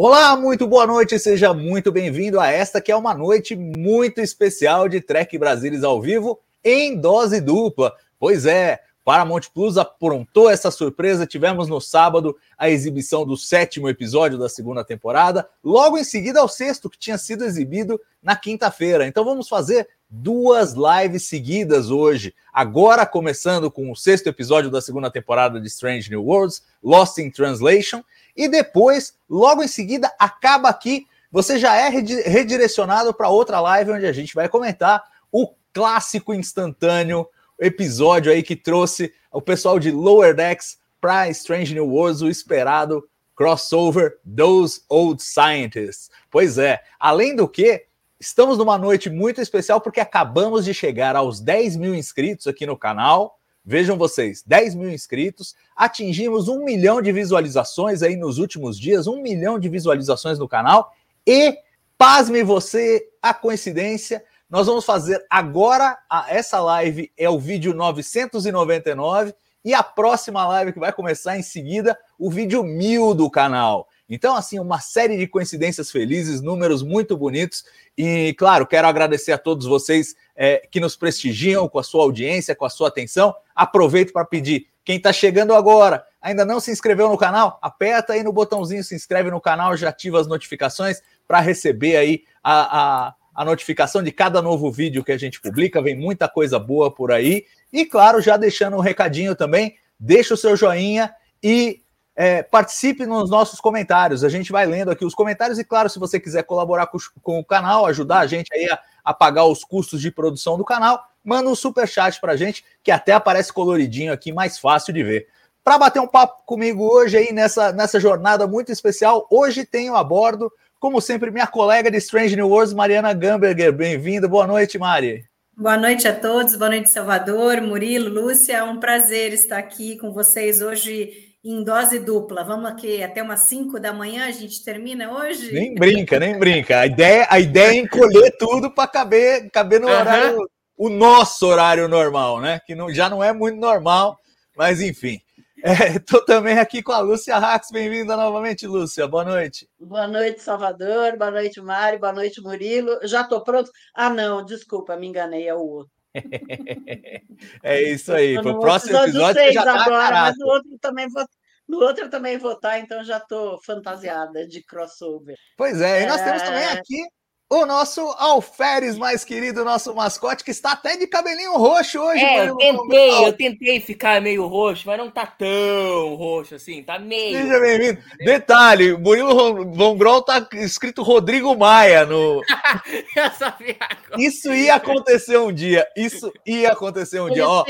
Olá, muito boa noite, seja muito bem-vindo a esta que é uma noite muito especial de Trek Brasilis ao vivo em dose dupla. Pois é, Paramount Plus aprontou essa surpresa. Tivemos no sábado a exibição do sétimo episódio da segunda temporada, logo em seguida ao sexto, que tinha sido exibido na quinta-feira. Então vamos fazer duas lives seguidas hoje. Agora começando com o sexto episódio da segunda temporada de Strange New Worlds, Lost in Translation, e depois, logo em seguida, acaba aqui. Você já é redirecionado para outra live onde a gente vai comentar o clássico instantâneo episódio aí que trouxe o pessoal de Lower Decks para Strange New Worlds, o esperado crossover Those Old Scientists. Pois é, além do que, estamos numa noite muito especial porque acabamos de chegar aos 10 mil inscritos aqui no canal. Vejam vocês, 10 mil inscritos, atingimos um milhão de visualizações aí nos últimos dias, um milhão de visualizações no canal. E, pasme você, a coincidência, nós vamos fazer agora, a, essa live é o vídeo 999 e a próxima live que vai começar em seguida, o vídeo 1000 do canal. Então, assim, uma série de coincidências felizes, números muito bonitos. E, claro, quero agradecer a todos vocês é, que nos prestigiam com a sua audiência, com a sua atenção. Aproveito para pedir, quem está chegando agora, ainda não se inscreveu no canal, aperta aí no botãozinho, se inscreve no canal, já ativa as notificações para receber aí a, a, a notificação de cada novo vídeo que a gente publica. Vem muita coisa boa por aí. E, claro, já deixando um recadinho também, deixa o seu joinha e é, participe nos nossos comentários. A gente vai lendo aqui os comentários e, claro, se você quiser colaborar com, com o canal, ajudar a gente aí a, a, pagar os custos de produção do canal, manda um super chat para gente, que até aparece coloridinho aqui, mais fácil de ver. Para bater um papo comigo hoje aí nessa, nessa jornada muito especial, hoje tenho a bordo, como sempre, minha colega de Strange New Worlds, Mariana Gamberger. Bem-vinda. Boa noite, Mari. Boa noite a todos, boa noite, Salvador, Murilo, Lúcia. É um prazer estar aqui com vocês hoje em dose dupla. Vamos aqui até umas 5 da manhã, a gente termina hoje? Nem brinca, nem brinca. A ideia, a ideia é encolher tudo para caber, caber no uhum. horário, o nosso horário normal, né? Que não, já não é muito normal, mas enfim. Estou é, também aqui com a Lúcia Rax. Bem-vinda novamente, Lúcia. Boa noite. Boa noite, Salvador. Boa noite, Mário. Boa noite, Murilo. Já estou pronto? Ah, não, desculpa, me enganei, é o outro. É isso aí. Para o próximo episódio, já tá agora, mas no outro também vou no outro eu também vou estar, então já estou fantasiada de crossover. Pois é, e nós temos também é. aqui o nosso alferes mais querido, nosso mascote, que está até de cabelinho roxo hoje. É, eu tentei, eu tentei ficar meio roxo, mas não tá tão roxo assim, tá meio. Seja bem-vindo. Detalhe, Murilo Von Grol tá escrito Rodrigo Maia no. eu sabia agora. Isso ia acontecer um dia, isso ia acontecer um Ele dia. Ó,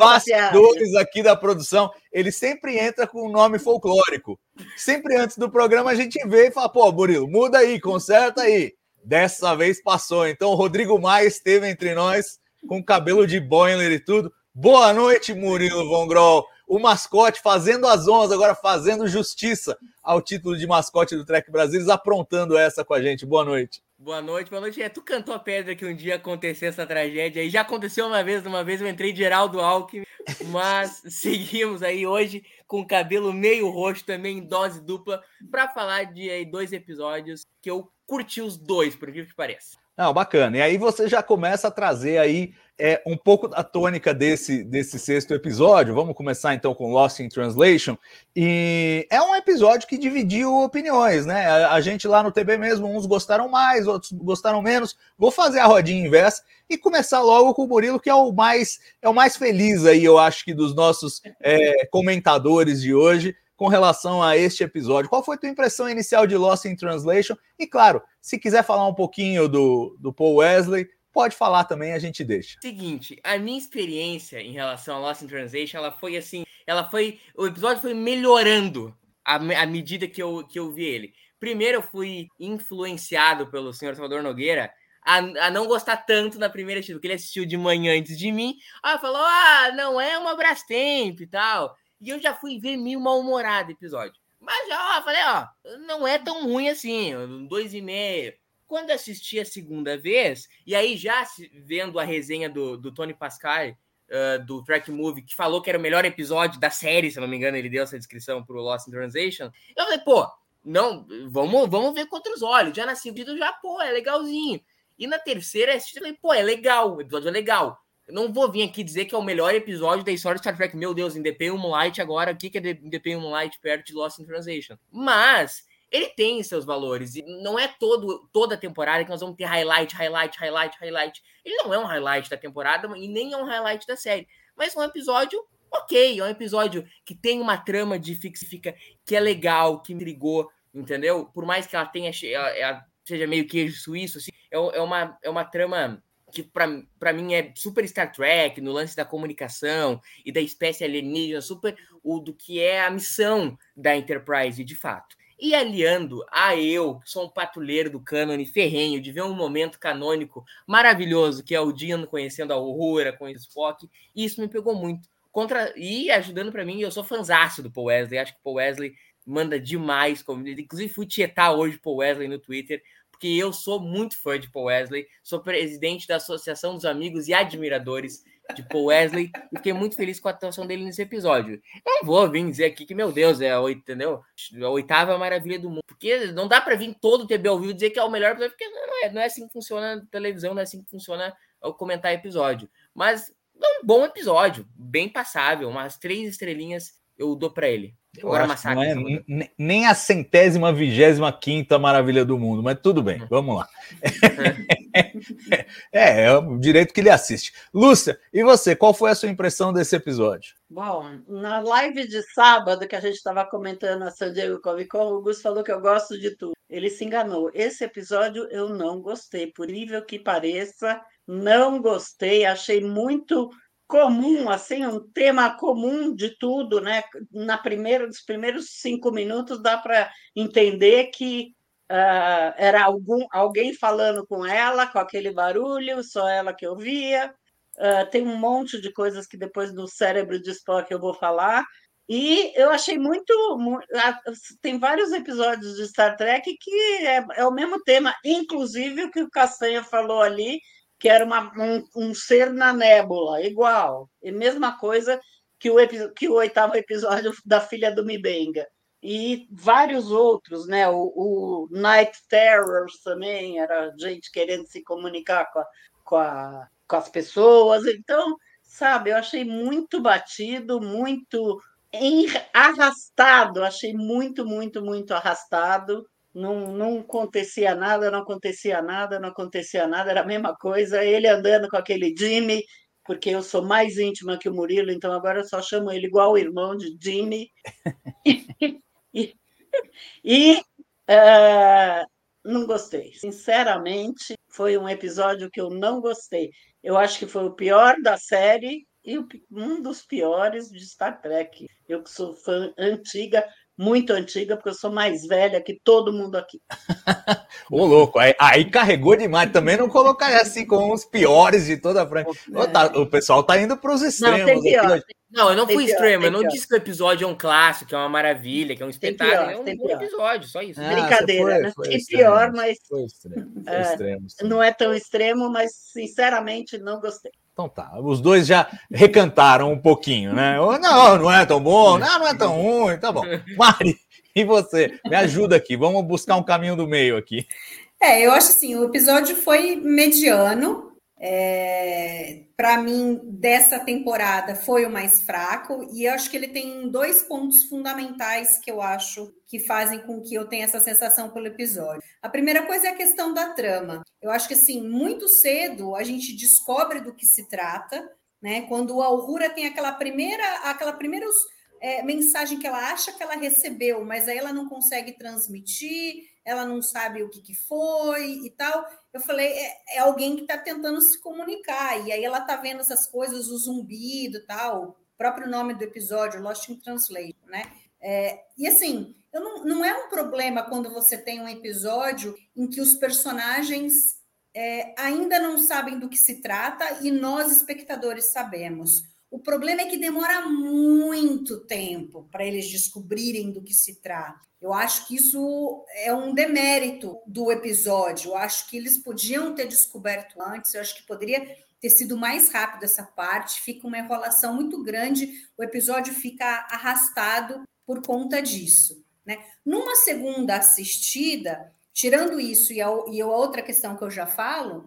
bastidores aqui da produção, ele sempre entra com um nome folclórico. Sempre antes do programa a gente vê e fala, pô, Murilo, muda aí, conserta aí. Dessa vez passou. Então, o Rodrigo Maia esteve entre nós com cabelo de boiler e tudo. Boa noite, Murilo Von Grol. O mascote fazendo as honras, agora fazendo justiça ao título de mascote do Trek Brasilis, aprontando essa com a gente. Boa noite. Boa noite, boa noite. É, tu cantou a pedra que um dia aconteceu essa tragédia aí. Já aconteceu uma vez, uma vez eu entrei de Geraldo Alckmin, mas seguimos aí hoje com cabelo meio roxo também em dose dupla para falar de aí, dois episódios que eu curti os dois, por incrível que pareça. Não, bacana. E aí você já começa a trazer aí é, um pouco da tônica desse, desse sexto episódio. Vamos começar então com Lost in Translation. E é um episódio que dividiu opiniões, né? A, a gente lá no TB mesmo, uns gostaram mais, outros gostaram menos. Vou fazer a rodinha inversa e começar logo com o Murilo, que é o mais, é o mais feliz aí, eu acho que dos nossos é, comentadores de hoje com relação a este episódio. Qual foi a tua impressão inicial de Lost in Translation? E claro, se quiser falar um pouquinho do, do Paul Wesley, pode falar também, a gente deixa. Seguinte, a minha experiência em relação a Lost in Translation, ela foi assim, ela foi, o episódio foi melhorando à, à medida que eu, que eu vi ele. Primeiro eu fui influenciado pelo senhor Salvador Nogueira a, a não gostar tanto na primeira assistida, porque ele assistiu de manhã antes de mim. Aí falou: ah, não é uma Brastemp e tal. E eu já fui ver meio mal-humorado episódio. Mas já, falei, ó, não é tão ruim assim, dois e meio. Quando assisti a segunda vez, e aí já vendo a resenha do, do Tony Pascal, uh, do Track Movie, que falou que era o melhor episódio da série, se não me engano, ele deu essa descrição pro Lost in Translation, eu falei, pô, não, vamos, vamos ver contra os olhos. Já na segunda, já, pô, é legalzinho. E na terceira, eu falei, pô, é legal, o episódio é legal. Não vou vir aqui dizer que é o melhor episódio da história de Star Trek. Meu Deus, Independent Moonlight agora, o que é Independent Moonlight perto de Lost in Translation? Mas ele tem seus valores. E não é todo, toda a temporada que nós vamos ter highlight, highlight, highlight, highlight. Ele não é um highlight da temporada e nem é um highlight da série. Mas é um episódio ok. É um episódio que tem uma trama de fixifica que é legal, que intrigou, entendeu? Por mais que ela tenha ela, ela seja meio queijo suíço, assim, é, é, uma, é uma trama que para mim é super Star Trek, no lance da comunicação e da espécie alienígena, super o do que é a missão da Enterprise de fato. E aliando a eu, que sou um patrulheiro do cânone ferrenho, de ver um momento canônico maravilhoso, que é o Dean conhecendo a Uhura, com o Spock, isso me pegou muito. Contra E ajudando para mim, eu sou fanzaço do Paul Wesley, acho que o Paul Wesley manda demais. Inclusive fui tietar hoje Paul Wesley no Twitter, porque eu sou muito fã de Paul Wesley, sou presidente da Associação dos Amigos e Admiradores de Paul Wesley e fiquei muito feliz com a atuação dele nesse episódio. Eu não vou vir dizer aqui que, meu Deus, é a, entendeu? a oitava maravilha do mundo, porque não dá para vir todo o TB ao vivo dizer que é o melhor porque não é, não é assim que funciona a televisão, não é assim que funciona o comentar episódio. Mas é um bom episódio, bem passável, umas três estrelinhas eu dou para ele. Agora massacre. Não é nem a centésima, vigésima quinta maravilha do mundo, mas tudo bem, vamos lá. é, é o direito que ele assiste. Lúcia, e você, qual foi a sua impressão desse episódio? Bom, na live de sábado que a gente estava comentando a San Diego Comic Con, o Gus falou que eu gosto de tudo. Ele se enganou. Esse episódio eu não gostei, por incrível que pareça, não gostei, achei muito comum, assim, um tema comum de tudo, né? Na primeira, nos primeiros cinco minutos dá para entender que uh, era algum, alguém falando com ela, com aquele barulho, só ela que ouvia. Uh, tem um monte de coisas que depois no cérebro de Spock eu vou falar. E eu achei muito, muito. Tem vários episódios de Star Trek que é, é o mesmo tema, inclusive o que o Castanha falou ali, que era uma, um, um, ser na nébula, igual. E mesma coisa que o, que o oitavo episódio da Filha do Mibenga. E vários outros, né? O, o Night Terrors também, era gente querendo se comunicar com, a, com, a, com as pessoas. Então, sabe, eu achei muito batido, muito arrastado, achei muito, muito, muito arrastado não, não acontecia nada, não acontecia nada, não acontecia nada, era a mesma coisa. Ele andando com aquele Jimmy, porque eu sou mais íntima que o Murilo, então agora eu só chamo ele igual o irmão de Jimmy. e, e uh, não gostei. Sinceramente, foi um episódio que eu não gostei. Eu acho que foi o pior da série e um dos piores de Star Trek. Eu que sou fã antiga, muito antiga, porque eu sou mais velha que todo mundo aqui. Ô, louco, aí, aí, carregou demais. Também não colocaria assim com os piores de toda a frente. É. Tá, o pessoal tá indo para os extremos. Não, pior, não, eu não fui pior, extremo. Eu não pior. disse que o episódio é um clássico, que é uma maravilha, que é um espetáculo. Pior, é um bom episódio, só isso. Ah, Brincadeira, foi, né? Foi tem pior, mas. Foi extremo, foi é, extremo, não é tão extremo, mas sinceramente não gostei. Então tá, os dois já recantaram um pouquinho, né? Não, não é tão bom, não, não é tão ruim, tá bom. Mari, e você? Me ajuda aqui, vamos buscar um caminho do meio aqui. É, eu acho assim, o episódio foi mediano, é, para mim, dessa temporada foi o mais fraco, e eu acho que ele tem dois pontos fundamentais que eu acho que fazem com que eu tenha essa sensação pelo episódio. A primeira coisa é a questão da trama. Eu acho que assim, muito cedo a gente descobre do que se trata, né? Quando o Aurora tem aquela primeira, aquela primeiros é, mensagem que ela acha que ela recebeu, mas aí ela não consegue transmitir, ela não sabe o que, que foi e tal. Eu falei, é, é alguém que está tentando se comunicar, e aí ela está vendo essas coisas, o zumbido e tal, o próprio nome do episódio, Lost in Translation, né? É, e assim, não, não é um problema quando você tem um episódio em que os personagens é, ainda não sabem do que se trata e nós, espectadores, sabemos. O problema é que demora muito tempo para eles descobrirem do que se trata. Eu acho que isso é um demérito do episódio. Eu acho que eles podiam ter descoberto antes. Eu acho que poderia ter sido mais rápido essa parte. Fica uma enrolação muito grande. O episódio fica arrastado por conta disso. Né? Numa segunda assistida, tirando isso e a, e a outra questão que eu já falo,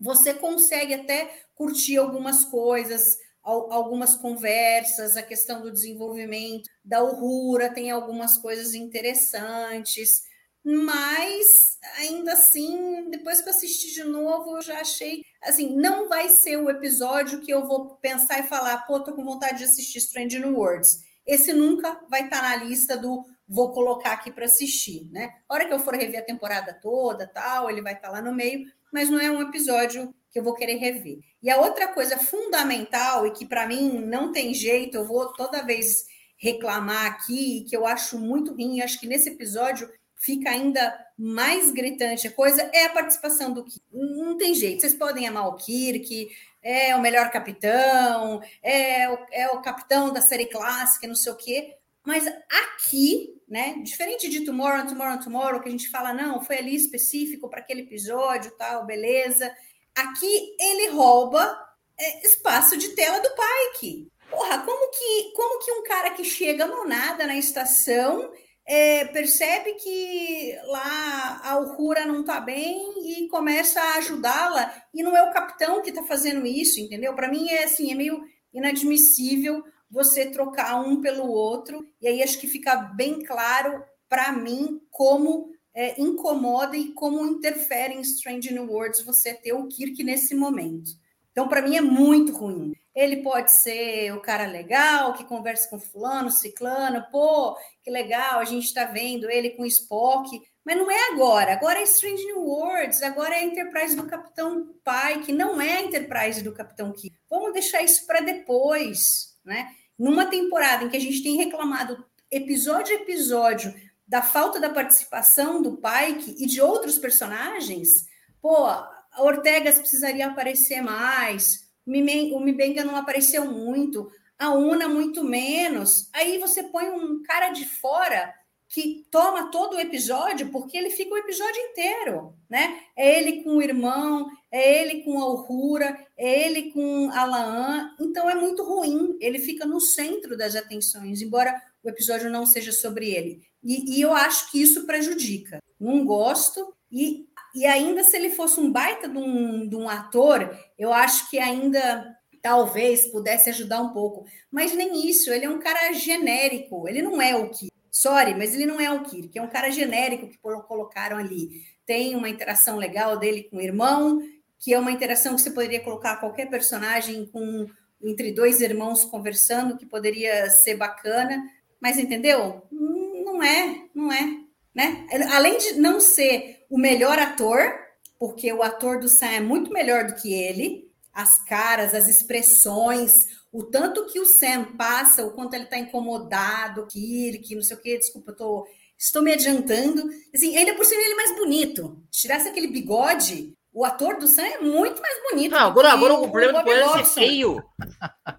você consegue até curtir algumas coisas, algumas conversas, a questão do desenvolvimento da Uhura tem algumas coisas interessantes, mas ainda assim, depois que eu assisti de novo, eu já achei assim, não vai ser o episódio que eu vou pensar e falar, pô, tô com vontade de assistir Strange New Worlds. Esse nunca vai estar tá na lista do vou colocar aqui para assistir, né? A hora que eu for rever a temporada toda, tal, ele vai estar tá lá no meio, mas não é um episódio que eu vou querer rever. E a outra coisa fundamental e que para mim não tem jeito, eu vou toda vez reclamar aqui, que eu acho muito ruim, acho que nesse episódio fica ainda mais gritante a coisa, é a participação do Kirk. Não tem jeito, vocês podem amar o Kirk, é o melhor capitão, é o, é o capitão da série clássica, não sei o quê, mas aqui, né, diferente de Tomorrow, Tomorrow, Tomorrow, que a gente fala, não, foi ali específico para aquele episódio, tal, beleza. Aqui ele rouba é, espaço de tela do Pike. Porra, como que, como que um cara que chega no nada na estação é, percebe que lá a Uhura não está bem e começa a ajudá-la, e não é o capitão que está fazendo isso, entendeu? Para mim é assim, é meio inadmissível você trocar um pelo outro, e aí acho que fica bem claro para mim como é, incomoda e como interfere em Strange New Worlds você ter o Kirk nesse momento. Então, para mim, é muito ruim. Ele pode ser o cara legal, que conversa com fulano, ciclano, pô, que legal, a gente está vendo ele com Spock, mas não é agora. Agora é Strange New Worlds, agora é a Enterprise do Capitão Pai, que não é a Enterprise do Capitão Kirk. Vamos deixar isso para depois, né? Numa temporada em que a gente tem reclamado episódio a episódio da falta da participação do Pike e de outros personagens, pô, a Ortegas precisaria aparecer mais, o Mibenga não apareceu muito, a Una muito menos. Aí você põe um cara de fora que toma todo o episódio, porque ele fica o episódio inteiro, né? É ele com o irmão, é ele com a Uhura, é ele com a Laan, então é muito ruim, ele fica no centro das atenções, embora o episódio não seja sobre ele. E, e eu acho que isso prejudica. Não gosto. E, e ainda se ele fosse um baita de um, de um ator, eu acho que ainda talvez pudesse ajudar um pouco. Mas nem isso, ele é um cara genérico, ele não é o que. Sorry, mas ele não é o Kirk, é um cara genérico que colocaram ali. Tem uma interação legal dele com o irmão, que é uma interação que você poderia colocar qualquer personagem com entre dois irmãos conversando, que poderia ser bacana, mas entendeu? Não é, não é, né? Além de não ser o melhor ator, porque o ator do Sam é muito melhor do que ele, as caras, as expressões, o tanto que o Sam passa, o quanto ele está incomodado, que ele, que não sei o quê, desculpa, eu tô, estou me adiantando. Assim, ainda por cima ele é mais bonito. Tirasse aquele bigode, o ator do Sam é muito mais bonito. Não, agora, agora o problema do Bob é ser feio.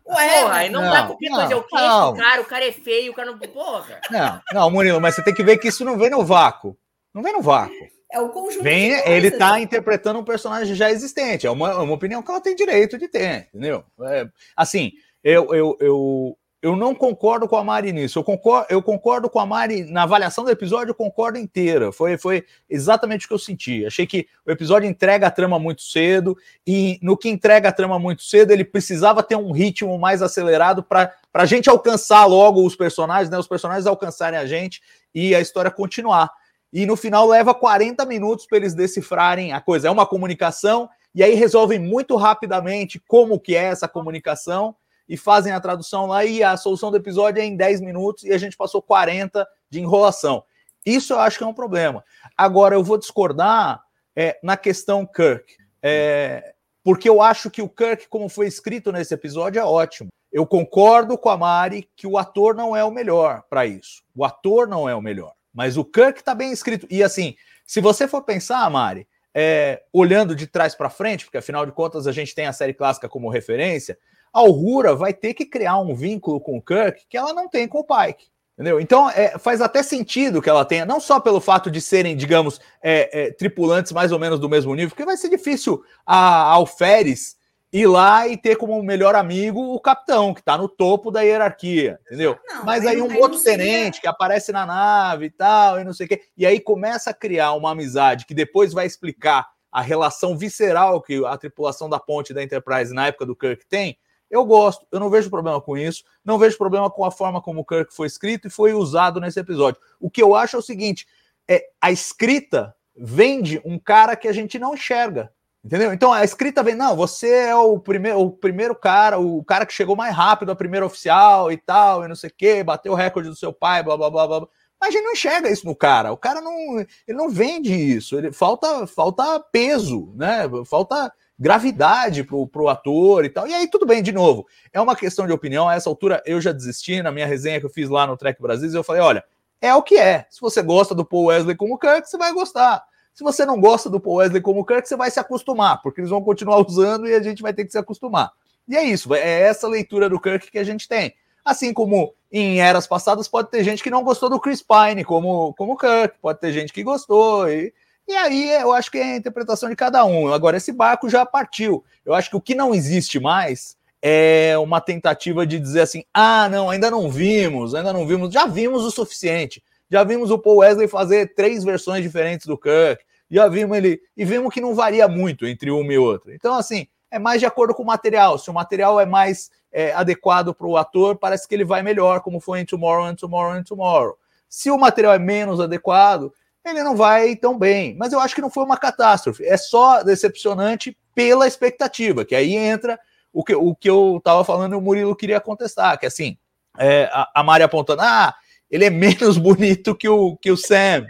Ué, porra, aí não, não dá qualquer não, coisa. É o queixo do cara, o cara é feio, o cara não. Porra. Não, não, Murilo, mas você tem que ver que isso não vem no vácuo. Não vem no vácuo. É o conjunto. Vem, ele está interpretando um personagem já existente. É uma, é uma opinião que ela tem direito de ter, entendeu? É, assim, eu, eu, eu, eu não concordo com a Mari nisso. Eu concordo, eu concordo com a Mari na avaliação do episódio, eu concordo inteira. Foi, foi exatamente o que eu senti. Achei que o episódio entrega a trama muito cedo, e no que entrega a trama muito cedo, ele precisava ter um ritmo mais acelerado para a gente alcançar logo os personagens, né? Os personagens alcançarem a gente e a história continuar. E no final leva 40 minutos para eles decifrarem a coisa. É uma comunicação, e aí resolvem muito rapidamente como que é essa comunicação e fazem a tradução lá e a solução do episódio é em 10 minutos e a gente passou 40 de enrolação. Isso eu acho que é um problema. Agora, eu vou discordar é, na questão Kirk, é, porque eu acho que o Kirk, como foi escrito nesse episódio, é ótimo. Eu concordo com a Mari que o ator não é o melhor para isso. O ator não é o melhor. Mas o Kirk está bem escrito. E assim, se você for pensar, Mari, é, olhando de trás para frente, porque afinal de contas a gente tem a série clássica como referência, a Uhura vai ter que criar um vínculo com o Kirk que ela não tem com o Pike. Entendeu? Então é, faz até sentido que ela tenha, não só pelo fato de serem, digamos, é, é, tripulantes mais ou menos do mesmo nível, porque vai ser difícil a Alferes ir lá e ter como melhor amigo o capitão, que está no topo da hierarquia, entendeu? Não, Mas aí, aí um aí outro tenente que aparece na nave e tal, e não sei o quê, e aí começa a criar uma amizade que depois vai explicar a relação visceral que a tripulação da ponte da Enterprise na época do Kirk tem, eu gosto, eu não vejo problema com isso, não vejo problema com a forma como o Kirk foi escrito e foi usado nesse episódio. O que eu acho é o seguinte: é a escrita vende um cara que a gente não enxerga. Entendeu? Então a escrita vem, não, você é o primeiro, o primeiro cara, o cara que chegou mais rápido, a primeira oficial e tal, e não sei o quê, bateu o recorde do seu pai, blá blá blá blá. Mas a gente não enxerga isso no cara. O cara não, ele não vende isso. Ele falta, falta peso, né? Falta gravidade pro, pro ator e tal. E aí, tudo bem, de novo, é uma questão de opinião. A essa altura, eu já desisti na minha resenha que eu fiz lá no Trek Brasil. Eu falei: olha, é o que é. Se você gosta do Paul Wesley como Kirk, você vai gostar. Se você não gosta do Paul Wesley como Kirk, você vai se acostumar, porque eles vão continuar usando e a gente vai ter que se acostumar. E é isso, é essa leitura do Kirk que a gente tem. Assim como em eras passadas pode ter gente que não gostou do Chris Pine como, como Kirk, pode ter gente que gostou, e e aí eu acho que é a interpretação de cada um. Agora, esse barco já partiu. Eu acho que o que não existe mais é uma tentativa de dizer assim: ah, não, ainda não vimos, ainda não vimos, já vimos o suficiente. Já vimos o Paul Wesley fazer três versões diferentes do Kirk. Já vimos ele. E vimos que não varia muito entre uma e outra. Então, assim, é mais de acordo com o material. Se o material é mais é, adequado para o ator, parece que ele vai melhor, como foi em Tomorrow and Tomorrow and Tomorrow. Se o material é menos adequado, ele não vai tão bem. Mas eu acho que não foi uma catástrofe. É só decepcionante pela expectativa, que aí entra o que, o que eu estava falando e o Murilo queria contestar, que assim, é, a, a Mari apontando, ah, ele é menos bonito que o, que o Sam.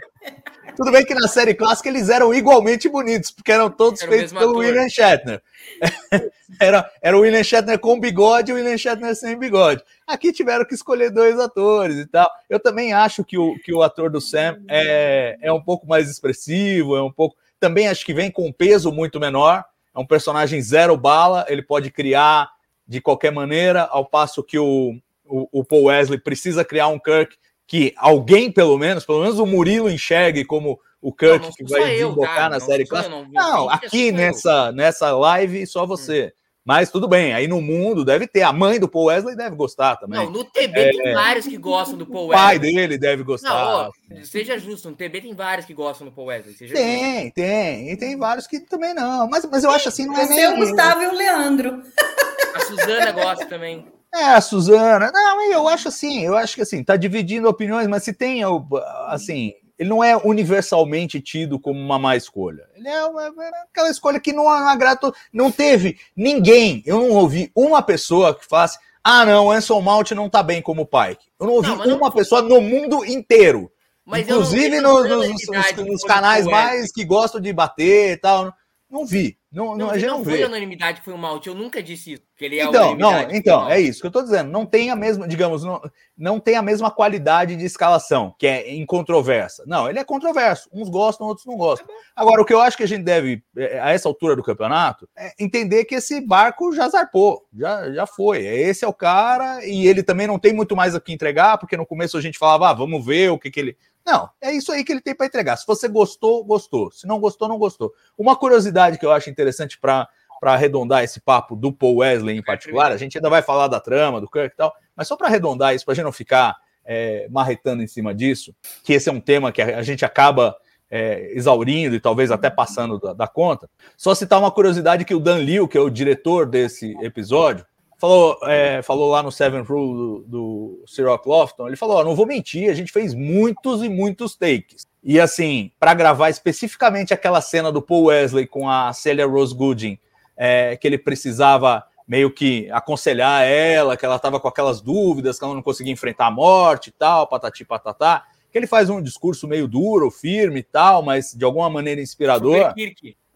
Tudo bem que na série clássica eles eram igualmente bonitos, porque eram todos era feitos pelo ator. William Shatner. era, era o William Shatner com bigode e o William Shatner sem bigode. Aqui tiveram que escolher dois atores e tal. Eu também acho que o, que o ator do Sam é, é um pouco mais expressivo, é um pouco. Também acho que vem com um peso muito menor. É um personagem zero bala, ele pode criar de qualquer maneira, ao passo que o, o, o Paul Wesley precisa criar um Kirk que alguém, pelo menos, pelo menos o Murilo enxergue como o Kirk não, não que vai desembocar na não série clássica. Não, não aqui nessa, nessa live, só você. Hum. Mas tudo bem, aí no mundo deve ter. A mãe do Paul Wesley deve gostar também. Não, no TB é, tem vários que gostam do Paul Wesley. O pai dele deve gostar. Não, ó, seja justo, no TB tem vários que gostam do Paul Wesley. tem, justo. tem. E tem vários que também não. Mas, mas eu acho assim, não é nem. O Gustavo e o Leandro. A Suzana gosta também. É, a Suzana. Não, eu acho assim, eu acho que assim, tá dividindo opiniões, mas se tem, assim, ele não é universalmente tido como uma má escolha. Ele é, uma, aquela escolha que não, agrada. Não teve ninguém, eu não ouvi uma pessoa que falasse, ah, não, Anson Mount não tá bem como Pike. Eu não ouvi não, uma não... pessoa no mundo inteiro. Mas Inclusive nos, nos, nos, nos canais mais que gostam de bater e tal. Não vi. Não, não, não, a gente não, não foi vê. unanimidade, foi o Malte. Eu nunca disse isso. Que ele é então, não, então, é isso que eu tô dizendo. Não tem a mesma, digamos, não, não tem a mesma qualidade de escalação, que é incontroversa. Não, ele é controverso. Uns gostam, outros não gostam. É Agora, o que eu acho que a gente deve, é, a essa altura do campeonato, é entender que esse barco já zarpou, já, já foi. Esse é o cara, e ele também não tem muito mais a que entregar, porque no começo a gente falava, ah, vamos ver o que, que ele não, é isso aí que ele tem para entregar. Se você gostou, gostou. Se não gostou, não gostou. Uma curiosidade que eu acho interessante para arredondar esse papo do Paul Wesley em particular, a gente ainda vai falar da trama, do Kirk e tal, mas só para arredondar isso, para a gente não ficar é, marretando em cima disso, que esse é um tema que a, gente acaba é, exaurindo e talvez até passando da, da, conta, só citar uma curiosidade que o Dan Liu, que é o diretor desse episódio, falou, é, falou lá no Seven Rule do, do Lofton, ele falou, não vou mentir, a gente fez muitos e muitos takes. E assim, para gravar especificamente aquela cena do Paul Wesley com a Celia Rose Gooding, é, que ele precisava meio que aconselhar ela, que ela estava com aquelas dúvidas, que ela não conseguia enfrentar a morte e tal, patati patatá. Que ele faz um discurso meio duro, firme e tal, mas de alguma maneira inspirador.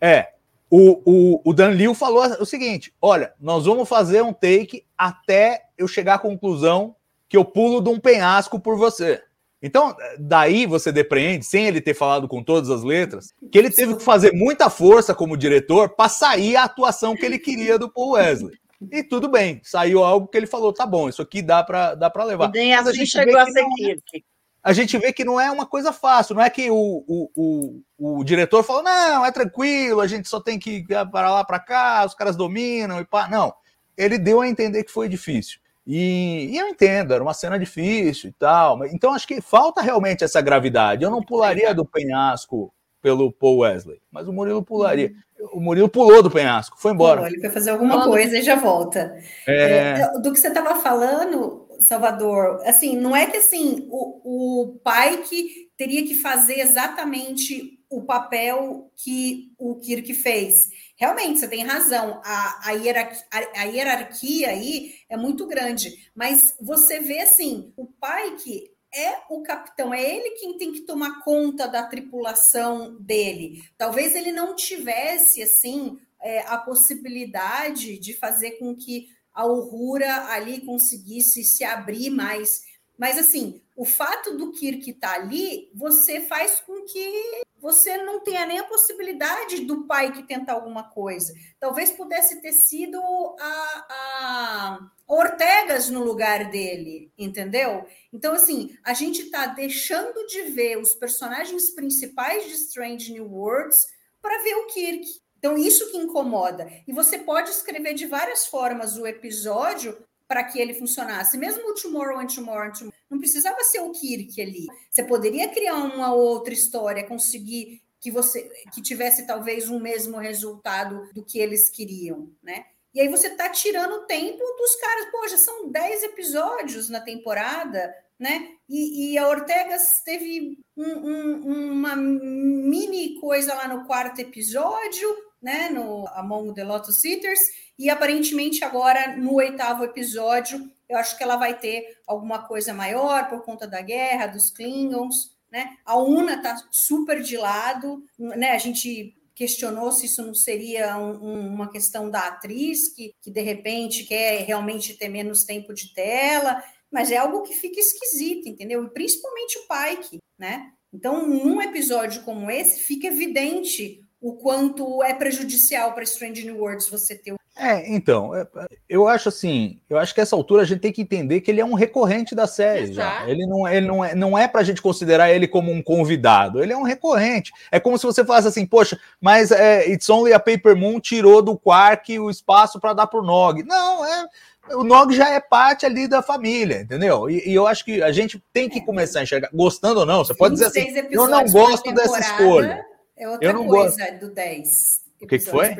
É. O, o, o Dan Liu falou o seguinte: olha, nós vamos fazer um take até eu chegar à conclusão que eu pulo de um penhasco por você. Então, daí você depreende, sem ele ter falado com todas as letras, que ele teve que fazer muita força como diretor para sair a atuação que ele queria do Paul Wesley. E tudo bem, saiu algo que ele falou, tá bom, isso aqui dá para dá levar. E nem assim a gente chegou a ser é, A gente vê que não é uma coisa fácil, não é que o, o, o, o diretor falou, não, é tranquilo, a gente só tem que ir para lá para cá, os caras dominam e pá. Não, ele deu a entender que foi difícil. E, e, eu entendo, era uma cena difícil e tal. Então acho que falta realmente essa gravidade. Eu não pularia do penhasco pelo Paul Wesley, mas o Murilo pularia. O Murilo pulou do penhasco, foi embora. Ele foi fazer alguma coisa e já volta. É... É, do que você estava falando, Salvador, assim, não é que assim o, o pai que teria que fazer exatamente o papel que o Kirk fez. Realmente você tem razão, a, a, hierarquia, a, a, hierarquia aí é muito grande, mas você vê assim, o pai que é o capitão, é ele quem tem que tomar conta da tripulação dele. Talvez ele não tivesse assim é, a possibilidade de fazer com que a Uhura ali conseguisse se abrir mais. Mas assim, o fato do Kirk estar tá ali, você faz com que você não tenha nem a possibilidade do pai que tentar alguma coisa. Talvez pudesse ter sido a, a Ortegas no lugar dele, entendeu? Então, assim, a gente está deixando de ver os personagens principais de Strange New Worlds para ver o Kirk. Então, isso que incomoda. E você pode escrever de várias formas o episódio para que ele funcionasse. Mesmo o Tomorrow and Tomorrow, and Tomorrow não precisava ser o Kirk ali. Você poderia criar uma outra história, conseguir que você que tivesse talvez um mesmo resultado do que eles queriam, né? E aí você está tirando o tempo dos caras. Pô, já são 10 episódios na temporada, né? E, e a Ortegas teve um, um, uma mini coisa lá no quarto episódio, né? No Among the Lotus Eaters e aparentemente agora no oitavo episódio, eu acho que ela vai ter alguma coisa maior por conta da guerra, dos Klingons, né? A Una tá super de lado, né? A gente questionou se isso não seria um, um, uma questão da atriz que, que de repente quer realmente ter menos tempo de tela, mas é algo que fica esquisito, entendeu? E principalmente o Pike, né? Então, num episódio como esse, fica evidente o quanto é prejudicial para Strange New Worlds você ter é, então, é, eu acho assim, eu acho que essa altura a gente tem que entender que ele é um recorrente da série já. Ele não, ele não é, não é pra gente considerar ele como um convidado, ele é um recorrente. É como se você falasse assim, poxa, mas é, It's Only a Paper Moon tirou do Quark o espaço para dar pro Nog. Não, é o Nog já é parte ali da família, entendeu? E, e, eu acho que a gente tem que começar a enxergar, gostando ou não, você pode dizer assim, eu não gosto dessa escolha. É outra eu não coisa gosto. do 10. O que, que foi?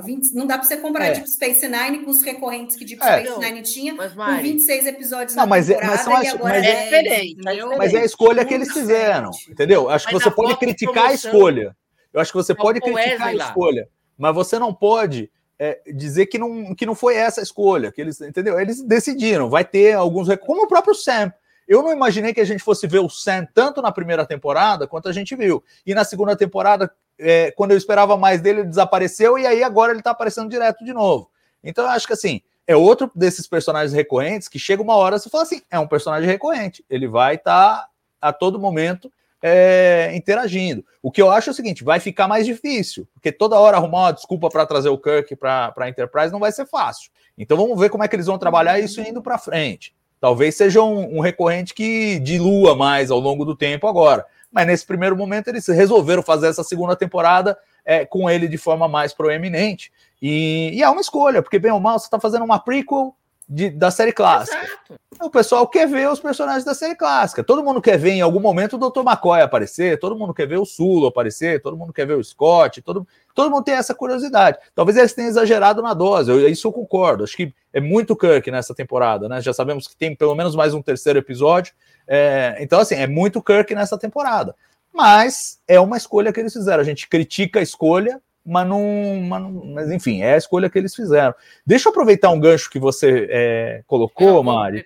20, não dá para você comparar é. Deep Space Nine com os recorrentes que Deep é. Space Nine tinha, mas, com 26 episódios não, mas é, mas são as, mas é, diferente, Mas é a escolha que eles fizeram, entendeu? Acho mas que você pode criticar a escolha. Eu acho que você pode criticar a escolha, mas você não pode é, dizer que não, que não foi essa a escolha, que eles, entendeu? Eles decidiram, vai ter alguns, como o próprio Sam. Eu não imaginei que a gente fosse ver o Sam tanto na primeira temporada quanto a gente viu. E na segunda temporada é, quando eu esperava mais dele, ele desapareceu, e aí agora ele está aparecendo direto de novo. Então eu acho que assim, é outro desses personagens recorrentes que chega uma hora você fala assim: é um personagem recorrente, ele vai estar tá a todo momento é, interagindo. O que eu acho é o seguinte: vai ficar mais difícil, porque toda hora arrumar uma desculpa para trazer o Kirk para a Enterprise não vai ser fácil. Então vamos ver como é que eles vão trabalhar isso indo para frente. Talvez seja um, um recorrente que dilua mais ao longo do tempo agora mas nesse primeiro momento eles resolveram fazer essa segunda temporada é, com ele de forma mais proeminente. E, e, é uma escolha, porque bem ou mal você está fazendo uma prequel de, da série clássica. Exato. O pessoal quer ver os personagens da série clássica. Todo mundo quer ver em algum momento o Dr. McCoy aparecer, todo mundo quer ver o Sulo aparecer, todo mundo quer ver o Scott, todo, todo mundo tem essa curiosidade. Talvez eles tenham exagerado na dose, eu, isso eu concordo. Acho que é muito Kirk nessa temporada, né? Já sabemos que tem pelo menos mais um terceiro episódio. É, então, assim, é muito Kirk nessa temporada. Mas é uma escolha que eles fizeram. A gente critica a escolha, mas não, mas não. Mas enfim, é a escolha que eles fizeram. Deixa eu aproveitar um gancho que você é, colocou, Mari.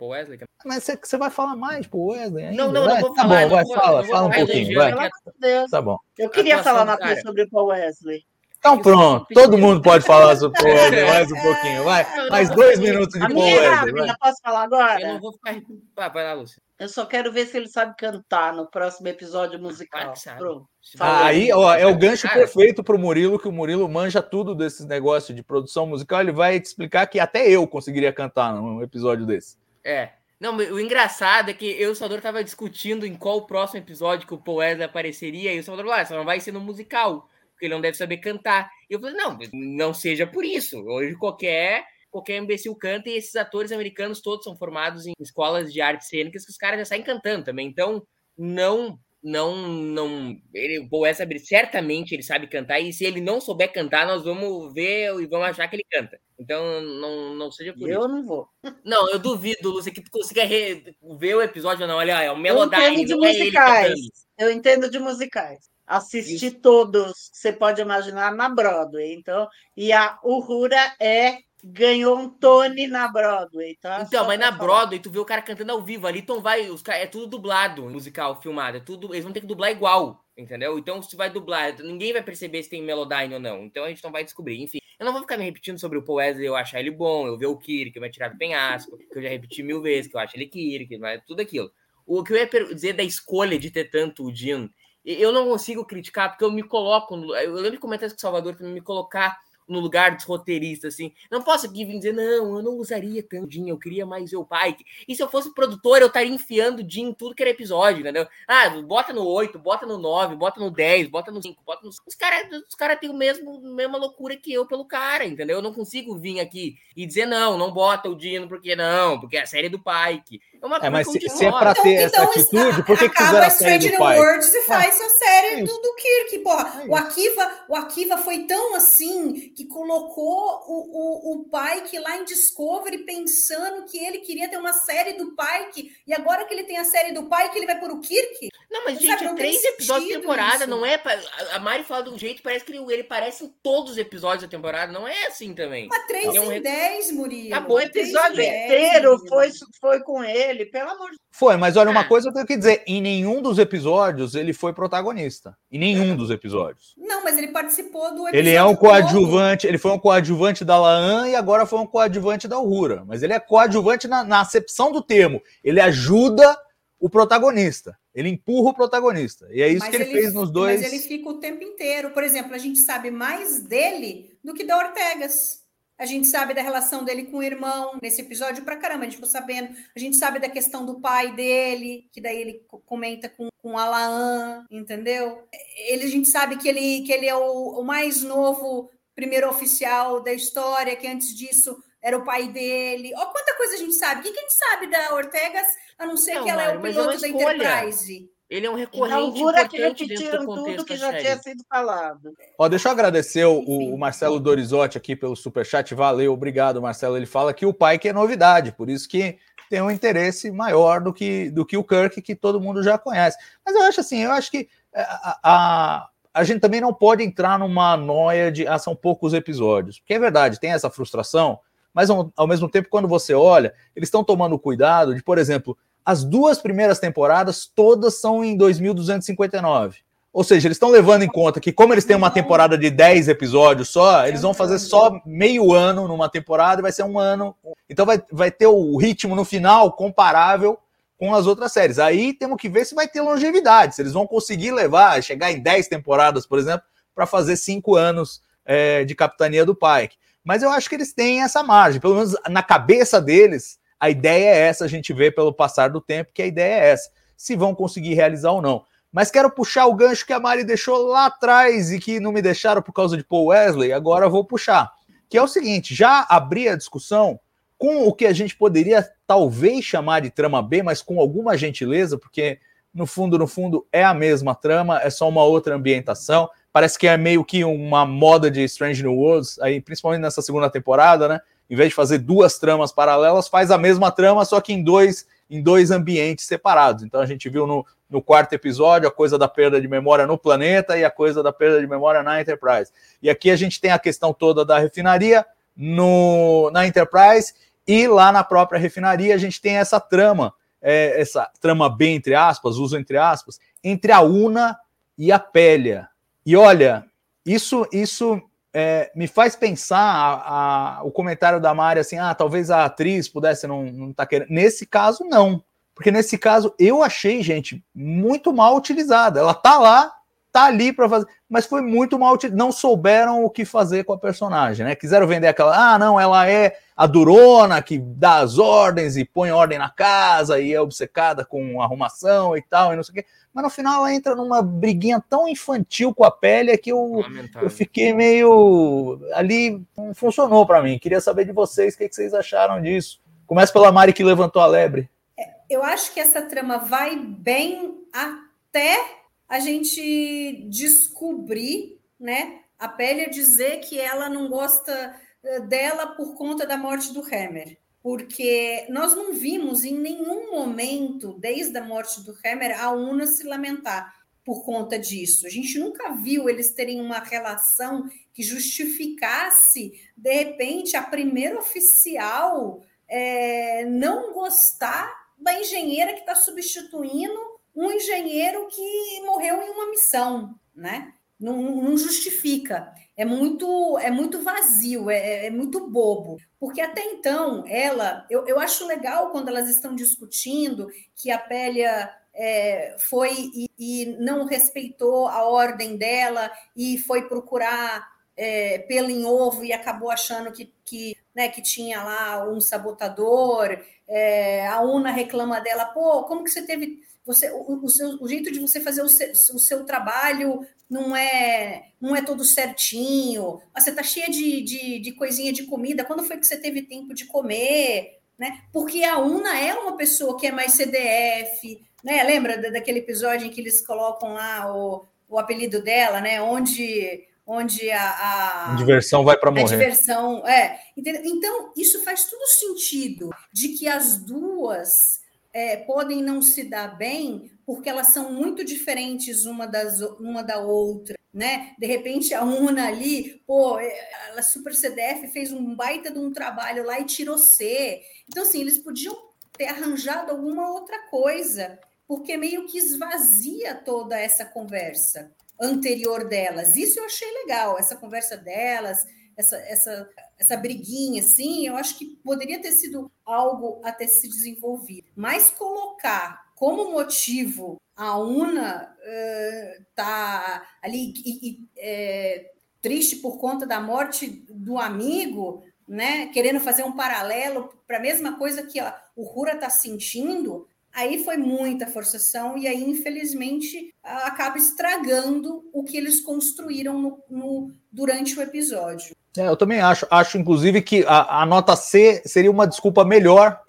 Wesley, Mas você, você vai falar mais pro Wesley ainda? Não, não, vai? não vou tá falar. bom, vai, não vou- fala, não vou fala um pouquinho, vai. Deus. Tá bom. Eu queria falar uma coisa sobre o Paul Wesley. Então pronto, todo mundo pode falar sobre o Paul Wesley mais um pouquinho, vai. Mais dois minutos de Paul minha é Wesley. vai. posso falar Eu não agora? vou ficar. Vai, vai lá, Lúcia. Eu só quero ver se ele sabe cantar no próximo episódio Claro musical. Pronto. For- Aí, ó, é o gancho Cara, perfeito pro Murilo, que o Murilo manja tudo desses negócios de produção musical. Ele vai te explicar que até eu conseguiria cantar num episódio desse. É. Não, o engraçado é que eu e o Salvador tava discutindo em qual o próximo episódio que o Paul Wesley apareceria, e o Salvador falou, ah, só não vai ser no musical, porque ele não deve saber cantar. E eu falei, não, não seja por isso. Hoje qualquer, qualquer imbecil canta, e esses atores americanos todos são formados em escolas de artes cênicas que os caras já saem cantando também. Então, não... Não, não. Ele, o Paul Wesley, certamente ele sabe cantar, e se ele não souber cantar, nós vamos ver e vamos achar que ele canta. Então, não, não seja por isso. Eu não vou. Não, eu duvido, Lúcia, que tu consiga re- ver o episódio ou não. Olha, é o Eu Melodyne, entendo de é musicais. cantando. Eu entendo de musicais. Assisti Isso. todos, você pode imaginar, na Broadway. Então, e a Uhura é ganhou um Tony na Broadway, tá? Então, mas na falar. Broadway, tu vê o cara cantando ao vivo ali, então vai, os caras, é tudo dublado, musical, filmado, é tudo, eles vão ter que dublar igual, entendeu? Então, se vai dublar, ninguém vai perceber se tem Melodyne ou não, então a gente não vai descobrir, enfim. Eu não vou ficar me repetindo sobre o Paul Wesley, eu achar ele bom, eu ver o Kirk, que vai tirar do penhasco, que eu já repeti mil vezes, que eu acho ele Kirk, mas tudo aquilo. O que eu ia dizer da escolha de ter tanto o Jean, eu não consigo criticar, porque eu me coloco, eu lembro de comentários com o Salvador, pra me colocar no lugar dos roteiristas, assim. Não posso aqui vir dizer, não, eu não usaria tanto Jim, eu queria mais ver o Pike. E se eu fosse produtor, eu estaria enfiando Jim em tudo que era episódio, entendeu? Ah, bota no 8, bota no 9, bota no 10, bota no 5, bota no... Os caras os cara têm o mesmo mesma loucura que eu pelo cara, entendeu? Eu não consigo vir aqui e dizer, não, não bota o Dino, porque não, porque é a série do Pike. É uma É, mas coisa se, que se é pra ter essa atitude, por que, que acaba fizeram a série do pai? Words e faz a série É do, do Kirk, porra. É o, Akiva, o Akiva foi tão assim que colocou o, o, o Pike lá em Discovery pensando que ele queria ter uma série do Pike e agora que ele tem a série do Pike, ele vai pôr o Kirk? Não, mas, Sabe, gente, não tem três episódios de sentido temporada, isso. não é. pra- a- Mari fala de um jeito, parece que ele, ele parece em todos os episódios da temporada, não é assim também. Mas 3 É um em 10, Murilo. Tá bom, O Três episódio 10, inteiro Murilo. foi, foi com ele, pelo amor de Foi, mas olha, uma Ah. coisa eu tenho que dizer: em nenhum dos episódios ele foi protagonista. Em nenhum dos episódios. Não, mas ele participou do episódio Ele é um todo. coadjuvante, ele foi um coadjuvante da Laan e agora foi um coadjuvante da Uhura. Mas ele é coadjuvante na, na acepção do termo. Ele ajuda o protagonista. Ele empurra o protagonista. E é isso Mas que ele, fez nos dois. Mas ele fica o tempo inteiro. Por exemplo, a gente sabe mais dele do que da Ortegas. A gente sabe da relação dele com o irmão nesse episódio pra caramba. A gente ficou sabendo. A gente sabe da questão do pai dele, que daí ele co- comenta com, com a Laan, entendeu? Ele, a gente sabe que ele, que ele é o, o mais novo primeiro oficial da história, que antes disso era o pai dele. Olha quanta coisa a gente sabe. O que, que a gente sabe da Ortegas, a não ser Não, que ela é Mário, o é uma piloto da escolha. Enterprise? Ele é um recorrente que importante dentro repetiram do tudo que da já tinha sido falado. Ó, deixa eu agradecer o, o Marcelo Dorizotti aqui pelo superchat. Valeu, obrigado, Marcelo. Ele fala que o Pike é novidade, por isso que tem um interesse maior do que, do que o Kirk, que todo mundo já conhece. Mas eu acho assim, eu acho que é, a, a, a gente também não pode entrar numa noia de ah, são poucos episódios. Porque é verdade, tem essa frustração, mas ao, ao mesmo tempo, quando você olha, eles estão tomando cuidado de, por exemplo, as duas primeiras temporadas todas são em 2259. Ou seja, eles estão levando em conta que, como eles têm uma temporada de 10 episódios só, eles vão fazer só meio ano numa temporada e vai ser um ano. Então vai, vai ter o ritmo no final comparável com as outras séries. Aí temos que ver se vai ter longevidade, se eles vão conseguir levar, chegar em 10 temporadas, por exemplo, para fazer cinco anos é, de capitania do Pike. Mas eu acho que eles têm essa margem, pelo menos na cabeça deles, a ideia é essa, a gente vê pelo passar do tempo que a ideia é essa. Se vão conseguir realizar ou não. Mas quero puxar o gancho que a Mari deixou lá atrás e que não me deixaram por causa de Paul Wesley, agora vou puxar. Que é o seguinte: já abri a discussão com o que a gente poderia talvez chamar de trama B, mas com alguma gentileza, porque no fundo, no fundo, é a mesma trama, é só uma outra ambientação. Parece que é meio que uma moda de Strange New Worlds, aí, principalmente nessa segunda temporada, né? Em vez de fazer duas tramas paralelas, faz a mesma trama, só que em dois em dois ambientes separados. Então a gente viu no, no quarto episódio a coisa da perda de memória no planeta e a coisa da perda de memória na Enterprise. E aqui a gente tem a questão toda da refinaria no, na Enterprise e lá na própria refinaria a gente tem essa trama, é, essa trama bem entre aspas, uso entre aspas, entre a Una e a Pélia. E olha, isso, isso é, me faz pensar a, a, o comentário da Mari assim, ah, talvez a atriz pudesse não, não tá querendo. Nesse caso, não. Porque nesse caso eu achei, gente, muito mal utilizada. Ela tá lá, tá ali para fazer, mas foi muito mal. Não souberam o que fazer com a personagem, né? Quiseram vender aquela, ah, não, ela é a durona que dá as ordens e põe ordem na casa e é obcecada com arrumação e tal, e não sei o quê mas no final ela entra numa briguinha tão infantil com a pele que eu, eu fiquei meio. Ali não funcionou para mim. Queria saber de vocês o que, que vocês acharam disso. Começa pela Mari que levantou a lebre. É, eu acho que essa trama vai bem até a gente descobrir, né? A Pélia dizer que ela não gosta eh, dela por conta da morte do Hammer porque nós não vimos em nenhum momento, desde a morte do Hammer, a UNA se lamentar por conta disso. A gente nunca viu eles terem uma relação que justificasse, de repente, a primeira oficial é, não gostar da engenheira que está substituindo um engenheiro que morreu em uma missão, né? Não, não justifica é muito é muito vazio, é, é, muito bobo. Porque até então, ela, eu, eu acho legal quando elas estão discutindo que a Pélia é, foi e, e, não respeitou a ordem dela e foi procurar é, pelo em ovo e acabou achando que, que, né, que tinha lá um sabotador. É, a Una reclama dela, pô, como que você teve. Você, o, o, seu, o jeito de você fazer o seu, o seu trabalho não é não é todo certinho, você está cheia de, de, de coisinha de comida, quando foi que você teve tempo de comer? Né? Porque a Una é uma pessoa que é mais CDF, né? Lembra daquele episódio em que eles colocam lá o, o apelido dela, né? Onde onde a, a, a diversão vai para morrer. A diversão, é. Entendeu? Então, isso faz todo sentido de que as duas é, podem não se dar bem porque elas são muito diferentes uma, das, uma da outra, né? De repente a Una ali, pô, é, a Super CDF fez um baita de um trabalho lá e tirou C. Então, assim, eles podiam ter arranjado alguma outra coisa, porque meio que esvazia toda essa conversa anterior delas. Isso eu achei legal, essa conversa delas, essa, essa, essa briguinha, assim, eu acho que poderia ter sido algo a ter se desenvolvido. Mas colocar como motivo a UNA uh, tá ali e, e, é, triste por conta da morte do amigo, né? Querendo fazer um paralelo para a mesma coisa que ó, o Rura está sentindo, aí foi muita forçação e aí, infelizmente, acaba estragando o que eles construíram no, no durante o episódio. É, eu também acho. Acho, inclusive, que a, a nota C seria uma desculpa melhor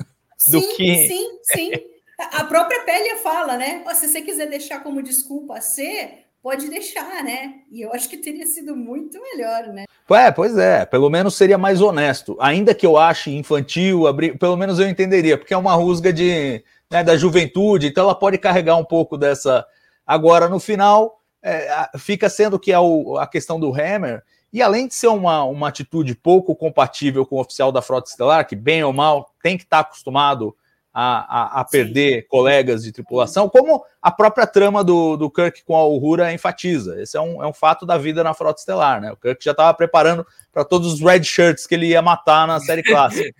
do sim, que. Sim, sim. A própria Pélia fala, né? Oh, se você quiser deixar como desculpa C, pode deixar, né? E eu acho que teria sido muito melhor, né? É, pois é, pelo menos seria mais honesto. Ainda que eu ache infantil, abrir, pelo menos eu entenderia, porque é uma rusga de, né, da juventude, então ela pode carregar um pouco dessa. Agora, no final, é, fica sendo que é o, a questão do Hammer, e além de ser uma, uma atitude pouco compatível com o oficial da Frota Estelar, que bem ou mal tem que estar acostumado a, a, a perder Sim. colegas de tripulação, como a própria trama do, do Kirk com a Uhura enfatiza. Esse é um, é um fato da vida na Frota Estelar, né? O Kirk já estava preparando para todos os red shirts que ele ia matar na série clássica.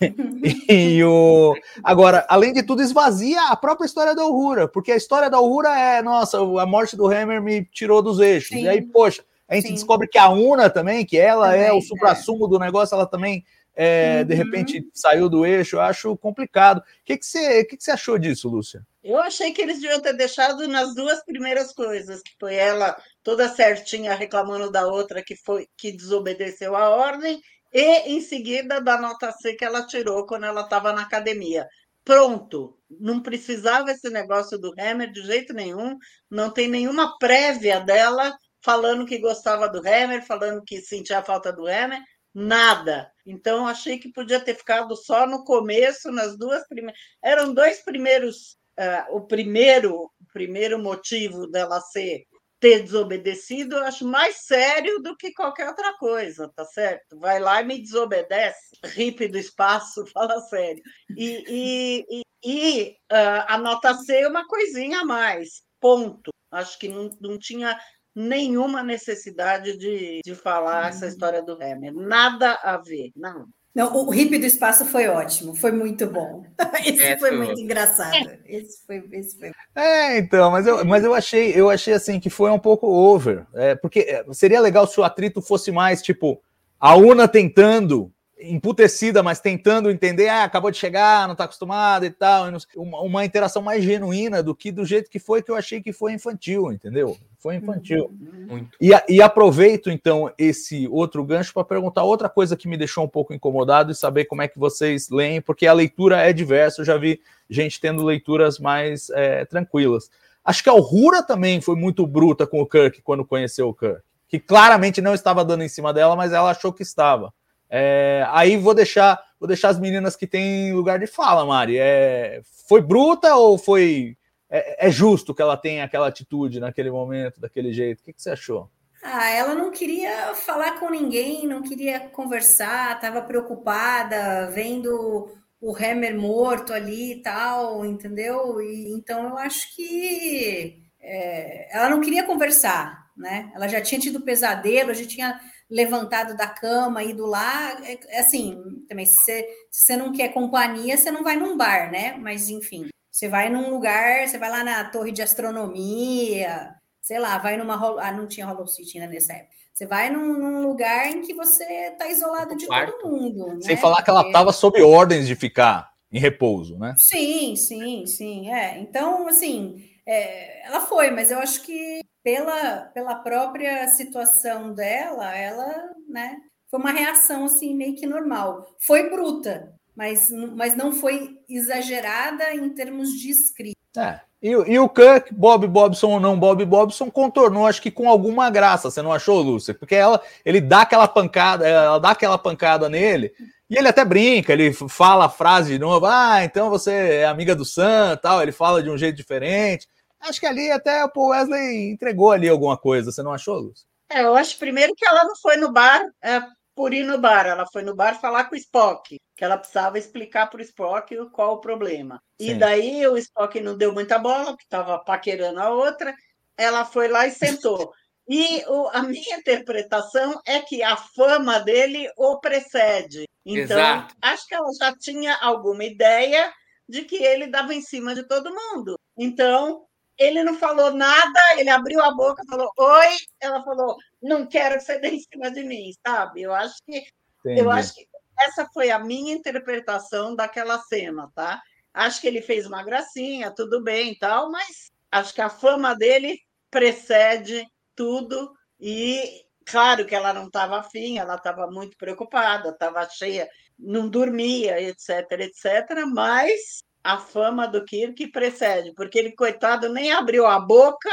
e o... Agora, além de tudo, esvazia a própria história da Uhura, porque a história da Uhura é, nossa, a morte do Hammer me tirou dos eixos. Sim. E aí, poxa, a gente Sim. descobre que a Una também, que ela também, é o supra-sumo é. do negócio, ela também é, uhum. de repente saiu do eixo, eu acho complicado. O que, que, você, que, que você achou disso, Lúcia? Eu achei que eles deviam ter deixado nas duas primeiras coisas, que foi ela toda certinha reclamando da outra que foi que desobedeceu a ordem, e em seguida da nota C que ela tirou quando ela estava na academia. Pronto, não precisava esse negócio do Hammer de jeito nenhum, não tem nenhuma prévia dela falando que gostava do Hammer, falando que sentia a falta do Hammer nada. Então, achei que podia ter ficado só no começo, nas duas primeiras. Eram dois primeiros. Uh, o primeiro, primeiro motivo dela ser ter desobedecido, eu acho mais sério do que qualquer outra coisa, tá certo? Vai lá e me desobedece, hippie do espaço, fala sério. E, e, e, e uh, a nota C é uma coisinha a mais, ponto. Acho que não, não tinha nenhuma necessidade de, de falar essa uhum. história do Hammer. Nada a ver, não. Não, o hippie do espaço foi ótimo, foi muito bom. Esse é, foi, muito engraçado. Esse foi, esse foi. É, então, mas eu, mas eu achei, eu achei assim que foi um pouco over, é, porque é, seria legal se o atrito fosse mais tipo a Una tentando emputecida, mas tentando entender, ah, acabou de chegar, não está acostumada e tal, uma, uma, interação mais genuína do que do jeito que foi, que eu achei que foi infantil, entendeu? Foi infantil. Muito. E, e aproveito, então, esse outro gancho para perguntar outra coisa que me deixou um pouco incomodado e saber como é que vocês leem, porque a leitura é diversa, eu já vi gente tendo leituras mais é, tranquilas. Acho que a Rura também foi muito bruta com o Kirk quando conheceu o Kirk, que claramente não estava dando em cima dela, mas ela achou que estava. É, aí vou deixar, vou deixar as meninas que têm lugar de fala, Mari. É, foi bruta ou foi é, é, justo que ela tenha aquela atitude naquele momento, daquele jeito? O que, que você achou? Ah, ela não queria falar com ninguém, não queria conversar, estava preocupada, vendo o Hammer morto ali e tal, entendeu? E, então eu acho que é, ela não queria conversar, né? Ela já tinha tido pesadelo, já tinha levantado da cama, ido lá, é, é, assim, também se você, se você não quer companhia, você não vai num bar, né? Mas enfim, você vai num lugar, você vai lá na torre de astronomia, sei lá, vai numa ah, não tinha Hollow City ainda nessa época. Você vai num, num lugar em que você está isolado de quarto. todo mundo. Sem né? falar que ela estava sob ordens de ficar em repouso, né? Sim, sim, sim. É. Então, assim, é, ela foi, mas eu acho que pela, pela própria situação dela, ela, né, foi uma reação assim meio que normal. Foi bruta, mas, mas não foi exagerada em termos de escrita. É. E, e, o Kirk, Bob Bobson ou não Bob Bobson, contornou, acho que com alguma graça, você não achou, Lúcia? Porque ela, ele dá aquela pancada, ela dá aquela pancada nele, e ele até brinca, ele fala a frase de novo, ah, então você é amiga do Sam, tal, ele fala de um jeito diferente. Acho que ali até o Paul Wesley entregou ali alguma coisa, você não achou, Luz? É, eu acho primeiro que ela não foi no bar é, por ir no bar, ela foi no bar falar com o Spock, que ela precisava explicar para o Spock qual o problema. Sim. E daí o Spock não deu muita bola, porque estava paquerando a outra, ela foi lá e sentou. E o, a minha interpretação é que a fama dele o precede. Então, Exato. acho que ela já tinha alguma ideia de que ele dava em cima de todo mundo. Então, ele não falou nada, ele abriu a boca, falou oi, ela falou, não quero que você dê em cima de mim, sabe? Eu acho que Entendi. eu acho que essa foi a minha interpretação daquela cena, tá? Acho que ele fez uma gracinha, tudo bem e tal, mas acho que a fama dele precede tudo e claro que ela não estava afim, ela estava muito preocupada, estava cheia, não dormia, etc, etc, mas a fama do Kirk precede, porque ele, coitado, nem abriu a boca,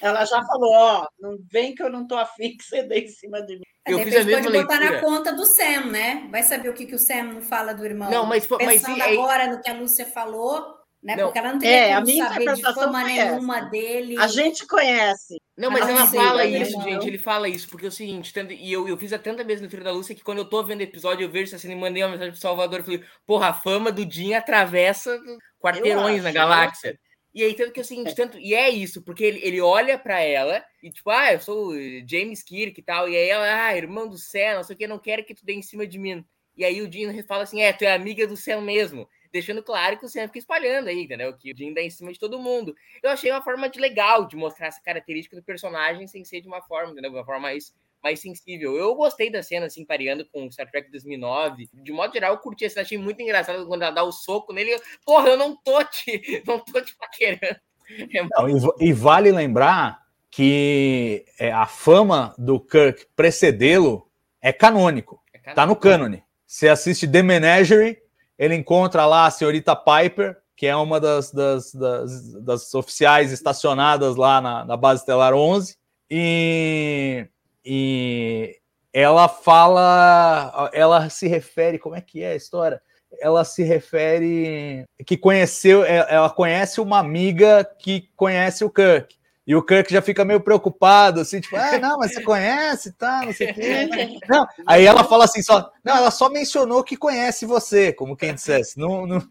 ela já falou, ó, oh, não vem que eu não tô afim que você dê em cima de mim. Eu fiz a mesma pode botar na conta do Sam, né? Vai saber o que, que o Sam não fala do irmão. Não, mas, Pensando mas agora no que a Lúcia falou, né? Não. Porque ela não tem é, como saber de fama nenhuma dele. A gente conhece. Não, mas ela fala né? isso, gente. Ele fala isso, porque é o seguinte, tanto, e eu, eu fiz a tanta mesma leitura da Lúcia que quando eu tô vendo o episódio, eu vejo assim, mandei uma mensagem pro Salvador e falei, porra, a fama do Jim atravessa quarteirões acho, na galáxia. E aí, tanto que é o seguinte, tanto, e é isso, porque ele, ele olha para ela e, tipo, ah, eu sou James Kirk e tal, e aí ela, ah, irmão do céu, não sei o que, não quero que tu dê em cima de mim. E aí o Jim fala assim, é, tu é amiga do céu mesmo deixando claro que o Sam fica espalhando aí, entendeu? Que o Jim dá em cima de todo mundo. Eu achei uma forma de legal de mostrar essa característica do personagem sem ser de uma forma, entendeu? De uma forma mais, mais sensível. Eu gostei da cena, assim, pareando com Star Trek 2009. De modo geral, eu curti essa, achei muito engraçado quando ela dá o soco nele. Porra, eu não tô te, não tô te paquerando. É não, e, e, vale lembrar que é, a fama do Kirk precedê-lo é canônico. É canônico. Tá no cânone. Você assiste The Menagerie, ele encontra lá a senhorita Piper, que é uma das, das, das, das oficiais estacionadas lá na, na, base estelar 11, e, e, ela fala, ela se refere, como é que é a história? Ela se refere que conheceu, é, ela conhece uma amiga que conhece o Kirk. E o Kirk já fica meio preocupado, assim, tipo, ah, não, mas você conhece, tá, não sei o quê. Não. Aí ela fala assim, só, não, ela só mencionou que conhece você, como quem dissesse, não, não,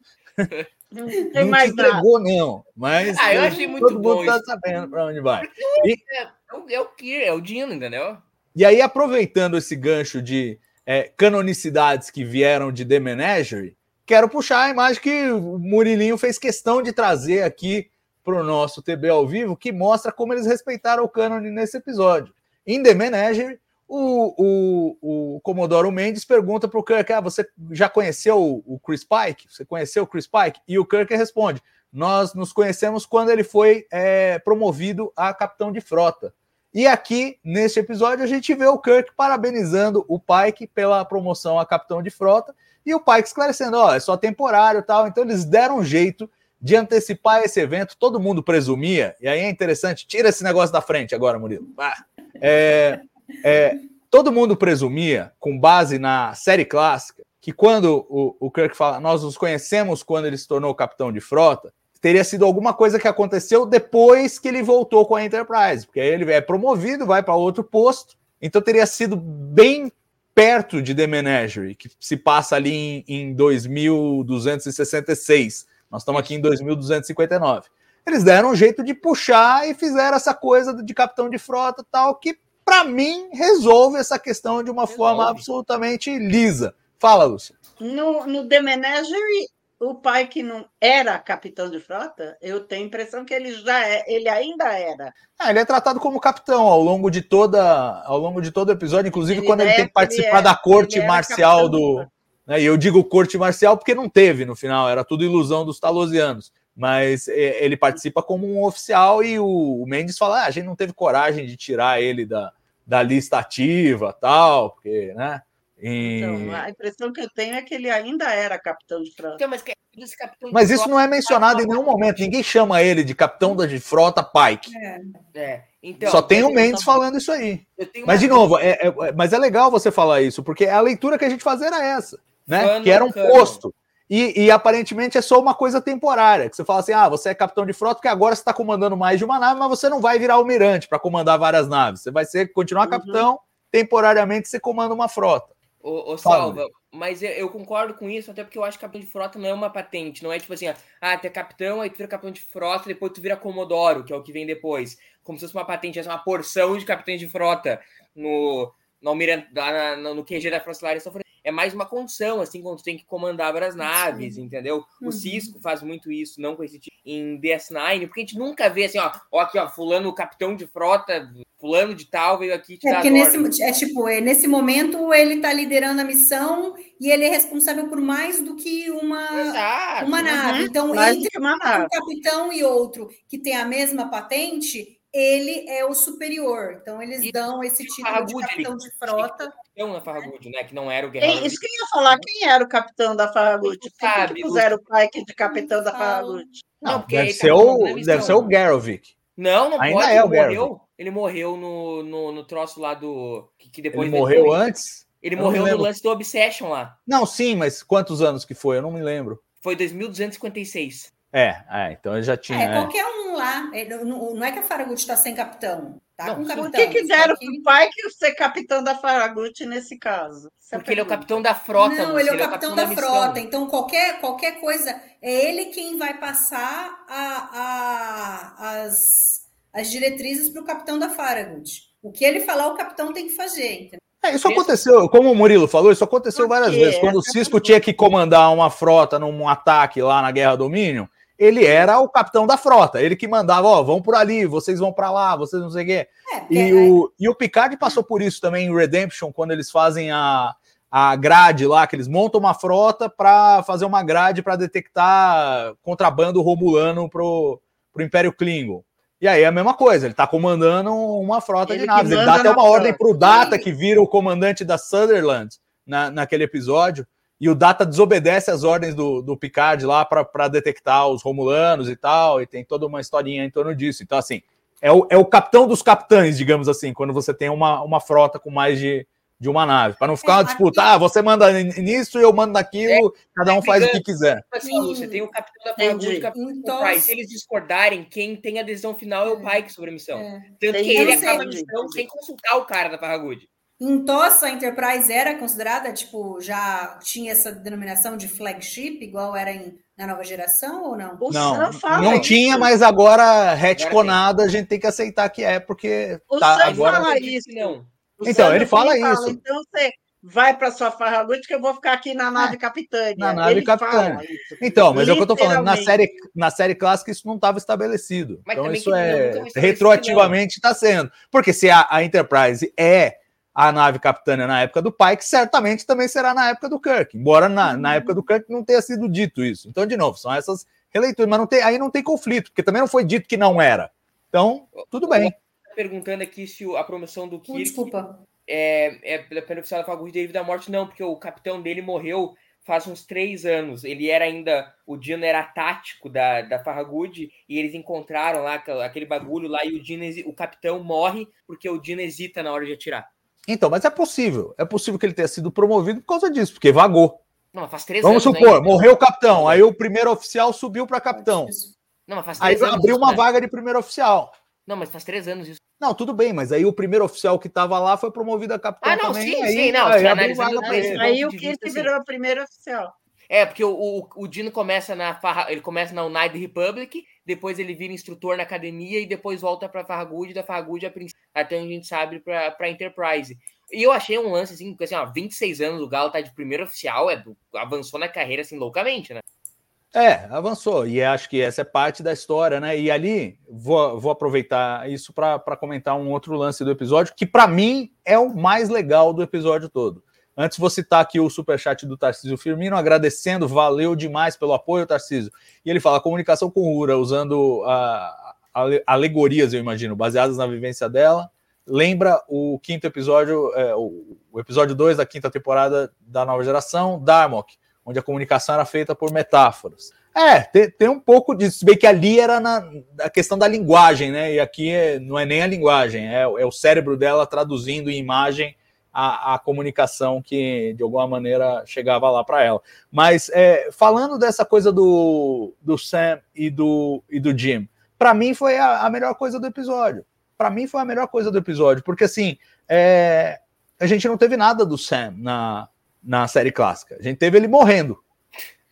Não não te mais nada. entregou, não. Mas Ah, eu achei muito todo bom mundo tá isso. sabendo para onde vai. É o, é o Kier, é o Dino, entendeu? E aí, aproveitando esse gancho de é, canonicidades que vieram de The Menagerie, quero puxar a imagem que o Murilinho fez questão de trazer aqui para o nosso TB ao vivo, que mostra como eles respeitaram o cânone nesse episódio. Em The Menagerie, o, o, o Comodoro Mendes pergunta para o Kirk: ah, você já conheceu o, o Chris Pike? Você conheceu o Chris Pike? E o Kirk responde: nós nos conhecemos quando ele foi é, promovido a capitão de frota. E aqui, neste episódio, a gente vê o Kirk parabenizando o Pike pela promoção a capitão de frota e o Pike esclarecendo: ó, é só temporário tal. Então, eles deram um jeito de antecipar esse evento. Todo mundo presumia, e aí é interessante, tira esse negócio da frente agora, Murilo. Ah, é, é, todo mundo presumia, com base na série clássica, que quando o, o Kirk fala, nós nos conhecemos quando ele se tornou capitão de frota, teria sido alguma coisa que aconteceu depois que ele voltou com a Enterprise, porque aí ele é promovido, vai para outro posto, então teria sido bem perto de The Menagerie, que se passa ali em, em 2266. Nós estamos aqui em 2259. Eles deram um jeito de puxar e fizeram essa coisa de capitão de frota tal, que para mim resolve essa questão de uma Resolve. forma absolutamente lisa. Fala, Lúcia. No, no The Menagerie, o pai que não era capitão de frota, eu tenho a impressão que ele já é, ele ainda era. Ah, ele é tratado como capitão ao longo de toda, ao longo de todo o episódio, inclusive Ele quando ele é- tem que participar ele é- da corte ele marcial do, né, E eu digo corte marcial porque não teve no final, era tudo ilusão dos talosianos. Mas é, ele participa como um oficial e o, o Mendes fala: ah, a gente não teve coragem de tirar ele da, da lista ativa, tal, porque, né? E- Então, a impressão que eu tenho é que ele ainda era capitão de frota. Então, mas que- capitão de Mas isso frota- não é mencionado em nenhum momento. Ninguém chama ele de capitão da de frota Pike. É, então, Só tem o Mendes falando isso aí. Mas, de novo, é, é- mas é legal você falar isso, porque a leitura que a gente fazia era essa, né? Que era um no cano. posto. E, e aparentemente é só uma coisa temporária. Que você fala assim: ah, você é capitão de frota, porque agora você está comandando mais de uma nave, mas você não vai virar almirante para comandar várias naves. Você vai ser, continuar Uhum. capitão, temporariamente você comanda uma frota. Ô, ô, Salva, mas eu, eu concordo com isso, até porque eu acho que capitão de frota não é uma patente, não é tipo assim, ah, tu é capitão, aí tu vira capitão de frota, depois tu vira comodoro, que é o que vem depois. Como se fosse uma patente, é uma porção de capitães de frota no, no, almirante, lá na- no QG da Frota. É mais uma condição, assim, quando tem que comandar várias naves, entendeu? Uhum. O Cisco faz muito isso, não com esse tipo em DS9, porque a gente nunca vê assim, ó, ó aqui, ó, fulano capitão de frota, fulano de tal veio aqui te É dar porque as nesse, é tipo, é, nesse momento ele está liderando a missão e ele é responsável por mais do que uma, Exato. uma nave. Então, Mais do entre que uma um nave. capitão e outro que tem a mesma patente, ele é o superior. Então, eles E dão esse o título de capitão de frota. Capitão na Farragut, né? Que não era o Quem- Guerreiro. isso que eu ia falar, quem era o capitão da Farragut? Por sabe, que puseram o Pike de capitão da Farragut? Não, porque deve, ele ser o, deve ser o Garovic. Não, não Ainda pode. é ele o Garrett. morreu. Ele morreu no, no, no troço lá do. Que, que depois Ele morreu depois. antes? Ele Eu não morreu no lance do Obsession lá. Não, sim, mas quantos anos que foi? Eu não me lembro. Foi 2256. É, é então ele já tinha. É, é. qualquer um lá. É, Não, é que a Farragut está sem capitão. Tá Não, com capitão. Por que, que deram que- pro Pike ser capitão da Farragut nesse caso? Essa Porque ele é o pergunta. capitão da frota. Não, Lúcia, ele é o capitão da, missão. frota. Então, qualquer, qualquer coisa, é ele quem vai passar a, a- as, as diretrizes para o capitão da Farragut. O que ele falar, o capitão tem que fazer. entendeu? É, isso aconteceu, como o Murilo falou, isso aconteceu várias vezes. Quando o Cisco tinha que comandar uma frota num ataque lá na Guerra Dominion, ele era o capitão da frota, ele que mandava, ó, vão por ali, vocês vão para lá, vocês não sei o quê. É, E aí- o, e o Picard passou por isso também em Redemption, quando eles fazem a, a grade lá, que eles montam uma frota para fazer uma grade para detectar contrabando romulano pro, pro Império Klingon. E aí é a mesma coisa, ele tá comandando uma frota Ele de naves. Ele dá até na uma ordem frota. pro Data, que vira o comandante da Sutherland na, naquele episódio. E o Data desobedece as ordens do, do Picard lá para detectar os romulanos e tal. E tem toda uma historinha em torno disso. Então, assim, é o, é o capitão dos capitães, digamos assim, quando você tem uma, uma frota com mais de, de uma nave, para não ficar É, uma disputa. aqui- Ah, você manda nisso e eu mando naquilo, cada um faz o que quiser. Assim, Lúcia, tem o capitão da e Entendi. o capitão Então, do Price. Se eles discordarem, quem tem a decisão final é o Pike sobre a missão. é. Tanto que ele acaba a missão sem consultar o cara da Farragut. Em TOS, a Enterprise era considerada, tipo, já tinha essa denominação de flagship, igual era em, na nova geração, ou não? O Não, Sam fala não isso. tinha, mas agora retconada a gente tem que aceitar que é, porque O tá, Sam agora fala isso. Não. O Então, Sam ele fala isso. Então você vai para sua Farragut que eu vou ficar aqui na nave capitânia. na nave Ele capitânia. fala isso. Então, mas é o que eu tô falando, na série, na série clássica isso não estava estabelecido. Mas então também isso não, é retroativamente está sendo. Porque se a, a Enterprise é a nave capitânia na época do Pike, certamente também será na época do Kirk. Embora na, na época do Kirk não tenha sido dito isso. Então, de novo, são essas releituras, mas não tem, aí não tem conflito, porque também não foi dito que não era. Então, tudo bem. Tá perguntando aqui se a promoção do Kirk desculpa. é, é pela pela oficial da Farragut devido à morte, não, porque o capitão dele morreu faz uns três anos. Ele era ainda. O Dino era tático da, da Farragut e eles encontraram lá aquele bagulho lá e o Dino, o capitão morre porque o Dino hesita na hora de atirar. Então, mas é possível. É possível que ele tenha sido promovido por causa disso, porque vagou. Não, mas faz três Vamos anos. supor, ainda. morreu o capitão, aí o primeiro oficial subiu para capitão. Não, mas faz Aí três anos. abriu isso, uma né? vaga de primeiro oficial. Não, mas faz três anos isso. Não, tudo bem, mas aí o primeiro oficial que estava lá foi promovido a capitão Ah, não, também. sim, aí, sim, não, aí ele. ponto Aí o Kirk virou o primeiro oficial. É, porque o, o, o Dino começa na ele começa na United Republic, depois ele vira instrutor na academia e depois volta para Farragut, da Farragut até onde a gente sabe para Enterprise. E eu achei um lance assim, porque assim, ó, 26 anos o Galo tá de primeiro oficial, é avançou na carreira assim loucamente, né? É, avançou. E acho que essa é parte da história, né? E ali, vou, vou aproveitar isso para comentar um outro lance do episódio, que para mim é o mais legal do episódio todo. Antes, vou citar aqui o superchat do Tarcísio Firmino, agradecendo, valeu demais pelo apoio, Tarcísio. E ele fala: comunicação com Ura, usando a, ale- alegorias, eu imagino, baseadas na vivência dela. Lembra o quinto episódio, é, o, episódio 2 da quinta temporada da nova geração, Darmok, onde a comunicação era feita por metáforas. É, tem, tem um pouco disso, bem que ali era na a questão da linguagem, né? E aqui é- não é nem a linguagem, é, é o cérebro dela traduzindo em imagem a, a comunicação que de alguma maneira chegava lá para ela. Mas é, falando dessa coisa do, do Sam e do, e do Jim, para mim foi a, a melhor coisa do episódio. Para mim foi a melhor coisa do episódio, porque assim, é, a gente não teve nada do Sam na, na série clássica. A gente teve ele morrendo.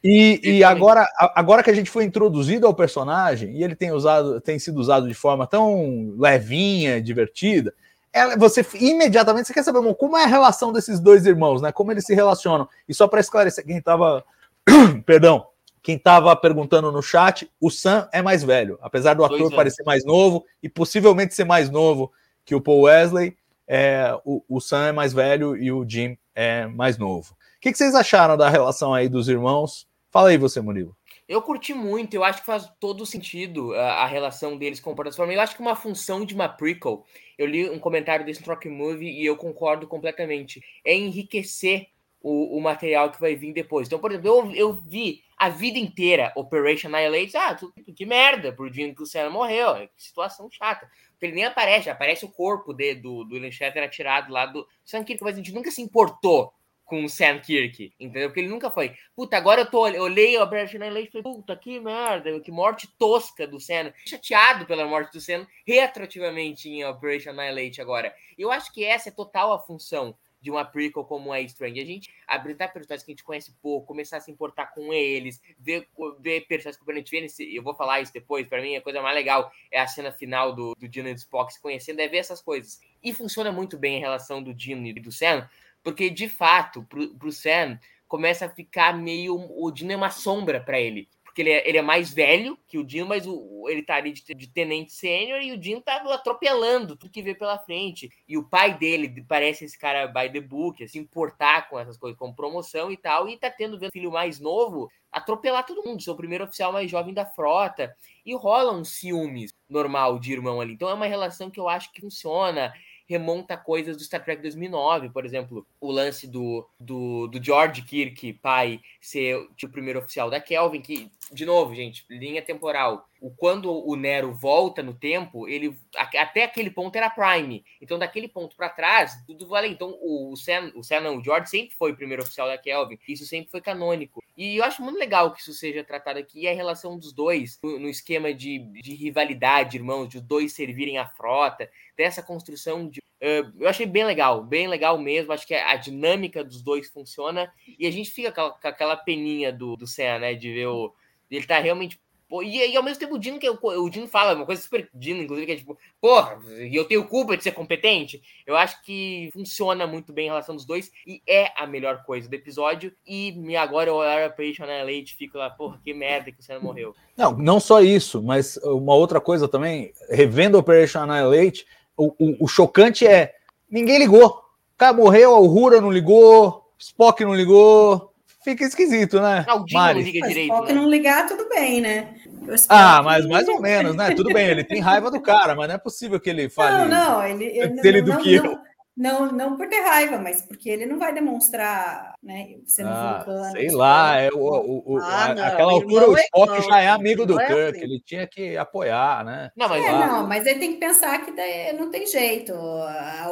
E, e agora, agora que a gente foi introduzido ao personagem e ele tem usado, tem sido usado de forma tão levinha, divertida, ela- você imediatamente você quer saber bom, como é a relação desses dois irmãos, né? Como eles se relacionam. E só para esclarecer, quem estava, perdão, quem estava perguntando no chat, o Sam é mais velho, apesar do ator anos. parecer mais novo e possivelmente ser mais novo que o Paul Wesley. é, o, o Sam é mais velho e o Jim é mais novo. O que, que vocês acharam da relação aí dos irmãos? Fala aí você, Murilo. Eu curti muito, eu acho que faz todo sentido a, a relação deles com o Plataforma. Eu acho que uma função de uma prequel, eu li um comentário desse no Trock Movie e eu concordo completamente, é enriquecer o, o material que vai vir depois. Então, por exemplo, eu, eu vi a vida inteira Operation Annihilate, ah, que merda, pro dia que o Senna morreu, que situação chata. Porque ele nem aparece, aparece o corpo de, do, do Ian Shatter atirado lá do Sam Kirk, mas a gente nunca se importou com o Sam Kirk, entendeu? Porque ele nunca foi. Puta, agora eu tô, olhei a Operation Annihilate e falei, puta, que merda, que morte tosca do Senna. Chateado pela morte do Senna, retroativamente em Operation Annihilate agora. Eu acho que essa é total a função de uma prequel como a Strange. A gente habilitar personagens que a gente conhece pouco, começar a se importar com eles, ver, ver personagens que a gente vê nesse, Eu vou falar isso depois, pra mim a coisa mais legal é a cena final do, do Dino e do Spock se conhecendo, é ver essas coisas. E funciona muito bem a relação do Dino e do Sam, porque de fato, pro, pro Sam, começa a ficar meio. O Dino é uma sombra para ele. Porque ele é, ele é mais velho que o Dino, mas o, o- ele tá ali de, de tenente sênior e o Dino tá atropelando tudo que vê pela frente. E o pai dele parece esse cara by the book, se importar com essas coisas, com promoção e tal, e tá tendo vendo o filho mais novo atropelar todo mundo, ser o primeiro oficial mais jovem da frota. E rola um ciúmes normal de irmão ali. Então é uma relação que eu acho que funciona remonta coisas do Star Trek 2009, por exemplo, o lance do, do, do George Kirk, pai, ser tipo, o primeiro oficial da Kelvin, que, de novo, gente, linha temporal. O, quando o Nero volta no tempo, ele até aquele ponto era Prime. Então, daquele ponto para trás, tudo vale. Então, o, Sam, o Sam não, o George sempre foi o primeiro oficial da Kelvin. Isso sempre foi canônico. E eu acho muito legal que isso seja tratado aqui, e a relação dos dois, no, no esquema de, de rivalidade, irmãos, de os dois servirem a frota, dessa construção de. Uh, eu achei bem legal, bem legal mesmo. Acho que a dinâmica dos dois funciona. E a gente fica com aquela, com aquela peninha do, do né? De ver o. Ele tá realmente Pô, e, e, ao mesmo tempo o Dino, que o Dino fala uma coisa super Dino, inclusive, que é tipo, porra, e eu tenho culpa de ser competente. Eu acho que funciona muito bem em relação dos dois e é a melhor coisa do episódio. E agora eu olho pra Operation Annihilate e fico lá, porra, que merda que o Senna morreu. Não, não só isso, mas uma outra coisa também, revendo Operation Annihilate, o, o, o chocante é ninguém ligou. O cara morreu, a Uhura não ligou, Spock não ligou, fica esquisito, né? Não, o Mari. não liga direito. Spock né? não ligar, tudo bem, né? Ah, mas mais ou menos, né? Tudo bem, ele tem raiva do cara, mas não é possível que ele fale. Não, não, ele, ele, ele não, do que não, não, não por ter raiva, mas porque ele não vai demonstrar, né? Sendo ah, vulcano. Sei lá, é o, o, o ah, não, aquela altura o Spock já é amigo do é Kirk, assim. ele tinha que apoiar, né? Não, mas, é, não, mas ele tem que pensar que não tem jeito.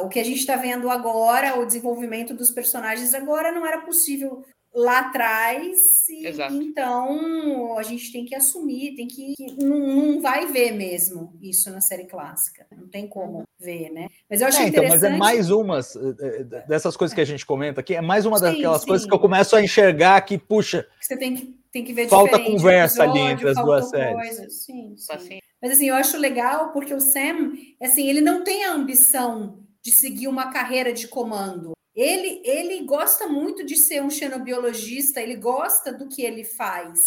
O que a gente está vendo agora, o desenvolvimento dos personagens agora, não era possível lá atrás, e, então a gente tem que assumir, tem que. Não, não, vai ver mesmo isso na série clássica. Não tem como ver, né? Mas eu achei é, então, interessante. Mas é mais umas eh, eh, dessas coisas que a gente comenta aqui, é mais uma sim, daquelas sim. coisas que eu começo a enxergar que, puxa. Você tem que, tem que ver Falta conversa episódio, ali entre as duas séries. Sim, sim. Mas assim, eu acho legal porque o Sam, assim, ele não tem a ambição de seguir uma carreira de comando. Ele, ele gosta muito de ser um xenobiologista, ele gosta do que ele faz.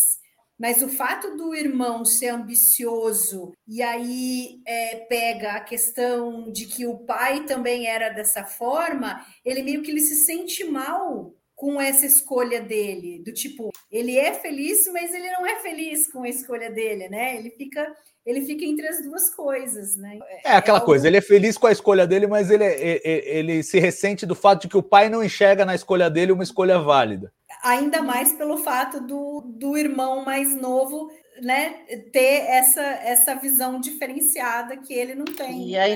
Mas o fato do irmão ser ambicioso e aí é, pega a questão de que o pai também era dessa forma, ele meio que ele se sente mal com essa escolha dele, do tipo, ele é feliz, mas ele não é feliz com a escolha dele, né? Ele fica ele fica entre as duas coisas, né? É aquela é coisa, ele é feliz com a escolha dele, mas ele, ele se ressente do fato de que o pai não enxerga na escolha dele uma escolha válida. Ainda mais pelo fato do, do irmão mais novo né, ter essa, essa visão diferenciada que ele não tem. E né?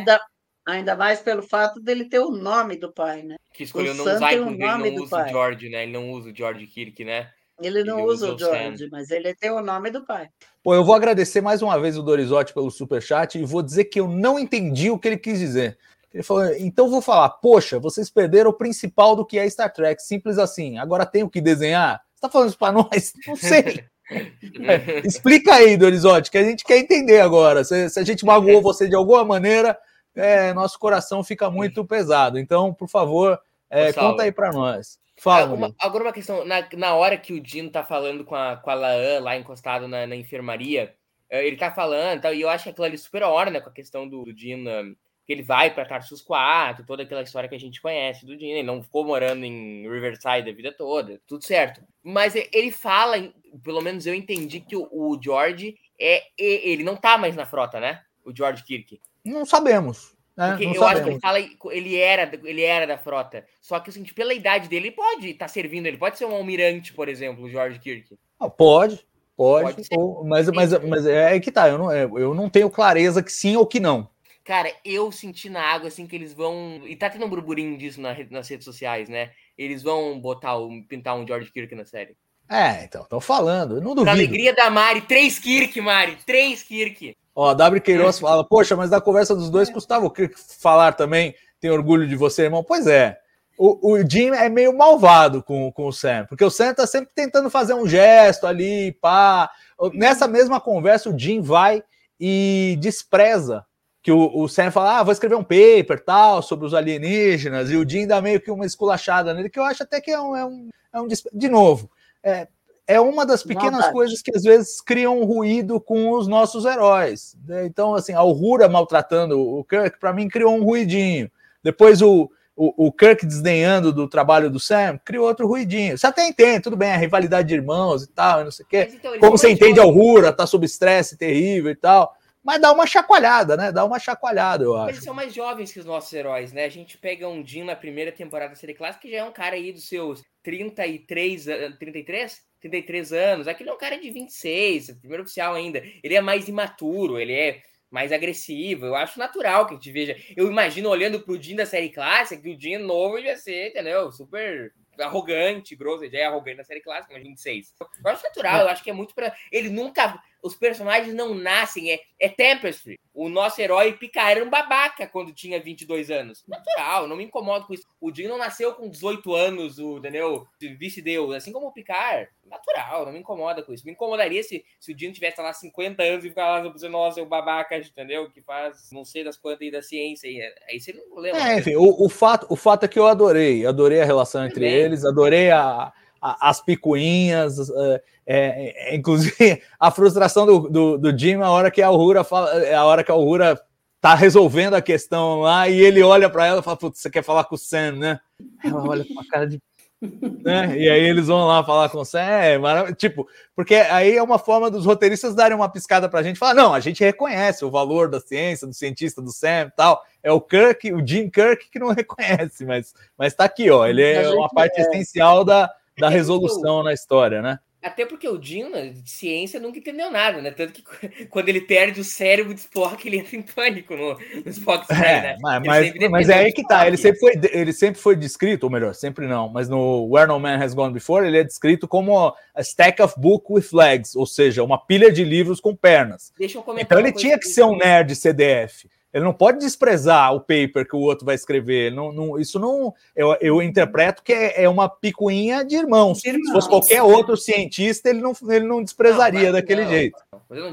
Ainda, mais pelo fato dele ter o nome do pai, né? Que escolheu o não usar, o nome ele não usa o George, né? Ele não usa o George Kirk, né? Ele não ele usa, usa o George, Sam. mas ele tem o nome do pai. Pô, eu vou agradecer mais uma vez o Dorizotti pelo superchat e vou dizer que eu não entendi o que ele quis dizer. Ele falou, então vou falar, poxa, vocês perderam o principal do que é Star Trek, simples assim. Agora tem o que desenhar? Você tá falando isso para nós? Não sei. É, explica aí, Dorizotti, que a gente quer entender agora. Se, se a gente magoou você de alguma maneira, é, nosso coração fica muito pesado. Então, por favor, é, conta aí para nós. Fala, uma, agora uma questão, na, na hora que o Dino tá falando com a, com a Laan lá encostado na, na enfermaria, eh, ele tá falando, tal, e eu acho que aquilo ali super hora, né, com a questão do, do Dino, que ele vai para Tarsus 4, toda aquela história que a gente conhece do Dino, ele não ficou morando em Riverside a vida toda, tudo certo. Mas ele fala, pelo menos eu entendi que o, o George é ele não tá mais na frota, né? O George Kirk. Não sabemos. É, Porque eu sabemos. acho que ele fala, ele era, ele era da frota. Só que, assim, pela idade dele, ele pode estar tá servindo, ele pode ser um almirante, por exemplo, o George Kirk. Ah, pode, pode, pode ou, mas, mas, mas é que tá, eu não, é, eu não tenho clareza que sim ou que não. Cara, eu senti na água, assim, que eles vão. E tá tendo um burburinho disso na, nas redes sociais, né? Eles vão botar o, pintar um George Kirk na série. É, então, estão falando, eu não duvido. Pra alegria da Mari, três Kirk, Mari, três Kirk. Ó, a W Queiroz fala, poxa, mas da conversa dos dois custava o Kirk falar também, tem orgulho de você, irmão. Pois é, o, o Jim é meio malvado com, com o Sam, porque o Sam tá sempre tentando fazer um gesto ali, pá. Nessa mesma conversa, o Jim vai e despreza que o, o Sam fala, ah, vou escrever um paper tal sobre os alienígenas, e o Jim dá meio que uma esculachada nele, que eu acho até que é um, é um, é um de novo. É, é uma das pequenas coisas que às vezes criam um ruído com os nossos heróis. Né? Então, assim, a Uhura maltratando o Kirk, para mim, criou um ruidinho. Depois o, o, o, Kirk desdenhando do trabalho do Sam, criou outro ruidinho. Você até entende, tudo bem, a rivalidade de irmãos e tal, não sei o quê. Então, Como você entende a Uhura, tá sob estresse terrível e tal. Mas dá uma chacoalhada, né? Dá uma chacoalhada, eu acho. Eles são mais jovens que os nossos heróis, né? A gente pega um Jim na primeira temporada da série clássica, que já é um cara aí dos seus 33, 33? 33 anos. Aquele é um cara de 26, primeiro oficial ainda. Ele é mais imaturo, ele é mais agressivo. Eu acho natural que a gente veja. Eu imagino olhando pro Jim da série clássica, que o Jim novo ia ser, entendeu? Super arrogante, grosso, já é arrogante na série clássica, mas 26. Eu acho natural, eu acho que é muito para Ele nunca. Os personagens não nascem, é, é Tempestry. O nosso herói Picard era um babaca quando tinha 22 anos. Natural, não me incomodo com isso. O Jim não nasceu com 18 anos, o Daniel vice-deus, assim como o Picard. Natural, não me incomoda com isso. Me incomodaria se, se o Jim tivesse lá 50 anos e ficar lá dizendo, nossa, é o babaca, entendeu? Que faz não sei das quantas aí da ciência. Aí seria um problema. É, enfim, o, o, fato, o fato é que eu adorei. Adorei a relação entre Também. eles, adorei a, a, as picuinhas, é, é, é, inclusive a frustração do, do, do Jim a hora que a Uhura fala, a hora que a Uhura tá resolvendo a questão lá e ele olha para ela e fala: Putz, você quer falar com o Sam, né? Ela olha com a cara de né? E aí eles vão lá falar com o Sam, é, tipo, porque aí é uma forma dos roteiristas darem uma piscada pra gente, falar, não, a gente reconhece o valor da ciência, do cientista, do Sam e tal, é o Kirk, o Jim Kirk que não reconhece, mas, mas tá aqui, ó, ele é uma parte é... essencial da, da resolução na história, né? Até porque o Dino, né, de ciência, nunca entendeu nada, né? Tanto que quando ele perde o cérebro de Spock, ele entra em pânico no, no Spock. É, né? Mas, mas, mas é aí que tá. Ele sempre, foi, ele sempre foi descrito, ou melhor, sempre não, mas no Where No Man Has Gone Before, ele é descrito como a stack of book with legs, ou seja, uma pilha de livros com pernas. Deixa eu comentar. Então ele tinha que ser um nerd CDF. Ele não pode desprezar o paper que o outro vai escrever. Não, não, isso não. Eu, eu interpreto que é, é, uma picuinha de irmãos. de irmãos. Se fosse qualquer outro cientista, ele não, ele não desprezaria não, daquele não, jeito.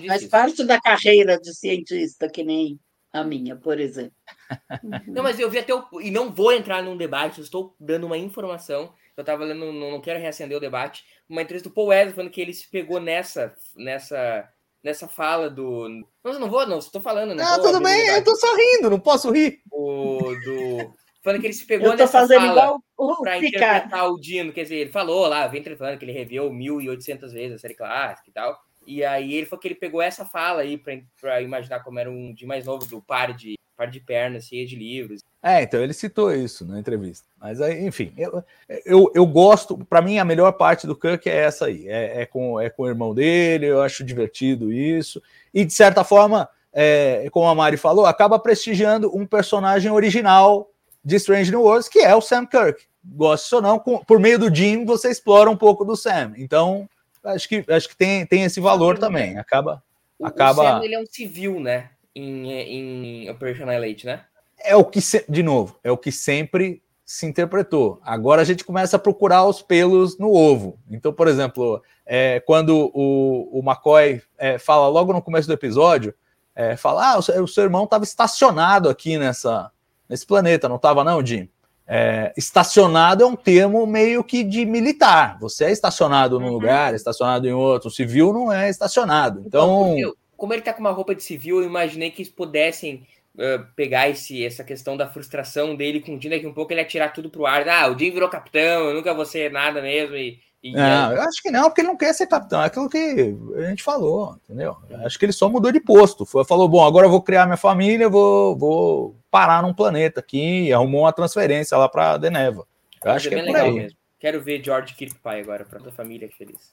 Faz parte da carreira de cientista, que nem a minha, por exemplo. Não, mas eu vi até o. E não vou entrar num debate, estou dando uma informação. Eu estava lendo, não, não quero reacender o debate. Uma entrevista do Paul Wesley falando que ele se pegou nessa. nessa nessa fala do. Mas eu não vou, não, estou falando, né? Não, tudo bem, eu tô só rindo, não posso rir. O do. Falando que ele se pegou nessa fala para interpretar o Dino, quer dizer, ele falou lá, vem tratando que ele reviu 1.800 vezes a série clássica e tal. E aí ele falou que ele pegou essa fala aí para imaginar como era um de mais novo do par de par de pernas cheia de livros. É, então ele citou isso na entrevista. Mas aí, enfim, eu, eu, eu gosto, para mim a melhor parte do Kirk é essa aí, é, é, com, é com o irmão dele, eu acho divertido isso. E de certa forma, é, como a Mari falou, acaba prestigiando um personagem original de Strange New Worlds, que é o Sam Kirk. Goste ou não, com, por meio do Jim você explora um pouco do Sam. Então, acho que, acho que tem, tem esse valor também. Acaba. O, acaba... o Sam ele é um civil, né? Em, em Operation Elite, né? É o que, de novo, é o que sempre se interpretou. Agora a gente começa a procurar os pelos no ovo. Então, por exemplo, é, quando o, o McCoy é, fala logo no começo do episódio, é, fala: ah, o seu, o seu irmão estava estacionado aqui nessa, nesse planeta, não estava, não, Jim? É, estacionado é um termo meio que de militar. Você é estacionado num uhum. lugar, estacionado em outro. O civil não é estacionado. Então. então como ele está com uma roupa de civil, eu imaginei que eles pudessem uh, pegar esse, essa questão da frustração dele com o Jim daqui um pouco, ele atirar tudo pro ar. Ah, o Jim virou capitão, eu nunca vou ser nada mesmo. E, e não, eu acho que não, porque ele não quer ser capitão. É aquilo que a gente falou, entendeu? Eu acho que ele só mudou de posto. Foi, falou: bom, agora eu vou criar minha família, vou, vou parar num planeta aqui. E arrumou uma transferência lá para Deneva. Eu acho que é, é legal mesmo. Quero ver George Kirkpai agora, para tua família feliz.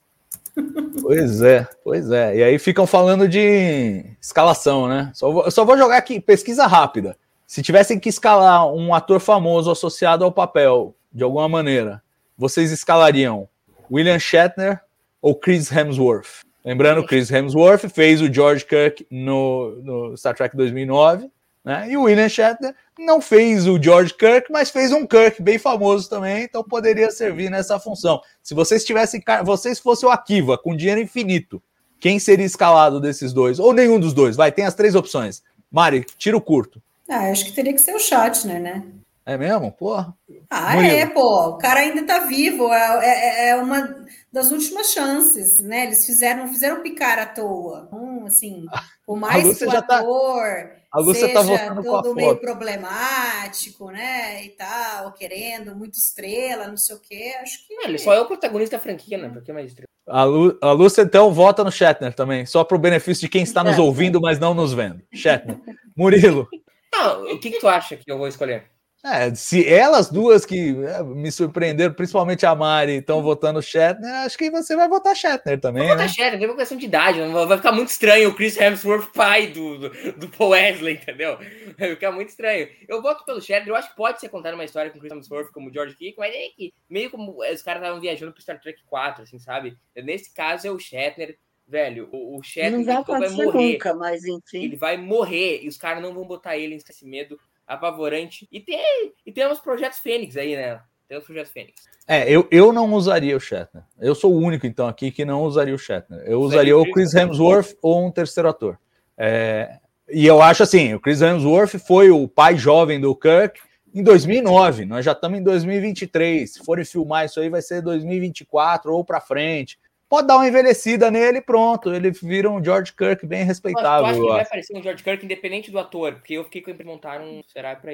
Pois é, pois é. E aí ficam falando de escalação, né? Só vou, só vou jogar aqui, pesquisa rápida. Se tivessem que escalar um ator famoso associado ao papel, de alguma maneira, vocês escalariam William Shatner ou Chris Hemsworth? Lembrando, Chris Hemsworth fez o George Kirk no, no Star Trek 2009, né? E o William Shatner não fez o George Kirk, mas fez um Kirk bem famoso também, então poderia servir nessa função. Se vocês tivessem, vocês fossem o Akiva com dinheiro infinito, quem seria escalado desses dois? Ou nenhum dos dois? Vai, tem as três opções. Mari, tiro curto. Ah, acho que teria que ser o Shatner, né? É mesmo? Porra. Ah, Murilo. é, pô. O cara ainda tá vivo. É, é, é, uma das últimas chances, né? Eles fizeram, não fizeram picar à toa. Hum, assim, por mais que o tá- ator tá, a Lúcia tá seja tá todo meio problemático, né? E tal, querendo muito estrela, não sei o quê. Acho que. ele só é o protagonista da franquia, né? Porque é mais estrela. A, Lu, a Lúcia, então, vota no Shatner também, só para o benefício de quem está nos é. ouvindo, mas não nos vendo. Shatner. Murilo. Não, o que, que tu acha que eu vou escolher? É, se elas duas que é, me surpreenderam, principalmente a Mari, estão votando Shatner, acho que você vai votar Shatner também. Vou votar né? Shatner, tem uma questão de idade, vai ficar muito estranho o Chris Hemsworth pai do, do, do Paul Wesley, entendeu? Vai ficar muito estranho. Eu voto pelo Shatner, eu acho que pode ser contada uma história com o Chris Hemsworth como George Kick, mas é que meio como os caras estavam viajando pro Star Trek 4, assim, sabe? Nesse caso é o Shatner, velho, o, o Shatner Não vai vai morrer. nunca, mas enfim. Ele vai morrer e os caras não vão botar ele nesse medo apavorante. E tem, e tem uns projetos Fênix aí, né? Tem os projetos Fênix. É, eu, eu não usaria o Shatner. Eu sou o único, então, aqui que não usaria o Shatner. Eu usaria o Chris Hemsworth ou um terceiro ator. É, e eu acho assim, o Chris Hemsworth foi o pai jovem do Kirk em 2009. Nós já estamos em 2023. Se forem filmar isso aí, vai ser 2024 ou para frente. Pode dar uma envelhecida nele pronto. Ele vira um George Kirk bem respeitável. Eu acho que vai aparecer um George Kirk independente do ator, porque eu fiquei com montaram será para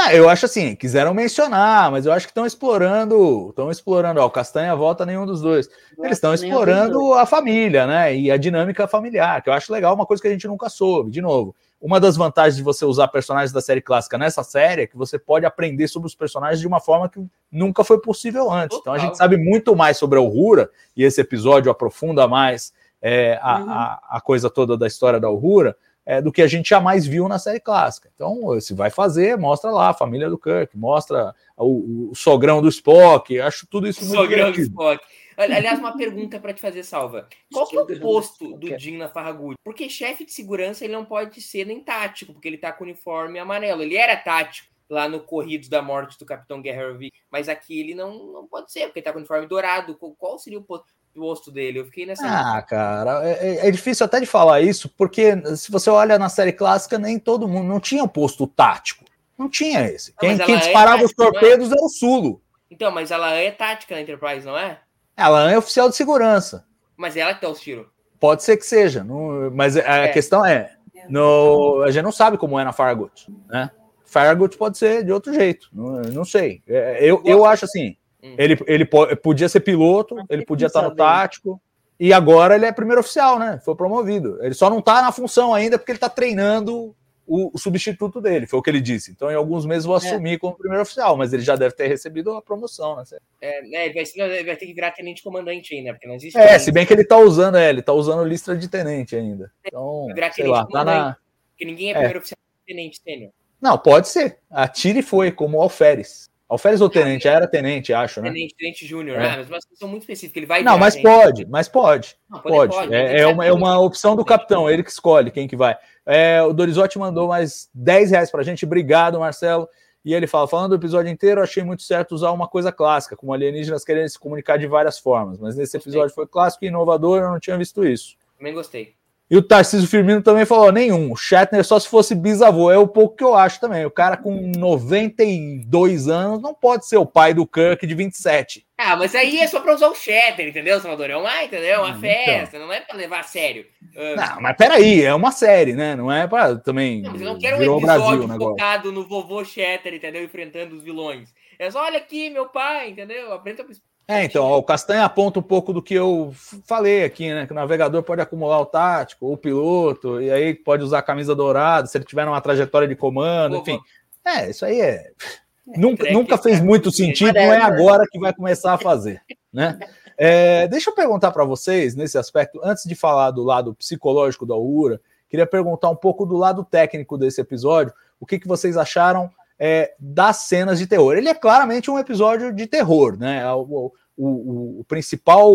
ah, eu acho assim, quiseram mencionar, mas eu acho que estão explorando, estão explorando, ó, o Castanha volta nenhum dos dois. Eles estão explorando a família, né? E a dinâmica familiar, que eu acho legal, uma coisa que a gente nunca soube. De novo, uma das vantagens de você usar personagens da série clássica nessa série é que você pode aprender sobre os personagens de uma forma que nunca foi possível antes. Então a gente sabe muito mais sobre a Uhura, e esse episódio aprofunda mais é, a, uhum. a, a coisa toda da história da Uhura é, do que a gente jamais viu na série clássica. Então, se vai fazer, mostra lá a família do Kirk, mostra o, o sogrão do Spock, acho tudo isso muito Sogrão do Spock. Aliás, uma pergunta para te fazer, Salva. Qual que é o posto do Jim na Farragut? Porque chefe de segurança ele não pode ser nem tático, porque ele tá com o uniforme amarelo. Ele era tático lá no Corridos da Morte do Capitão Guerra mas aqui ele não, não pode ser, porque ele tá com o uniforme dourado. Qual seria o posto? osso dele. Eu fiquei nessa. Ah, cara, é, é, é, difícil até de falar isso, porque se você olha na série clássica, nem todo mundo não tinha posto tático. Não tinha esse. Quem, quem é disparava é os torpedos era o Sulo. Então, mas ela é tática na Enterprise, não é? Ela é oficial de segurança. Mas ela que dá os tiros. Pode ser que seja, não, mas a é. questão é, no, a gente não sabe como é na Farragut, né? Farragut pode ser de outro jeito, não, não sei. Eu, eu acho assim, Hum. Ele, ele podia ser piloto, ele podia estar no tático, e agora ele é primeiro oficial, né? Foi promovido. Ele só não está na função ainda porque ele está treinando o, o, substituto dele, foi o que ele disse. Então, em alguns meses, vou é. assumir é. como primeiro oficial, mas ele já deve ter recebido a promoção, né? É, né, ele, vai, ele vai ter que virar tenente comandante ainda, porque não existe. É, se bem que ele está usando, é, ele tá usando lista de tenente ainda. Então, virar sei lá, tá na... Porque ninguém é, é. primeiro oficial tenente sênior. Não, pode ser. A Tire foi, como o Alferes. Alferes ou tenente? Era tenente, acho, né? Tenente, tenente júnior, é. né? Mas uma situação muito específica. Ele vai não, mas pode, mas pode. Não, pode. pode. É, é, uma, é uma opção do capitão, ele que escolhe quem que vai. É, o Dorizotti mandou mais 10 reais pra gente. Obrigado, Marcelo. E ele fala: falando do episódio inteiro, achei muito certo usar uma coisa clássica, como alienígenas querendo se comunicar de várias formas. Mas nesse episódio foi clássico e inovador, eu não tinha visto isso. Também gostei. E o Tarcísio Firmino também falou: nenhum. O Shatner só se fosse bisavô. É o pouco que eu acho também. O cara com 92 anos não pode ser o pai do Kirk de 27. Ah, mas aí é só pra usar o Shatner, entendeu, Salvador? É uma, entendeu? É uma hum, festa, então. não é pra levar a sério. Uh, não, mas peraí, é uma série, né? Não é pra também. Não, mas eu não quero um episódio Brasil, focado no vovô Shatner, entendeu? Enfrentando os vilões. É só, olha aqui, meu pai, entendeu? Aprenda é, então, ó, o Castanha aponta um pouco do que eu falei aqui, né? Que o navegador pode acumular o tático, o piloto, e aí pode usar a camisa dourada, se ele tiver uma trajetória de comando, Opa. enfim. É, isso aí é. é nunca, nunca fez muito sentido, não é agora que vai começar a fazer, né? É, deixa eu perguntar para vocês, nesse aspecto, antes de falar do lado psicológico da URA, queria perguntar um pouco do lado técnico desse episódio, o que, que vocês acharam é, das cenas de terror. Ele é claramente um episódio de terror, né? O, o, o, principal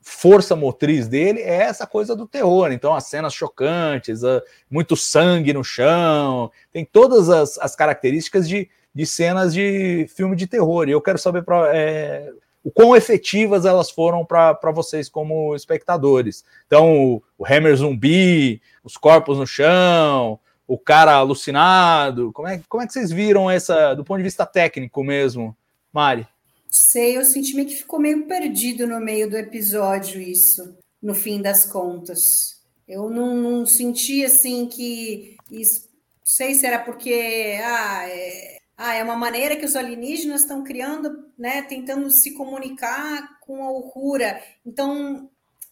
força motriz dele é essa coisa do terror. Então, as cenas chocantes, muito sangue no chão, tem todas as, as características de, de cenas de filme de terror. E eu quero saber pra, é, o quão efetivas elas foram para vocês como espectadores. Então, o, o Hammer zumbi, os corpos no chão, o cara alucinado? Como é, como é que vocês viram essa, do ponto de vista técnico mesmo, Mari? Sei, eu senti meio que ficou meio perdido no meio do episódio isso, no fim das contas. Eu não, não senti assim que isso, sei se era porque ah, é, ah, é uma maneira que os alienígenas estão criando, né, tentando se comunicar com a Uhura. Então,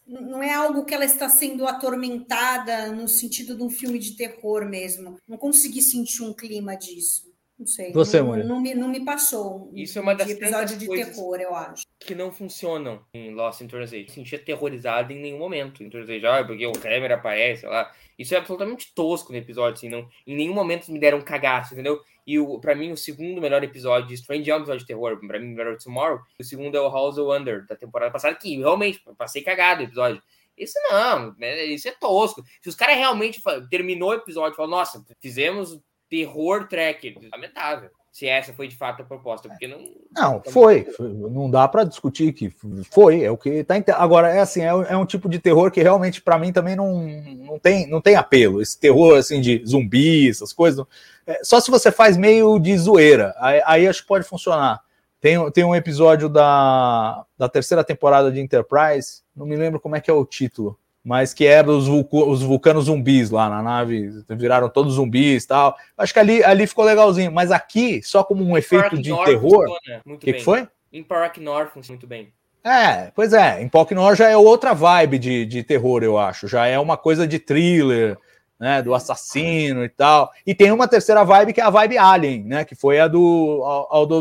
não é algo que ela está sendo atormentada no sentido de um filme de terror mesmo. Não consegui sentir um clima disso. Não sei. Você, não, Mônica? não, me, não me passou. Isso é uma das de episódio de terror, eu acho. que não funcionam em Lost in Translation. Eu sentia aterrorizado em nenhum momento em Translation. Ah, porque o Kramer aparece, sei lá. Isso é absolutamente tosco no episódio, assim, não, em nenhum momento me deram um cagaço, entendeu? E o, pra mim, o segundo melhor episódio de Strange é um episódio de terror, pra mim, de Tomorrow. O segundo é o House of Wonder, da temporada passada, que realmente passei cagado o episódio. Isso não, né? Isso é tosco. Se os caras realmente terminou o episódio e falaram, nossa, fizemos terror tracker, lamentável. Se essa foi de fato a proposta, porque não. Não, foi. foi. Não dá pra discutir que foi. É o que tá. Agora, é assim, é, um- é um tipo de terror que realmente, pra mim, também não, não, tem, não tem apelo. Esse terror, assim, de zumbi, essas coisas. É, só se você faz meio de zoeira. Aí, aí acho que pode funcionar. Tem, tem um episódio da, da terceira temporada de Enterprise, não me lembro como é que é o título, mas que era os, vulco- os vulcanos zumbis lá na nave, viraram todos zumbis e tal. Acho que ali, ali ficou legalzinho, mas aqui, só como um efeito de terror. funciona muito O que, que foi? Em Parak Nor funciona muito bem. É, pois é, em Pocknor já é outra vibe de, de terror, eu acho. Já é uma coisa de thriller, né? Do assassino e tal. E tem uma terceira vibe que é a vibe Alien, né? Que foi a do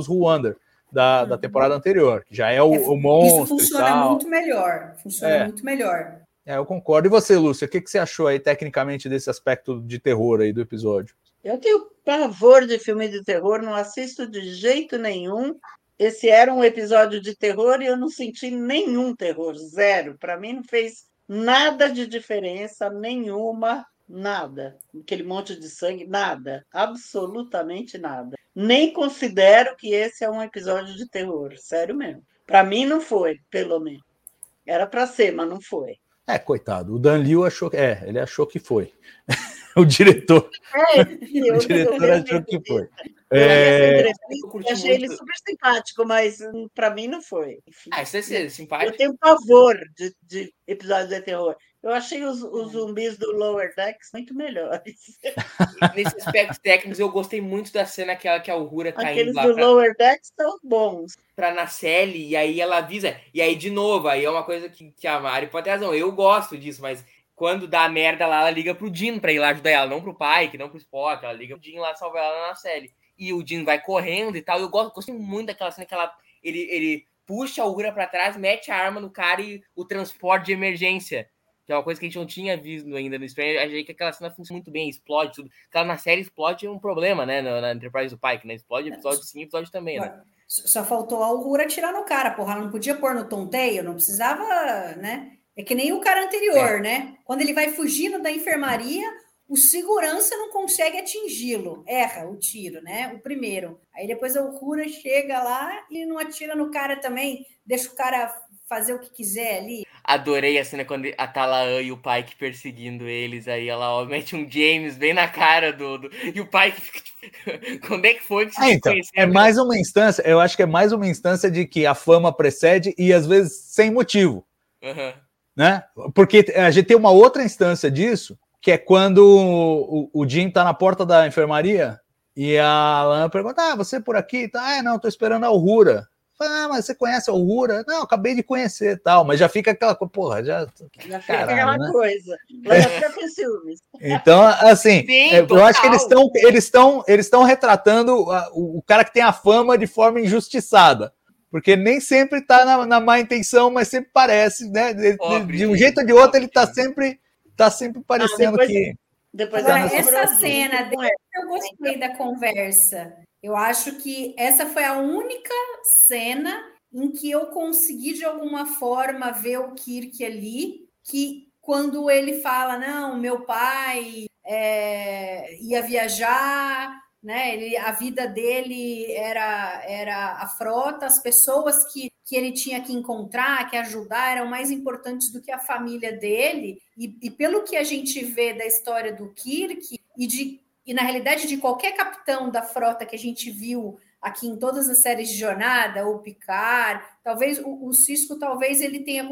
Who Wonder, da, da temporada anterior, que já é o, o monstro. Isso e funciona tal. muito melhor. Funciona É. muito melhor. É, eu concordo. E você, Lúcia, o que, que você achou aí tecnicamente desse aspecto de terror aí do episódio? Eu tenho pavor de filme de terror, não assisto de jeito nenhum. Esse era um episódio de terror e eu não senti nenhum terror, zero. Para mim não fez nada de diferença, nenhuma, nada. Aquele monte de sangue, nada, absolutamente nada. Nem considero que esse é um episódio de terror, sério mesmo. Para mim não foi, pelo menos. Era para ser, mas não foi. É, coitado, o Dan Liu achou que. É, ele achou que foi. o diretor, É, o diretor eu- achou que foi. É, Eu achei ele super simpático, mas para mim não foi. Enfim. Ah, isso é ser Eu simpático. tenho pavor de, de episódios de terror. Eu achei os, os zumbis do Lower Decks muito melhores. Nesses aspectos técnicos, eu gostei muito da cena aquela que a Uhura tá Aqueles indo lá do pra, Lower Decks estão bons. pra Nacelle, e aí ela avisa. E aí, de novo, aí é uma coisa que, que a Mari pode ter razão. Eu gosto disso, mas quando dá merda lá, ela liga pro Jim pra ir lá ajudar ela, não pro Pike, não pro Spock. Ela liga pro Jim lá salvar ela na Nacelle. E o Jim vai correndo e tal. Eu gosto, gostei muito daquela cena que ela, ele, ele puxa a Uhura pra trás, mete a arma no cara e o transporte de emergência. Que é uma coisa que a gente não tinha visto ainda no Strange. Achei que aquela cena funciona muito bem, explode tudo. Aquela na série explode é um problema, né? Na, Enterprise do Pike, né? Explode episódio sim, episódio também, né? Só faltou a Uhura atirar no cara, porra. Ela não podia pôr no tonteio, não precisava, né? É que nem o cara anterior, né? Quando ele vai fugindo da enfermaria, o segurança não consegue atingi-lo. Erra o tiro, né? O primeiro. Aí depois a Uhura chega lá e não atira no cara também, deixa o cara fazer o que quiser ali. Adorei a cena quando a Talaã e o Pike perseguindo eles. Aí ela ó, mete um James bem na cara do. do- e o Pike fica tipo. quando é que foi que É, então, é mais uma instância, eu acho que é mais uma instância de que a fama precede e às vezes sem motivo, Aham. né? Porque a gente tem uma outra instância disso, que é quando o, o Jim tá na porta da enfermaria e a Lana pergunta: Ah, você por aqui? Tá, ah, não, tô esperando a Aurora. Fala, Ah, mas você conhece a Aurora? Não, acabei de conhecer tal, mas já fica aquela coisa, porra, já. Já fica Caralho, aquela né? coisa. Ela já fica com ciúmes. Então, assim, Sim, é, eu acho que eles total. estão eles estão eles estão retratando a- o, o cara que tem a fama de forma injustiçada. Porque nem sempre tá na, na má intenção, mas sempre parece, né? Pobre, de um jeito ou de outro, ele tá pobre. sempre, tá sempre parecendo depois- que. Depois Agora, essa cena dele, eu gostei da conversa. Eu acho que essa foi a única cena em que eu consegui, de alguma forma, ver o Kirk ali, que quando ele fala, não, meu pai é, ia viajar, né? Ele, a vida dele era, era a frota, as pessoas que, que ele tinha que encontrar, que ajudar, eram mais importantes do que a família dele. E, e pelo que a gente vê da história do Kirk e de e na realidade de qualquer capitão da frota que a gente viu aqui em todas as séries de jornada, o Picard, talvez o, o Cisco, talvez ele tenha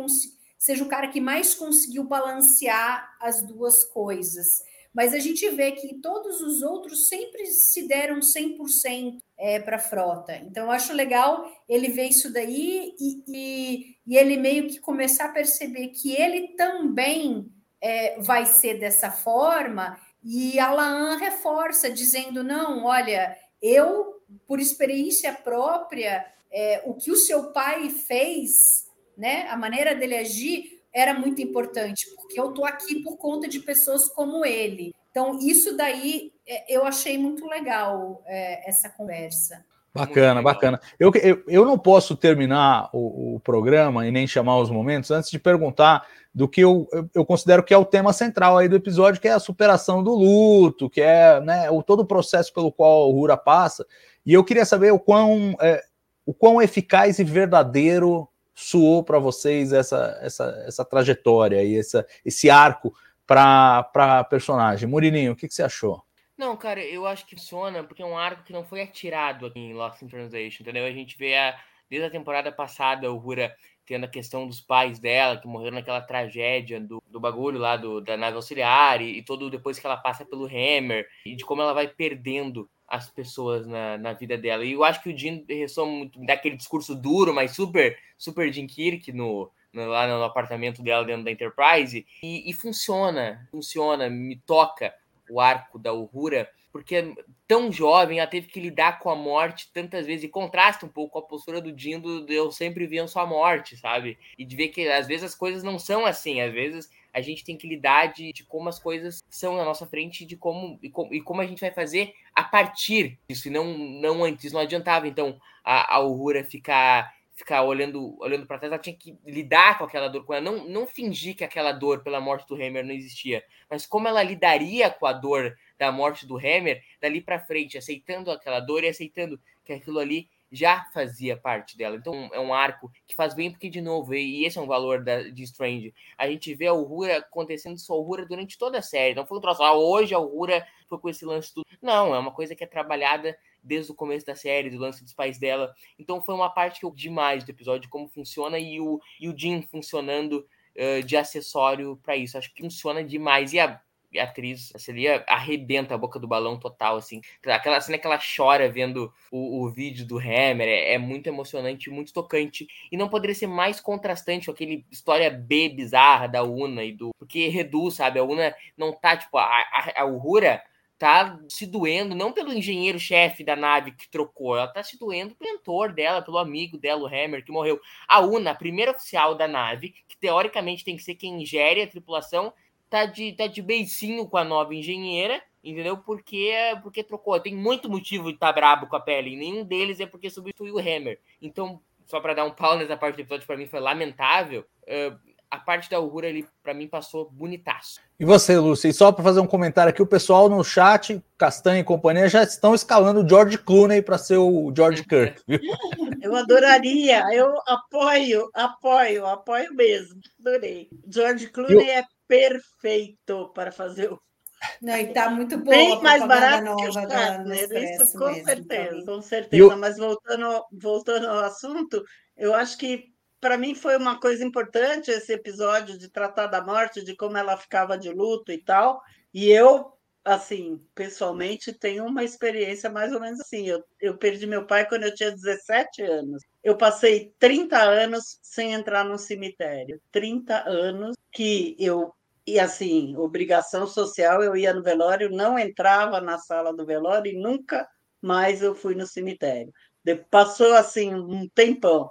seja o cara que mais conseguiu balancear as duas coisas. Mas a gente vê que todos os outros sempre se deram 100% é, para a frota. Então, eu acho legal ele ver isso daí e, e, e ele meio que começar a perceber que ele também é, vai ser dessa forma. E a Laan reforça, dizendo: não, olha, eu, por experiência própria, é, o que o seu pai fez, né, a maneira dele agir, era muito importante, porque eu estou aqui por conta de pessoas como ele. Então, isso daí é, eu achei muito legal é, essa conversa. Bacana, bacana. Eu, eu, eu não posso terminar o, o, programa e nem chamar os momentos antes de perguntar do que eu, eu considero que é o tema central aí do episódio, que é a superação do luto, que é né, o, todo o processo pelo qual o Rura passa. E eu queria saber o quão, é, o quão eficaz e verdadeiro soou para vocês essa, essa, essa trajetória e essa, esse arco para a personagem. Murininho, o que, que você achou? Não, cara, eu acho que funciona porque é um arco que não foi atirado aqui em Lost in Translation, entendeu? A gente vê a, desde a temporada passada o Rura tendo a questão dos pais dela, que morreram naquela tragédia do, do bagulho lá do, da nave auxiliar, e, e todo depois que ela passa pelo Hammer, e de como ela vai perdendo as pessoas na, na vida dela. E eu acho que o Jim ressoa muito daquele discurso duro, mas super, super Jim Kirk no, no, lá no apartamento dela dentro da Enterprise. E, e funciona, funciona, me toca o arco da Uhura, porque tão jovem ela teve que lidar com a morte tantas vezes e contrasta um pouco com a postura do Dindo de eu sempre venço a morte, sabe? E de ver que às vezes as coisas não são assim, às vezes a gente tem que lidar de, de como as coisas são na nossa frente de como e, como e como a gente vai fazer a partir disso e não, não antes. Não adiantava, então, a, a Uhura ficar ficar olhando olhando para trás, ela tinha que lidar com aquela dor, com ela, não, não fingir que aquela dor pela morte do Hammer não existia, mas como ela lidaria com a dor da morte do Hammer dali para frente, aceitando aquela dor e aceitando que aquilo ali já fazia parte dela. Então é um arco que faz bem porque, de novo, e esse é um valor da, de Strange, a gente vê a Uhura acontecendo sua Uhura durante toda a série. Não foi um troço, ah, hoje a Uhura foi com esse lance tudo. Não, é uma coisa que é trabalhada desde o começo da série, do lance dos pais dela. Então foi uma parte que eu demais do episódio, como funciona e o, e o Jim funcionando uh, de acessório para isso. Acho que funciona demais. E a, a atriz, a Celia, arrebenta a boca do balão total, assim. Aquela cena que ela chora vendo o, o vídeo do Hammer é, é, muito emocionante, muito tocante. E não poderia ser mais contrastante com aquele história B bizarra da Una e do. Porque reduz, sabe? A Una não tá, tipo, a, a, a Uhura tá se doendo, não pelo engenheiro-chefe da nave que trocou, ela tá se doendo pelo mentor dela, pelo amigo dela, o Hammer, que morreu. A Una, a primeira oficial da nave, que teoricamente tem que ser quem gere a tripulação, tá de, tá de beicinho com a nova engenheira, entendeu? Porque, porque trocou. Tem muito motivo de estar tá brabo com a pele, e nenhum deles é porque substituiu o Hammer. Então, só para dar um pau nessa parte do episódio, para mim foi lamentável. Uh, a parte da Uhura ali, para mim, passou bonitaço. E você, Lúcia? E só para fazer um comentário aqui, o pessoal no chat, Castanha e companhia, já estão escalando o George Clooney para ser o George Kirk. Eu adoraria, eu apoio, apoio, apoio mesmo. Adorei. George Clooney eu... é perfeito para fazer o não, e tá muito boa. Bem mais barato que o Shatner, isso com mesmo, certeza, com certeza. Eu... Mas voltando, voltando ao assunto, eu acho que para mim foi uma coisa importante esse episódio de tratar da morte, de como ela ficava de luto e tal. E eu, assim, pessoalmente, tenho uma experiência mais ou menos assim. Eu, eu perdi meu pai quando eu tinha 17 anos. Eu passei 30 anos sem entrar no cemitério. 30 anos que eu e assim, obrigação social, eu ia no velório, não entrava na sala do velório e nunca mais eu fui no cemitério. Passou assim um tempão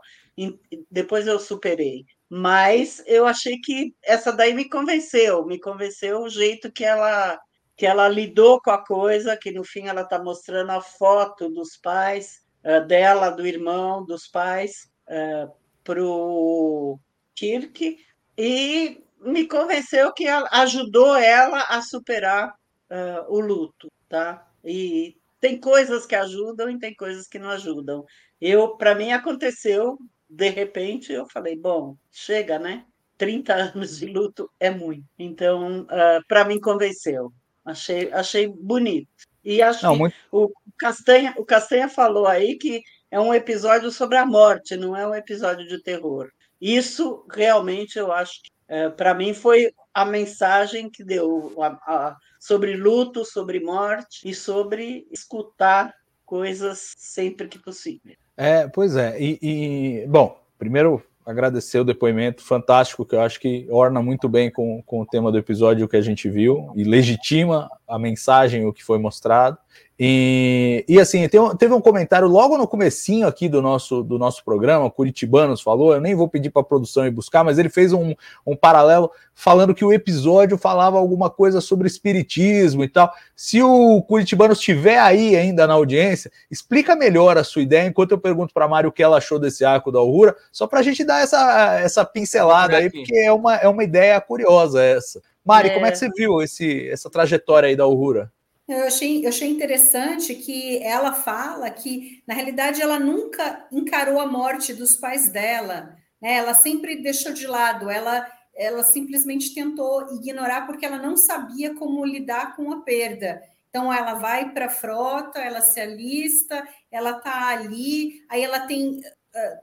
depois eu superei. Mas eu achei que essa daí me convenceu, me convenceu o jeito que ela que ela lidou com a coisa, que no fim ela está mostrando a foto dos pais, uh, dela, do irmão, dos pais, eh, para o Kirk, e me convenceu que ajudou ela a superar uh, o luto, tá? E tem coisas que ajudam e tem coisas que não ajudam. Eu, para mim, aconteceu de repente eu falei, bom, chega, né? 30 anos de luto é muito. Então, uh, ah, para mim convenceu. Achei, achei bonito. E acho não, muito... o Castanha, o Castanha falou aí que é um episódio sobre a morte, não é um episódio de terror. Isso realmente eu acho que uh, para mim foi a mensagem que deu a, a, sobre luto, sobre morte e sobre escutar coisas sempre que possível. É, pois é. E, e, bom, primeiro agradecer o depoimento fantástico, que eu acho que orna muito bem com, com o tema do episódio que a gente viu e legitima a mensagem, o que foi mostrado. E, e assim, teve um comentário logo no comecinho aqui do nosso, do nosso programa, Curitibanos falou, eu nem vou pedir para a produção ir buscar, mas ele fez um, um paralelo falando que o episódio falava alguma coisa sobre espiritismo e tal. Se o Curitibanos estiver aí ainda na audiência, explica melhor a sua ideia, enquanto eu pergunto para a Mari o que ela achou desse arco da Aurora, só para a gente dar essa, essa pincelada aí, porque é uma, é uma ideia curiosa essa. Mari, é. como é que você viu esse, essa trajetória aí da Aurora? Eu achei, eu achei interessante que ela fala que, na realidade, ela nunca encarou a morte dos pais dela, né? Ela sempre deixou de lado, ela, ela simplesmente tentou ignorar porque ela não sabia como lidar com a perda. Então, ela vai para a frota, ela se alista, ela está ali, aí ela tem.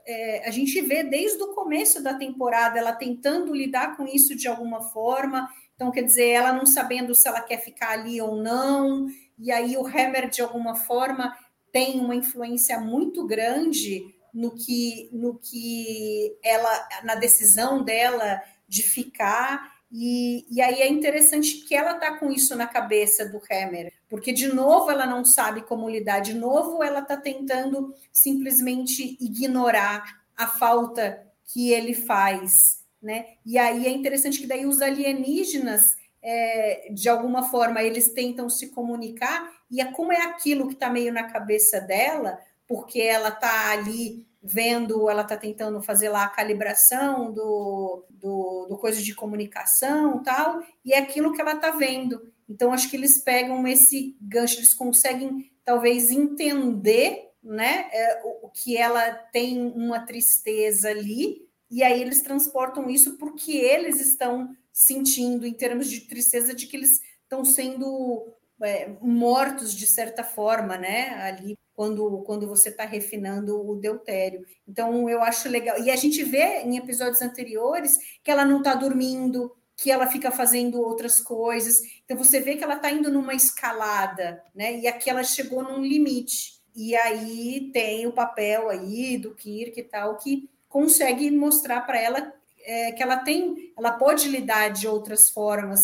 É, a gente vê desde o começo da temporada ela tentando lidar com isso de alguma forma, então, quer dizer, ela não sabendo se ela quer ficar ali ou não, e aí o Hammer, de alguma forma, tem uma influência muito grande no que, no que ela, na decisão dela de ficar. E, e aí é interessante que ela está com isso na cabeça do Hammer, porque de novo ela não sabe como lidar, de novo ela está tentando simplesmente ignorar a falta que ele faz né? E aí é interessante que daí os alienígenas, é, de alguma forma, eles tentam se comunicar, e é como é aquilo que está meio na cabeça dela, porque ela está ali vendo, ela está tentando fazer lá a calibração do, do, do coisa de comunicação tal, e é aquilo que ela está vendo. Então, acho que eles pegam esse gancho, eles conseguem talvez entender né, é, o, o que ela tem uma tristeza ali, e aí eles transportam isso porque eles estão sentindo, em termos de tristeza, de que eles estão sendo é, mortos de certa forma, né? Ali quando, quando você está refinando o deutério. Então eu acho legal. E a gente vê em episódios anteriores que ela não está dormindo, que ela fica fazendo outras coisas. Então você vê que ela está indo numa escalada, né? E aqui ela chegou num limite. E aí tem o papel aí do Kirk e tal, que consegue mostrar para ela é, que ela tem, ela pode lidar de outras formas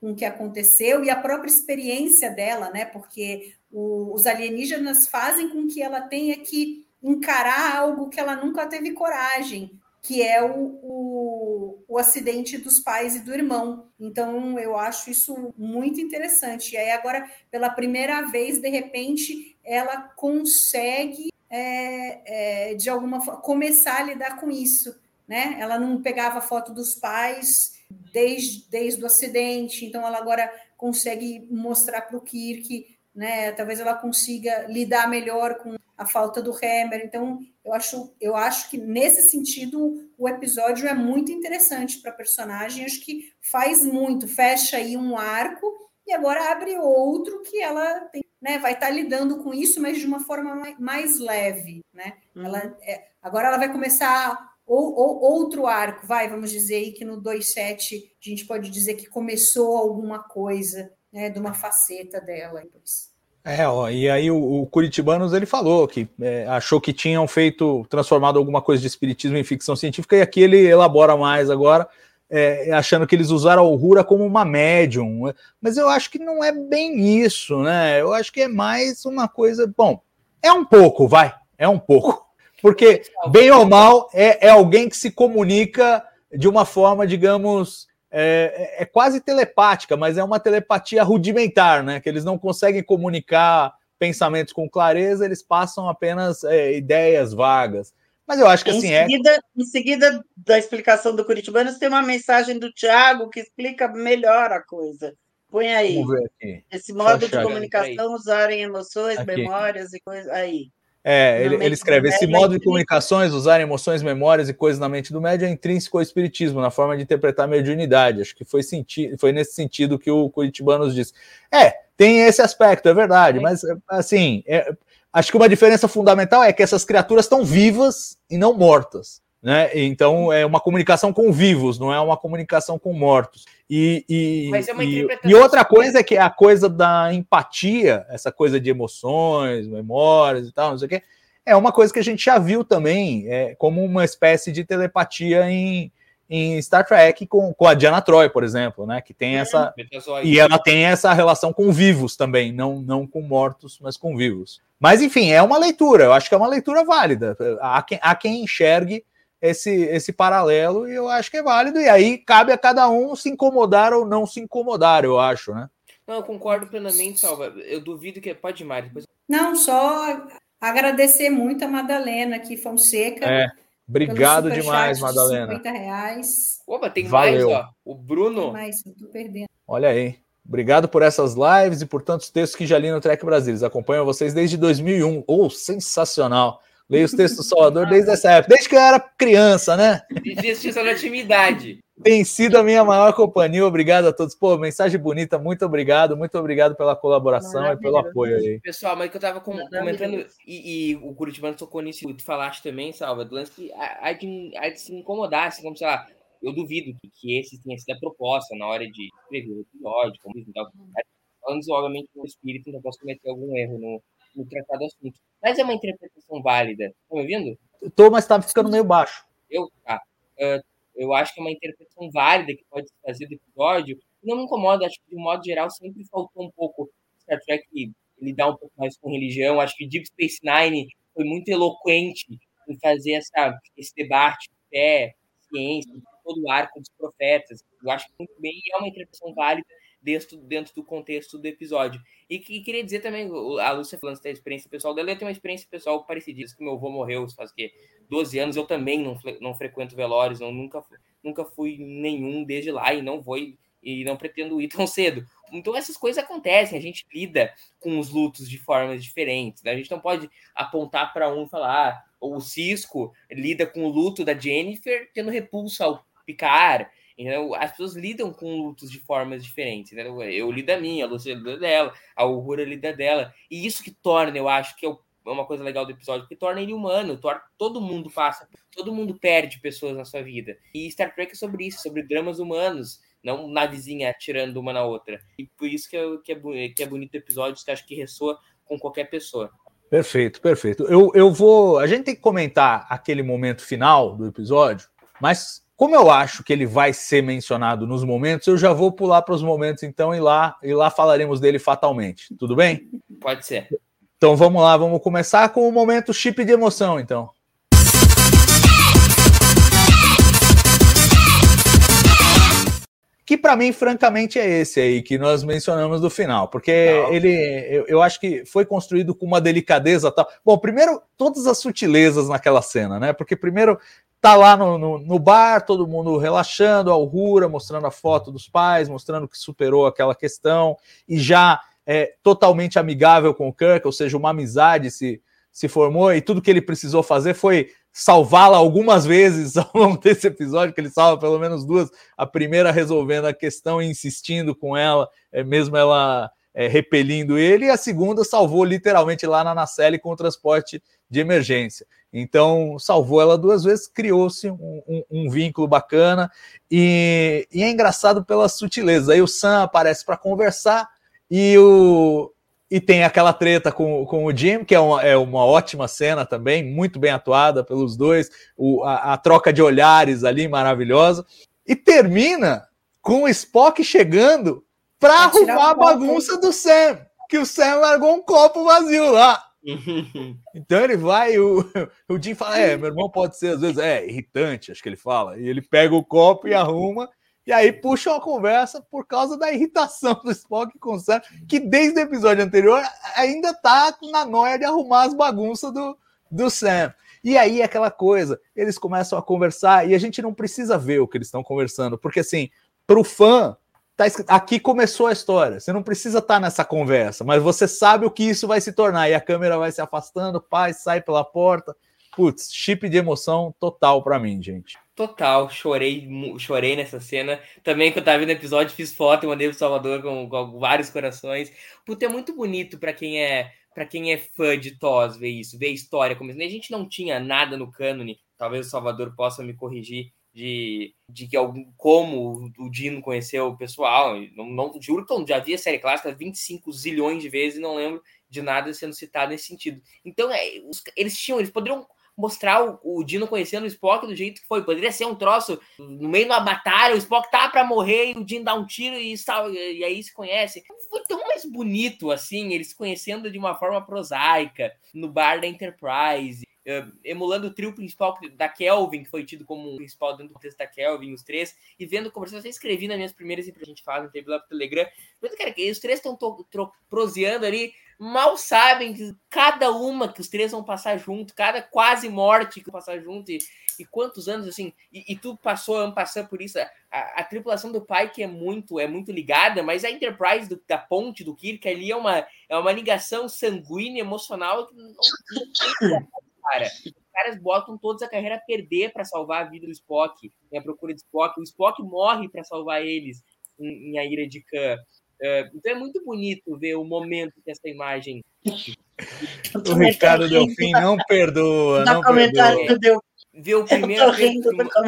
com o que aconteceu e a própria experiência dela, né? Porque o, os alienígenas fazem com que ela tenha que encarar algo que ela nunca teve coragem, que é o, o, o, acidente dos pais e do irmão. Então, eu acho isso muito interessante. E aí, agora, pela primeira vez, de repente, ela consegue é, é, de alguma forma, começar a lidar com isso. Né? Ela não pegava foto dos pais desde, desde o acidente, então ela agora consegue mostrar para o Kirk, né? talvez ela consiga lidar melhor com a falta do Hammer. Então, eu acho, eu acho que nesse sentido o episódio é muito interessante para a personagem, acho que faz muito, fecha aí um arco e agora abre outro que ela tem, né, vai estar tá lidando com isso, mas de uma forma mais, mais leve, né? Uhum. Ela, é, agora ela vai começar ou, ou, outro arco, vai, vamos dizer aí que no 2.7 a gente pode dizer que começou alguma coisa, né, de uma faceta dela. Depois. É, ó, e aí o, o Curitibanos ele falou que é, achou que tinham feito, transformado alguma coisa de espiritismo em ficção científica, e aqui ele elabora mais agora, é, achando que eles usaram a Uhura como uma médium, mas eu acho que não é bem isso, né? Eu acho que é mais uma coisa. Bom, é um pouco, vai, é um pouco. Porque, bem ou mal, é, é alguém que se comunica de uma forma, digamos, é, é, quase telepática, mas é uma telepatia rudimentar, né? Que eles não conseguem comunicar pensamentos com clareza, eles passam apenas é, ideias vagas. Mas eu acho que em assim seguida, é. Em seguida da explicação do Curitibanos, tem uma mensagem do Tiago que explica melhor a coisa. Põe aí. Esse modo de comunicação, usarem emoções, aqui. memórias e coisas. Aí. É, ele, ele, escreve: esse modo de comunicações, usar emoções, memórias e coisas na mente do médio é intrínseco ao espiritismo, na forma de interpretar a mediunidade. Acho que foi, senti foi nesse sentido que o Curitibanos disse. É, tem esse aspecto, é verdade, mas assim, é, acho que uma diferença fundamental é que essas criaturas estão vivas e não mortas. Né? Então é uma comunicação com vivos, não é uma comunicação com mortos. E, e, é e, e, outra coisa é que a coisa da empatia, essa coisa de emoções, memórias e tal, não sei o quê, é uma coisa que a gente já viu também, é, como uma espécie de telepatia em, em Star Trek com, com a Diana Troy, por exemplo, né? Que tem essa. E ela tem essa relação com vivos também, não, não com mortos, mas com vivos. Mas, enfim, é uma leitura, eu acho que é uma leitura válida. Há quem, há quem enxergue esse, esse paralelo e eu acho que é válido. E aí cabe a cada um se incomodar ou não se incomodar, eu acho, né? Não, eu concordo plenamente, Salva. Eu duvido que. Pode ir, Mari. Depois... Não, só agradecer muito a Madalena aqui, Fonseca. É. Obrigado demais, Madalena. 50 reais. Opa, tem Valeu. mais, ó. O Bruno. Tem mais, eu tô perdendo. Olha aí. Obrigado por essas lives e por tantos textos que já li no Trek Brasilis. Acompanho vocês desde 2001. Oh, sensacional. Leio os textos do Salvador desde essa época, desde que eu era criança, né? Existe essa atividade. Tem sido a minha maior companhia. Obrigado a todos. Pô, mensagem bonita. Muito obrigado. Muito obrigado pela colaboração e pelo apoio aí. Pessoal, mas que eu tava com, comentando, e, e, o Curitibano tocou nisso, tu falaste também, Salva, do lance que há de, há de se incomodar, assim, como, sei lá, eu duvido que, que esse tenha sido a proposta na hora de escrever o episódio, como isso, tal. Antes, obviamente, o espírito não posso cometer algum erro no, no tratado assunto. Mas é uma interpretação válida. Tá me ouvindo? Tô, mas tá ficando meio baixo. Eu, tá. Uh, eu acho que é uma interpretação válida que pode se fazer do episódio. Não me incomoda, acho que de um modo geral sempre faltou um pouco Star Trek lidar um pouco mais com religião. Acho que Deep Space Nine foi muito eloquente em fazer essa, esse debate fé, ciência, todo o arco dos profetas. Eu acho que muito bem e é uma interpretação válida dentro, dentro do contexto do episódio. E, e queria dizer também, a Lúcia falando da experiência pessoal dela, eu tenho uma experiência pessoal parecida, que meu avô morreu faz que 12 anos, eu também não, não frequento velórios, não, nunca, nunca fui nenhum desde lá e não vou e não pretendo ir tão cedo. Então essas coisas acontecem, a gente lida com os lutos de formas diferentes. Né? A gente não pode apontar para um e falar, ah, o Cisco lida com o luto da Jennifer tendo repulso ao Picard. As pessoas lidam com lutos de formas diferentes. Eu lido a minha, a Lúcia lida dela, a Uhura lida dela. E isso que torna, eu acho, que é uma coisa legal do episódio, que torna ele humano. Torna, todo mundo passa, todo mundo perde pessoas na sua vida. E Star Trek é sobre isso, sobre dramas humanos não navezinha atirando uma na outra. E por isso que é, que é, que é bonito o episódio, que acho que ressoa com qualquer pessoa. Perfeito, perfeito. Eu, eu vou. A gente tem que comentar aquele momento final do episódio, mas como eu acho que ele vai ser mencionado nos momentos, eu já vou pular para os momentos então e lá e lá falaremos dele fatalmente. Tudo bem? Pode ser. Então vamos lá, vamos começar com o momento chip de emoção, então. que para mim, francamente, é esse aí que nós mencionamos no final, porque Não. ele, eu, eu, acho que foi construído com uma delicadeza tal. Bom, primeiro, todas as sutilezas naquela cena, né? Porque primeiro tá lá no, no, no bar, todo mundo relaxando, a Aurora mostrando a foto dos pais, mostrando que superou aquela questão e já é totalmente amigável com o Kirk, ou seja, uma amizade se, se formou e tudo que ele precisou fazer foi salvá-la algumas vezes ao longo desse episódio, que ele salva pelo menos duas. A primeira resolvendo a questão e insistindo com ela, é, mesmo ela é, repelindo ele, e a segunda salvou literalmente lá na Nacelle com o transporte de emergência. Então, salvou ela duas vezes, criou-se um, um, um, vínculo bacana, e, e é engraçado pelas sutilezas. Aí o Sam aparece para conversar, e o, e tem aquela treta com, com o Jim, que é uma, é uma ótima cena também, muito bem atuada pelos dois, o, a, a troca de olhares ali maravilhosa. E termina com o Spock chegando para arrumar a bagunça do Sam, que o Sam largou um copo vazio lá. então ele vai, o, o Jim fala: É, meu irmão pode ser às vezes é irritante, acho que ele fala. E ele pega o copo e arruma. E aí puxa uma conversa por causa da irritação do Spock com o Sam, que desde o episódio anterior ainda tá na noia de arrumar as bagunças do, do Sam. E aí aquela coisa, eles começam a conversar e a gente não precisa ver o que eles estão conversando, porque assim, para o fã, tá aqui começou a história. Você não precisa estar tá nessa conversa, mas você sabe o que isso vai se tornar. E a câmera vai se afastando, pai sai pela porta. Putz, chip de emoção total para mim, gente. Total, chorei, chorei nessa cena. Também que eu tava vendo o episódio, fiz foto e mandei pro Salvador com, com vários corações. Puta, é muito bonito para quem é para quem é fã de TOS ver isso, ver a história como A gente não tinha nada no cânone, talvez o Salvador possa me corrigir de, de que algum, como o Dino conheceu o pessoal. Não, não juro que eu já vi a série clássica 25 zilhões de vezes e não lembro de nada sendo citado nesse sentido. Então, é, os, eles tinham, eles poderiam mostrar o, o Dino conhecendo o Spock do jeito que foi. Poderia ser um troço no meio de uma batalha, o Spock tá para morrer e o Dino dá um tiro e, e aí se conhece. Foi tão mais bonito assim, eles conhecendo de uma forma prosaica no bar da Enterprise. Uh, emulando o trio principal da Kelvin, que foi tido como principal dentro do texto da Kelvin, os três, e vendo conversações, eu escrevi nas minhas primeiras que a gente fala no Telegram, mas, cara, que os três estão proseando ali, mal sabem que cada uma que os três vão passar junto, cada quase morte que vão passar junto, e, e quantos anos assim, e, e tu passou, passando por isso, a, a, tripulação do pai que é muito, é muito ligada, mas a Enterprise do, da ponte do Kirk ali é uma, é uma ligação sanguínea, emocional que não, não cara. Os caras botam todos a carreira a perder para salvar a vida do Spock, em a procura de Spock. O Spock morre para salvar eles em, em, A Ira de Khan. Uh, então é muito bonito ver o momento que essa imagem. o Ricardo Delfim não perdoa. Não comentário perdoa. Ver o, primeiro aperto de,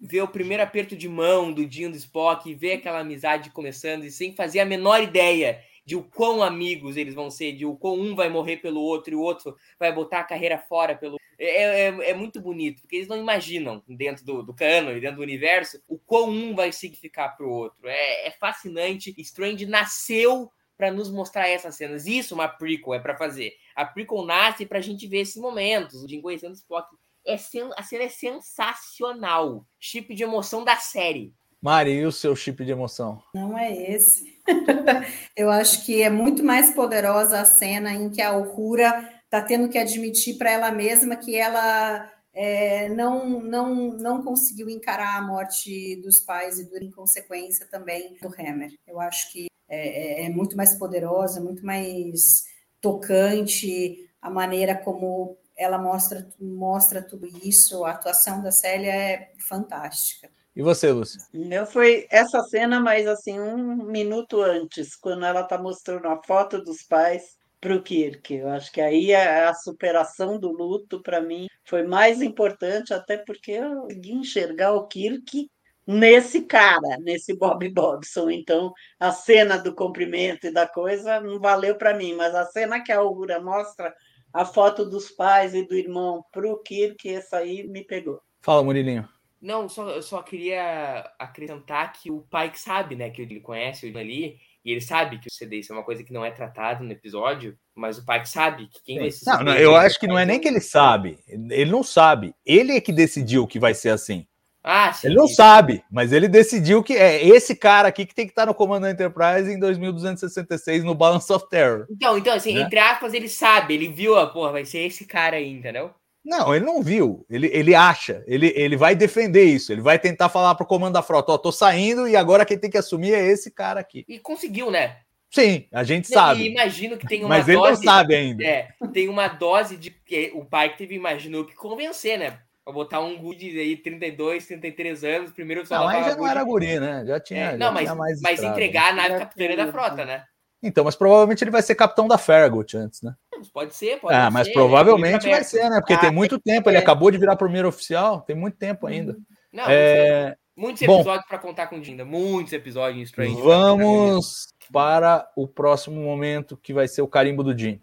ver o primeiro aperto de mão do Dinho do Spock, ver aquela amizade começando e sem fazer a menor ideia de o quão amigos eles vão ser, de o quão um vai morrer pelo outro e o outro vai botar a carreira fora pelo. É, é, é muito bonito, porque eles não imaginam dentro do, do cano e dentro do universo o quão um vai significar para o outro. É, é fascinante. Strange nasceu para nos mostrar essas cenas. Isso uma prequel é para fazer. A prequel nasce para a gente ver esses momentos, de conhecendo Spock. É sen... A cena é sensacional. Chip de emoção da série. Mari, e o seu chip de emoção? Não é esse. Eu acho que é muito mais poderosa a cena em que a Uhura está tendo que admitir para ela mesma que ela é, não, não, não conseguiu encarar a morte dos pais e, em consequência, também do Hammer. Eu acho que é, é, é muito mais poderosa, muito mais tocante a maneira como ela mostra, mostra tudo isso. A atuação da Célia é fantástica. E você, Lúcia? Meu foi essa cena, mas assim, um minuto antes, quando ela está mostrando a foto dos pais para o Kirk. Eu acho que aí a, a superação do luto, para mim, foi mais importante, até porque eu consegui enxergar o Kirk nesse cara, nesse Bob Bobson. Então, a cena do cumprimento e da coisa não valeu para mim, mas a cena que a Augura mostra a foto dos pais e do irmão para o Kirk, essa aí me pegou. Fala, Murilinho. Não, só, eu só queria acrescentar que o pai que sabe, né, que ele conhece o ali, e ele sabe que o CD isso é uma coisa que não é tratado no episódio, mas o pai que sabe que quem vai ser. Não, não, eu acho que não é nem que ele sabe, ele não sabe. Ele é que decidiu que vai ser assim. Ah, sim, ele não isso. sabe, mas ele decidiu que é esse cara aqui que tem que estar no comando Enterprise em 2266 no Balance of Terror. Então, então assim, né? entre aspas, ele sabe, ele viu, a porra, vai ser esse cara aí, entendeu? Não, ele não viu. Ele, ele acha. Ele, ele vai defender isso. Ele vai tentar falar pro comando da frota: Ó, tô saindo e agora quem tem que assumir é esse cara aqui. E conseguiu, né? Sim, a gente sabe. E imagino que tem uma Mas dose. Mas ele não sabe ainda. É, tem uma dose de que o pai que teve, imaginou que convencer, né? Pra botar um guri aí, 32, 33 anos, primeiro só. Não, aí já não era guri, né? Já tinha. É, já não, mas, mais mas entregar a nave capitânia da frota, né? Então, mas provavelmente ele vai ser capitão da Farragut antes, né? Pode ser, pode ah, mas provavelmente vai ser, né? Porque ah, tem muito tempo. É. Ele acabou de virar primeiro oficial, tem muito tempo ainda. Não, é... muitos episódios para contar com Dinda, muitos episódios em Strange. Vamos para o próximo momento que vai ser o carimbo do Jim.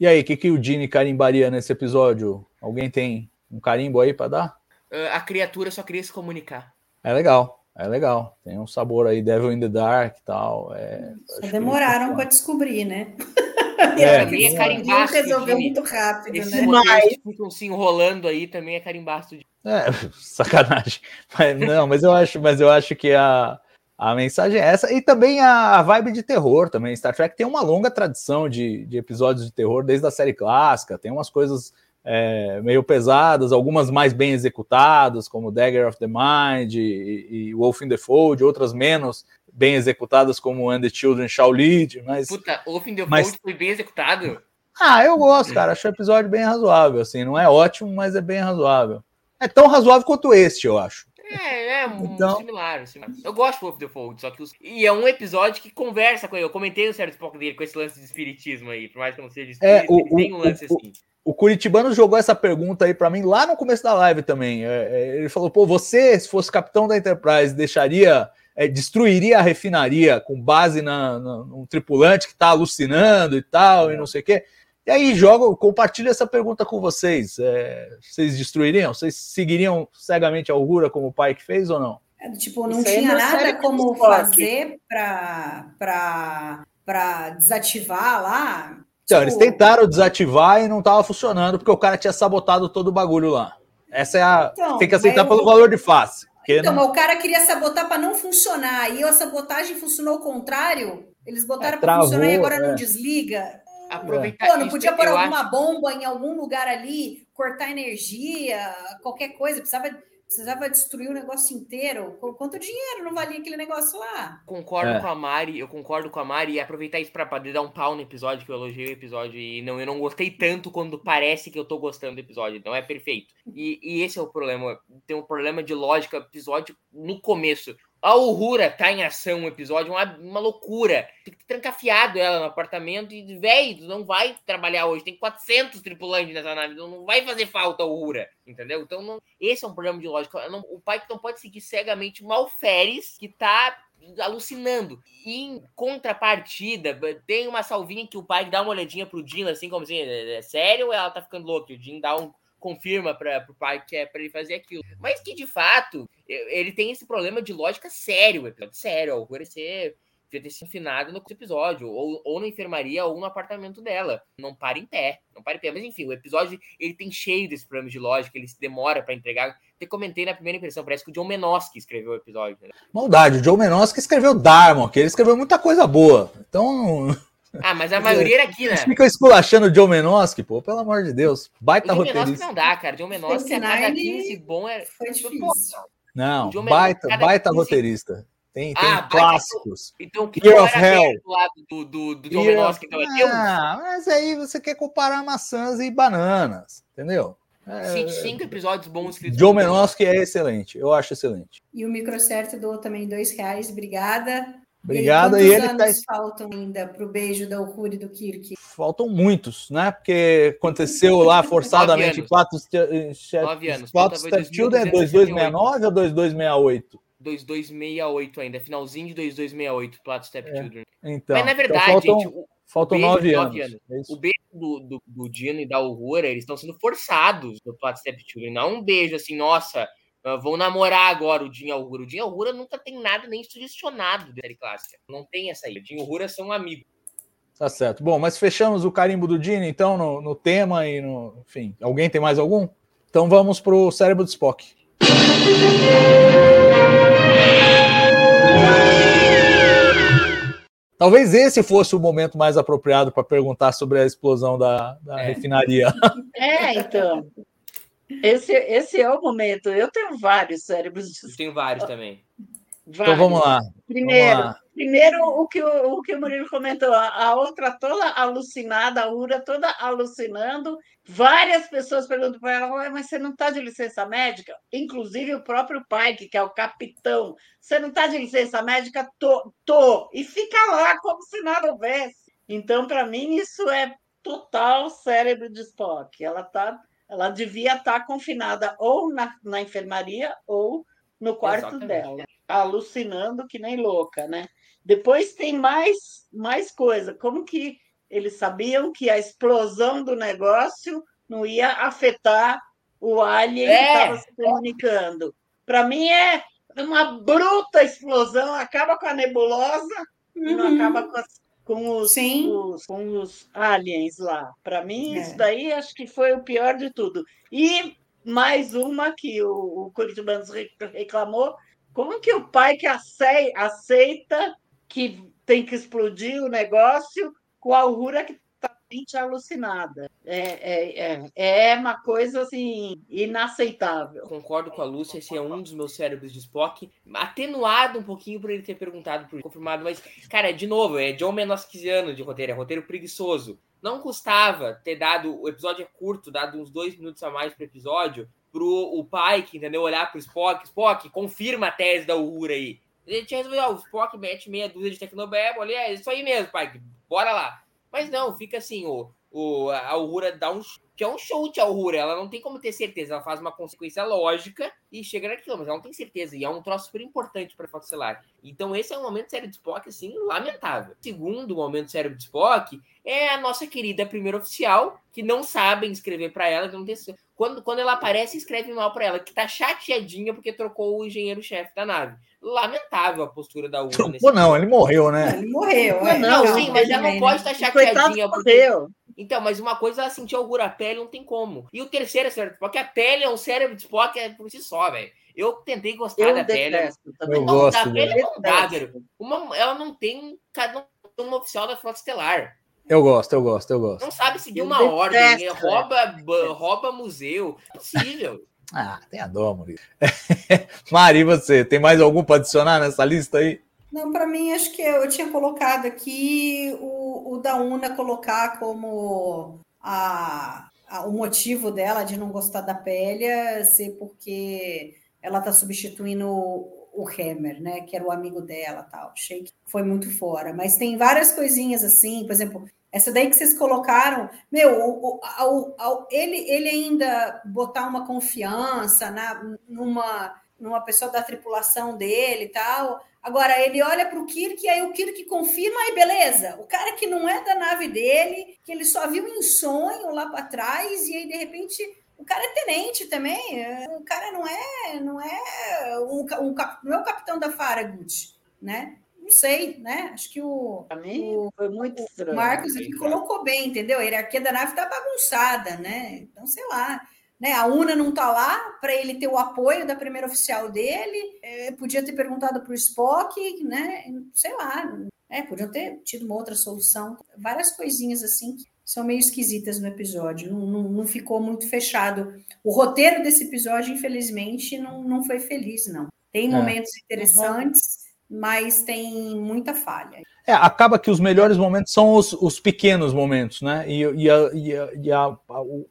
E aí, o que, que o Gene carimbaria nesse episódio? Alguém tem um carimbo aí para dar? Uh, a criatura só queria se comunicar. É legal. É legal, tem um sabor aí, Devil in the Dark e tal. É, demoraram para descobrir, né? É, também é carimbaço. resolveu muito rápido, Esse né? Mas ficam se enrolando aí também é carimbaço. De... É, sacanagem. Mas, não, mas eu acho, mas eu acho que a, a mensagem é essa. E também a vibe de terror também. Star Trek tem uma longa tradição de, de episódios de terror desde a série clássica. Tem umas coisas é, meio pesadas, algumas mais bem executadas, como Dagger of the Mind e, e Wolf in the Fold, outras menos bem executadas, como And the Children Shall Lead, mas... Puta, Wolf in the mas... Fold foi bem executado? Ah, eu gosto, cara, acho o episódio bem razoável, assim, não é ótimo, mas é bem razoável. É tão razoável quanto este, eu acho. É, é então... similar, similar. Eu gosto do Wolf the Fold, só que os... E é um episódio que conversa com ele. Eu comentei no certo pouco dele com esse lance de espiritismo aí, por mais que não seja espírito, é, o, tem um lance o, assim. O Curitibano jogou essa pergunta aí para mim lá no começo da live também. É, é, ele falou: pô, você, se fosse capitão da Enterprise, deixaria é, destruiria a refinaria com base na, na, num tripulante que está alucinando e tal, e não sei o quê. E aí jogo, compartilho essa pergunta com vocês. É, vocês destruiriam? Vocês seguiriam cegamente a Augura como o pai que fez ou não? É, tipo, não tinha nada como fazer para desativar lá? Então, eles tipo tentaram desativar e não estava funcionando porque o cara tinha sabotado todo o bagulho lá. Essa é a. Então, tem que aceitar pelo valor de face. Então, não... o cara queria sabotar para não funcionar e a sabotagem funcionou ao contrário. Eles botaram é, para funcionar e agora é. não desliga. Aproveitar Pô, não podia pôr alguma acho... bomba em algum lugar ali, cortar energia, qualquer coisa. Precisava precisava destruir o negócio inteiro. Quanto dinheiro não valia aquele negócio lá? Concordo é. com a Mari, eu concordo com a Mari e aproveitar isso para poder dar um pau no episódio, que eu elogiei o episódio e não, eu não gostei tanto quando parece que eu tô gostando do episódio, não é perfeito. E, e esse é o problema, tem um problema de lógica, episódio no começo. A Uhura tá em ação um episódio, uma, uma loucura. Tem que trancafiado ela no apartamento e, velho, não vai trabalhar hoje. Tem 400 tripulantes nessa nave, não, não vai fazer falta a Uhura, entendeu? Então, não, esse é um problema de lógica. Não, o pai que não pode seguir cegamente Malferes, que tá alucinando. em contrapartida, tem uma salvinha que o pai dá uma olhadinha pro Dino, assim, como assim, é, é sério ou ela tá ficando louca? O Dino dá um confirma para o pai que é para ele fazer aquilo. Mas que de fato ele tem esse problema de lógica sério, episódio sério, ao ser devia ter se enfinado no episódio, ou, ou na enfermaria ou no apartamento dela. Não para em pé, não para em pé. Mas enfim, o episódio ele tem cheio desse problema de lógica, ele se demora para entregar. Eu comentei na primeira impressão, parece que o John Menosky escreveu o episódio. Né? Maldade, o John Menosky escreveu Dharma, que ele escreveu muita coisa boa. Então ah, mas a maioria era aqui, né? Fica esculachando o John Menosky, pô, pelo amor de Deus. Baita roteirista. Não dá, cara. John Menosky é cada 15 bom é. Foi difícil. Não, baita, baita 15... roteirista. Tem, tem ah, clássicos. Então, que Year of Hell. do lado do, do, do John Menosky, então, é Ah, mas aí você quer comparar maçãs e bananas, entendeu? É... Cinco episódios bons escritos. John Menosky é excelente, eu acho excelente. E o Microcerto doou também dois reais, obrigada. Obrigado. E, e ele tá... faltam ainda para o beijo da Uhura e do Kirk? Faltam muitos, né? Porque aconteceu lá forçadamente quatro Nove anos. Quatro Step Children é 2269 ou 2268? 2268 ainda, finalzinho de 2268, Plato Step é. Children. Então, Mas na então verdade, então faltam, gente, o, faltam nove anos. anos. É o beijo do, do, do Dino e da Uhura, eles estão sendo forçados no Plato Step Children. Não é um beijo assim, nossa, Uh, vão namorar agora o Jin Alhura. O Jin Alhura nunca tem nada nem sugestionado de série clássica. Não tem essa aí. O Jin Alhura são amigos. Tá certo. Bom, mas fechamos o carimbo do Dino, então, no, no, tema e no. Enfim, alguém tem mais algum? Então vamos pro cérebro do Spock. Talvez esse fosse o momento mais apropriado para perguntar sobre a explosão da, da é. refinaria. É, então. Esse, esse é o momento. Eu tenho vários cérebros de... Eu tenho vários também. Vários. Então vamos lá. Primeiro, vamos lá. primeiro o, que o, o que o Murilo comentou, a, outra toda alucinada, a Ura toda alucinando. Várias pessoas perguntam para ela, mas você não está de licença médica? Inclusive o próprio Pike, que é o capitão. Você não está de licença médica? Tô, tô. E fica lá como se nada houvesse. Então, para mim, isso é total cérebro de Spock. Ela está ela devia estar confinada ou na, na enfermaria ou no quarto Exatamente. dela, alucinando que nem louca, né? Depois tem mais, mais coisa. Como que eles sabiam que a explosão do negócio não ia afetar o alien é. que estava se comunicando? Para mim é uma bruta explosão, acaba com a nebulosa uhum. e não uhum. acaba com as com os, os, com os aliens lá. Para mim, é. isso daí acho que foi o pior de tudo. E mais uma que o, o Curitibanos reclamou: como que o pai que aceita que tem que explodir o negócio com a Aurora que totalmente alucinada. É, é, é, é uma coisa assim inaceitável. Concordo com a Lúcia, esse é um dos meus cérebros de Spock, atenuado um pouquinho por ele ter perguntado, por confirmado, mas, cara, de novo, é John Menosquiziano de roteiro, é roteiro preguiçoso. Não custava ter dado, o episódio é curto, dado uns dois minutos a mais pro episódio, pro o Pike, entendeu? Olhar pro Spock, Spock, confirma a tese da Uhura aí. Ele tinha resolvido, ó, o Spock mete meia dúzia de tecnobebo ali, é isso aí mesmo, Pike, bora lá. Mas não, fica assim, o, o, a Aurora dá um. Que é um chute a Aurora, ela não tem como ter certeza, ela faz uma consequência lógica e chega naquilo, mas ela não tem certeza. E é um troço super importante para Fox Stellar. Então, esse é um momento sério de Spock, assim, lamentável. Segundo momento sério de Spock é a nossa querida primeira oficial, que não sabem escrever para ela, que não tem. Quando, quando ela aparece, escreve mal para ela, que tá chateadinha porque trocou o engenheiro-chefe da nave. Lamentável a postura da Una. Pô, não, ele morreu, né? Ele morreu. Não, é. não, Não, sim, mas ela não pode estar Coitado chateadinha porque morreu. Então, mas uma coisa ela sentiu o a pele, não tem como. E o terceiro é cérebro de Spock, a pele é um cérebro de Spock é por si só, velho. Eu tentei gostar Eu da pele. detesto também. Eu Não, gosto da pele não dá, velho. Uma, ela não tem cada um oficial da Frota Estelar. Eu gosto, eu gosto, eu gosto. Não sabe seguir Eu uma detesto, ordem, é, velho. rouba, ba- rouba museu. Impossível. Ah, tem a dó, Murilo. Mari, você, tem mais algum para adicionar nessa lista aí? Não, para mim, acho que eu tinha colocado aqui o, o da Una colocar como a, a- o motivo dela de não gostar da Pélia ser porque ela está substituindo o, o Hammer, né? Que era o amigo dela tal. Achei que foi muito fora. Mas tem várias coisinhas assim, por exemplo, essa daí que vocês colocaram, meu, o- o- ele, ele ainda botar uma confiança na, numa, numa pessoa da tripulação dele e tal. Agora, ele olha para o Kirk e aí o Kirk confirma, aí beleza, o cara que não é da nave dele, que ele só viu em sonho lá para trás, e aí de repente o cara é tenente também, é, o cara não é, não é um, um não é o capitão da Farragut, né? Não sei, né? Acho que o, Pra mim, o, foi muito o estranho. Marcos aqui colocou bem, entendeu? A hierarquia da nave tá bagunçada, né? Então, sei lá. Né? A UNA não tá lá para ele ter o apoio da primeira oficial dele. É, podia ter perguntado para o Spock, né? Sei lá. É, podiam ter tido uma outra solução. Várias coisinhas assim que são meio esquisitas no episódio. Não, não, não ficou muito fechado. O roteiro desse episódio, infelizmente, não, não foi feliz, não. Tem É. momentos interessantes, mas tem muita falha. É, acaba que os melhores momentos são os, os pequenos momentos, né? E, e a, e a- e a- o-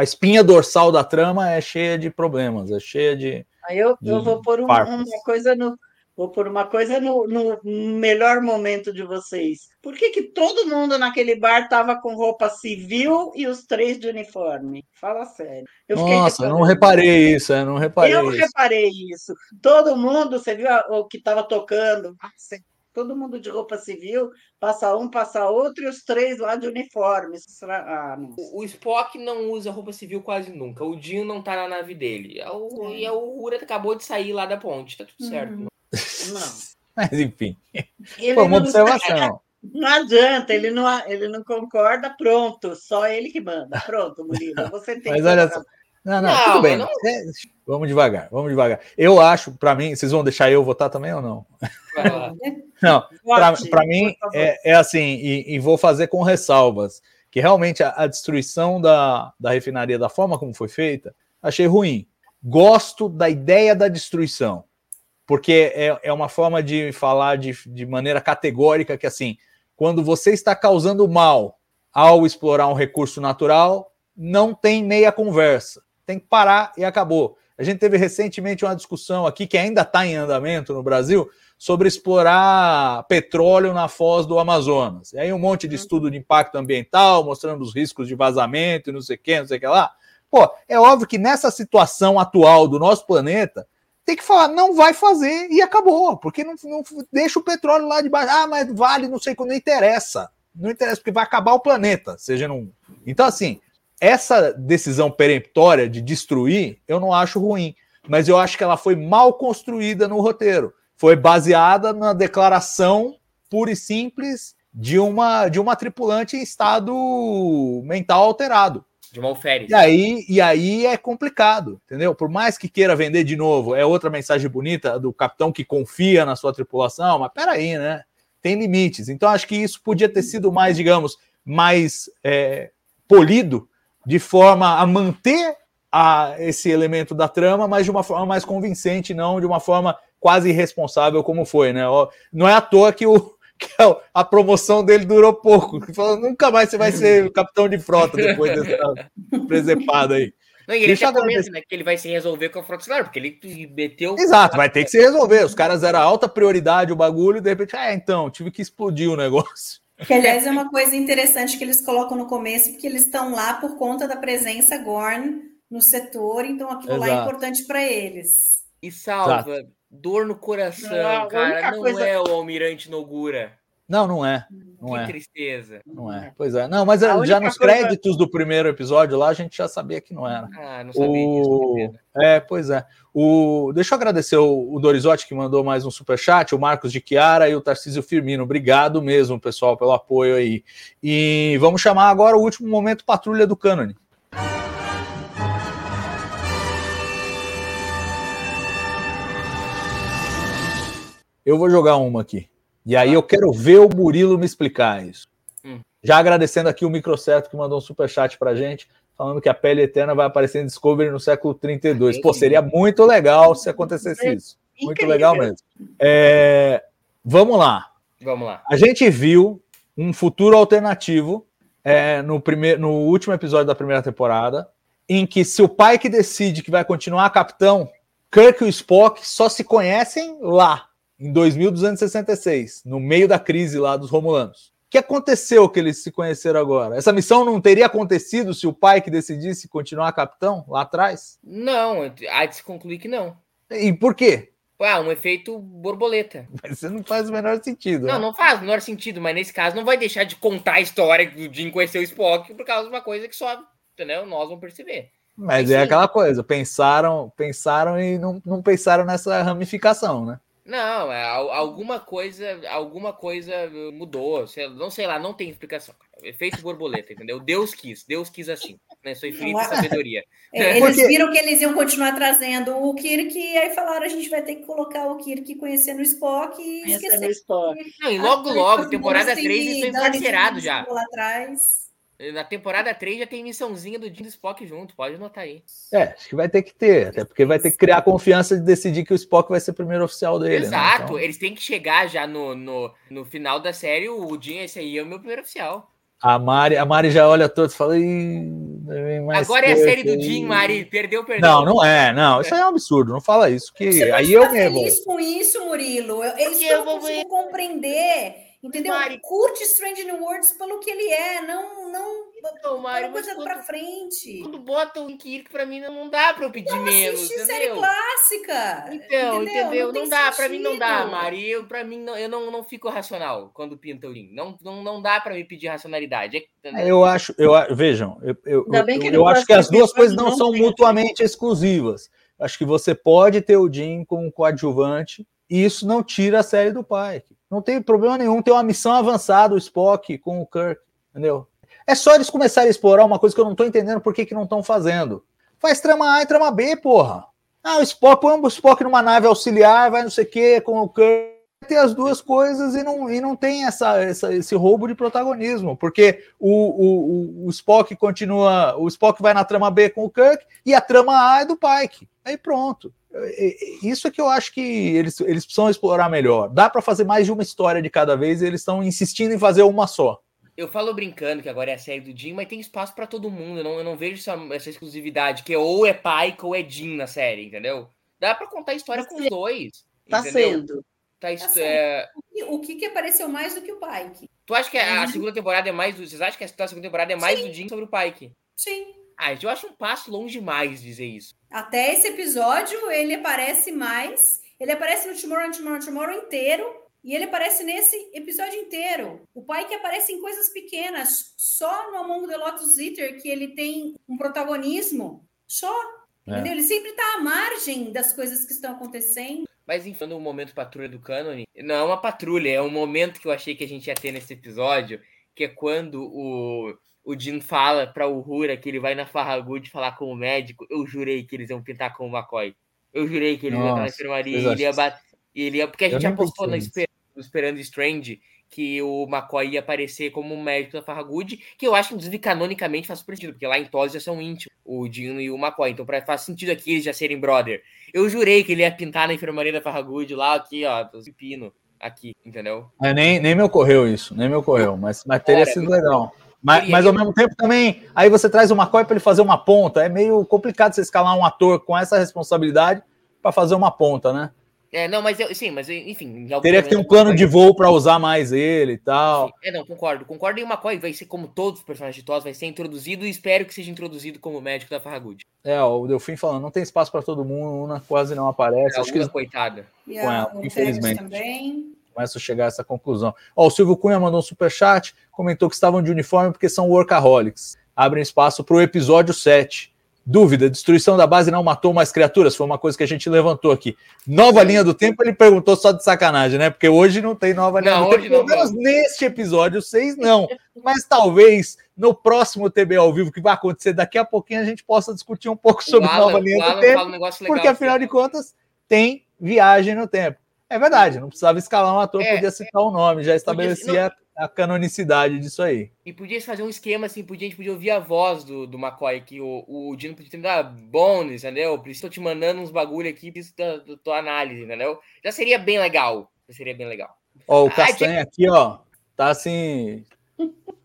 a espinha dorsal da trama é cheia de problemas, é cheia de. Aí eu, eu de vou pôr um- uma coisa no. Vou pôr uma coisa no, no melhor momento de vocês. Por que, que todo mundo naquele bar estava com roupa civil e os três de uniforme? Fala sério. Eu Nossa, eu não reparei isso, eu não reparei Eu isso. reparei isso. Todo mundo, você viu a- o que estava tocando? Ah, Todo mundo de roupa civil, passa um, passa outro, e os três lá de uniforme. Será- Ah, não. O o Spock não usa roupa civil quase nunca. O Dinho não tá na nave dele. É o- É. E é o Ura acabou de sair lá da ponte. Tá tudo certo. Uhum. Não. Mas enfim, Ele foi uma não- observação. Não adianta, ele não, ele não concorda, pronto, só ele que manda. Pronto, Murilo, você tem Mas olha só. Não, não, Não, tudo bem. mas É, vamos devagar, vamos devagar. Eu acho, para mim, vocês vão deixar eu votar também ou não? Não, para mim é, é assim, e, e vou fazer com ressalvas, que realmente a, a destruição da, da refinaria, da forma como foi feita, achei ruim. Gosto da ideia da destruição, porque é, é uma forma de falar de, de maneira categórica que, assim, quando você está causando mal ao explorar um recurso natural, não tem meia conversa. Tem que parar e acabou. A gente teve recentemente uma discussão aqui que ainda está em andamento no Brasil sobre explorar petróleo na foz do Amazonas. E aí um monte de estudo de impacto ambiental, mostrando os riscos de vazamento e não sei o que, não sei o que lá. Pô, é óbvio que nessa situação atual do nosso planeta, tem que falar, não vai fazer e acabou, porque não, não deixa o petróleo lá de baixo. Ah, mas vale, não sei quando, não interessa. Não interessa, porque vai acabar o planeta, seja num. Então, assim, essa decisão peremptória de destruir, eu não acho ruim, mas eu acho que ela foi mal construída no roteiro. Foi baseada na declaração pura e simples de uma, de uma tripulante em estado mental alterado. De Malférias. E aí, e aí é complicado, entendeu? Por mais que queira vender de novo, é outra mensagem bonita do capitão que confia na sua tripulação, mas peraí, né? Tem limites. Então, acho que isso podia ter sido mais, digamos, mais é, polido, de forma a manter a, esse elemento da trama, mas de uma forma mais convincente, não de uma forma quase irresponsável como foi, né? Não é à toa que o, que a promoção dele durou pouco. Falou, nunca mais você vai ser capitão de frota depois dessa presepada aí. Não, e ele Deixa eu comenta né, que ele vai se resolver com a Frota Estelar, porque ele meteu. Exato, vai ter que se resolver. Os caras eram alta prioridade o bagulho, e de repente, ah, então, tive que explodir o negócio. Que, aliás, é uma coisa interessante que eles colocam no começo, porque eles estão lá por conta da presença Gorn no setor, então aquilo lá é Exato. importante para eles. E salva, dor no coração, Não, cara. Não coisa- é o Almirante Nogura. Não, não é. Não que é. tristeza. Não é. Pois é. Não, mas A já nos coisa- créditos do primeiro episódio lá, a gente já sabia que não era. Ah, não sabia disso. O... É, pois é. O... Deixa eu agradecer o, o Dorizotti que mandou mais um superchat, o Marcos de Chiara e o Tarcísio Firmino. Obrigado mesmo, pessoal, pelo apoio aí. E vamos chamar agora o último momento patrulha do Cânone. Eu vou jogar uma aqui. E aí eu quero ver o Murilo me explicar isso. Hum. Já agradecendo aqui o Microcerto que mandou um superchat pra gente falando que a pele eterna vai aparecer em Discovery no século 32. Pô, seria muito legal se acontecesse isso. Muito legal mesmo. É, vamos lá. Vamos lá. A gente viu um futuro alternativo é, no, primeiro, no último episódio da primeira temporada, em que se o pai que decide que vai continuar capitão, Kirk e o Spock só se conhecem lá, em 2266, no meio da crise lá dos Romulanos. O que aconteceu que eles se conheceram agora? Essa missão não teria acontecido se o pai que decidisse continuar capitão lá atrás? Não, há de se concluir que não. E por quê? Ah, um efeito borboleta. Mas Isso não faz o menor sentido. Não, né? não faz o menor sentido, mas nesse caso não vai deixar de contar a história do Jim conhecer o Spock por causa de uma coisa que só, entendeu? Nós vamos perceber. Mas Sim. é aquela coisa, pensaram, pensaram e não, não pensaram nessa ramificação, né? Não, é, al- alguma coisa, alguma coisa mudou. Não sei lá, não tem explicação. Efeito borboleta, entendeu? Deus quis, Deus quis assim, né? Sua infinita é- sabedoria. É, Porque- Eles viram que eles iam continuar trazendo o Kirk, e aí falaram: a gente vai ter que colocar o Kirk conhecendo o Spock e Conhecendo esquecer. o Spock. Não, e logo, logo, temporada moços 3, que isso é Dani encarcerado já. Lá atrás. Na temporada 3 já tem missãozinha do Jim e do Spock junto, pode anotar aí. É, acho que vai ter que ter, até porque vai ter que criar confiança de decidir que o Spock vai ser o primeiro oficial dele. né? Exato, Então, eles têm que chegar já no, no, no final da série. O Jim, esse aí é o meu primeiro oficial. a, Mari, a Mari já olha todos e fala. "Ih, vem mais Agora é a série do aí." Jim, Mari. Perdeu, perdeu. Não, não é, não. Isso aí é um absurdo, não fala isso. Que Você aí pode eu ficar me revolto. feliz com isso, Murilo. Eu, eu eu vou não consigo compreender. Entendeu? Mari- Curte Strange New Worlds pelo que ele é, não, não Então, mas coisa quando, pra frente. quando bota o Kirk, pra mim não dá pra eu pedir menos. Assiste série entendeu? clássica. Então, entendeu? Não, tem dá, pra mim não dá. Mari. Eu, pra mim, não, eu não, não fico racional quando pinta o Jim. Não, não, não dá pra me pedir racionalidade. é- entendeu? Eu acho, eu vejam, eu, eu, Ainda bem que eu, eu acho que as duas coisas não não são mutuamente exclusivas. Acho que você pode ter o Jim como coadjuvante e isso não tira a série do Pike. Não tem problema nenhum ter uma missão avançada, o Spock com o Kirk, entendeu? É só eles começarem a explorar uma coisa que eu não tô entendendo por que, que não estão fazendo. Faz trama A e trama B, porra. Ah, o Spock, põe o Spock numa nave auxiliar, vai não sei o que, com o Kirk. Tem as duas coisas e não, e não tem essa, essa- esse roubo de protagonismo, porque o, o- o Spock continua, o Spock vai na trama B com o Kirk e a trama A é do Pike. Aí pronto. É- é- Isso é que eu acho que eles, eles precisam explorar melhor. Dá para fazer mais de uma história de cada vez e eles estão insistindo em fazer uma só. Eu falo brincando que agora é a série do Jim, mas tem espaço pra todo mundo. Eu não, eu não vejo essa, essa exclusividade, que é ou é Pike ou é Jim na série, entendeu? Dá pra contar a história com os dois. Tá entendeu? sendo. Tá Tá sendo. é, O que, que apareceu mais do que o Pike? Tu acha que a, a Uhum. segunda temporada é mais do. Vocês acham que a segunda temporada é mais do Jim sobre o Pike? Sim. Ah, eu acho um passo longe demais dizer isso. Até esse episódio, ele aparece mais. Ele aparece no Tomorrow, Tomorrow, Tomorrow inteiro. E ele aparece nesse episódio inteiro. O pai que aparece em coisas pequenas. Só no Among the Lotus Eater que ele tem um protagonismo. Só. É. Entendeu? Ele sempre está à margem das coisas que estão acontecendo. Mas enfim, no momento patrulha do Canon, não é uma patrulha, é um momento que eu achei que a gente ia ter nesse episódio, que é quando o, o Jim fala pra Uhura que ele vai na Farragut falar com o médico. Eu jurei que eles iam pintar com o McCoy. Eu jurei que eles iam entrar na Nossa, enfermaria e ele ia bater. Ele ia, porque a Eu gente apostou no. Esper- Esperando Strange que o McCoy ia aparecer como um médico da Farragut, que eu acho que inclusive canonicamente faz super sentido, porque lá em TOS já são íntimos, o Jim e o McCoy, então pra, faz sentido aqui eles já serem brother. Eu jurei que ele ia pintar na enfermaria da Farragut lá, aqui, ó, pepino, aqui, entendeu? É, nem, nem me ocorreu isso, nem me ocorreu, mas, mas teria Cara, sido legal. Mas, mas ao mesmo tempo também, aí você traz o McCoy para ele fazer uma ponta. É meio complicado você escalar um ator com essa responsabilidade para fazer uma ponta, né? É, não, mas eu, sim, mas enfim. Teria que ter um plano de voo para usar mais ele e tal. Sim. É, não, concordo. Concordo. E o McCoy vai ser como todos os personagens de vai ser introduzido e espero que seja introduzido como médico da Farragut. É, o Delfim falando, não tem espaço para todo mundo, Una quase não aparece. É, Acho que coitada. E a, ela, infelizmente. Também. Começa a chegar a essa conclusão. Ó, o Silvio Cunha mandou um super chat, comentou que estavam de uniforme porque são workaholics. Abrem espaço para o episódio 7. Dúvida: destruição da base não matou mais criaturas? Foi uma coisa que a gente levantou aqui. Nova linha do tempo, ele perguntou só de sacanagem, né? Porque hoje não tem nova linha não, do tempo. Pelo menos neste episódio 6, não. Mas talvez no próximo TB ao vivo, que vai acontecer daqui a pouquinho, a gente possa discutir um pouco sobre Alan, nova linha do tempo. Um legal, porque afinal de contas, tem viagem no tempo. É verdade, não precisava escalar um ator, é, podia citar o um nome, já estabelecia a canonicidade disso aí. E podia fazer um esquema assim, podia, a gente podia ouvir a voz do, do McCoy, que o, o Dino podia ter dar bônus, entendeu? Preciso te mandando uns bagulho aqui, preciso da, da tua análise, entendeu? Já seria bem legal. Já seria bem legal. Ó, o ah, Castanha aqui, ó, tá assim.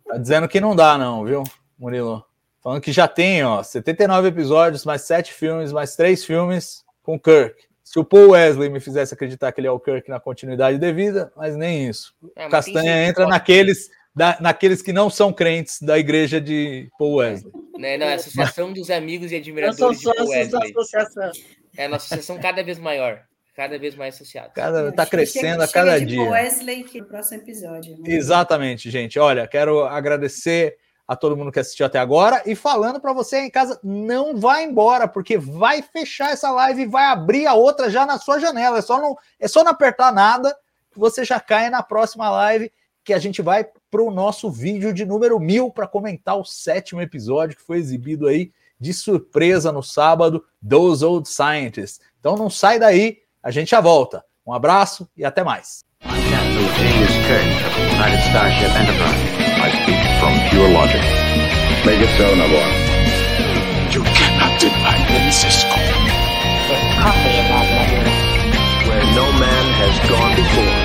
Tá dizendo que não dá, não, viu, Murilo? Falando que já tem, ó, 79 episódios, mais 7 filmes, mais 3 filmes com Kirk. Se o Paul Wesley me fizesse acreditar que ele é o Kirk na continuidade devida, mas nem isso. É, Castanha entra naqueles, da, naqueles que não são crentes da igreja de Paul Wesley. É, não, é a Associação dos Amigos e Admiradores de Paul Wesley. Associação. É uma associação cada vez maior. Cada vez mais associada. Cada, tá crescendo chega, a cada chega dia. Paul Wesley que no próximo episódio. Né? Exatamente, gente. Olha, quero agradecer a todo mundo que assistiu até agora e falando para você em casa, não vá embora, porque vai fechar essa live e vai abrir a outra já na sua janela. É só não, é só não apertar nada que você já cai na próxima live que a gente vai para o nosso vídeo de número mil para comentar o sétimo episódio que foi exibido aí de surpresa no sábado, Those Old Scientists. Então não sai daí, a gente já volta. Um abraço e até mais. I speak pure logic. Make it so, Navarre. You cannot deny me, Cisco. There's coffee in that letter. Where no man has gone before.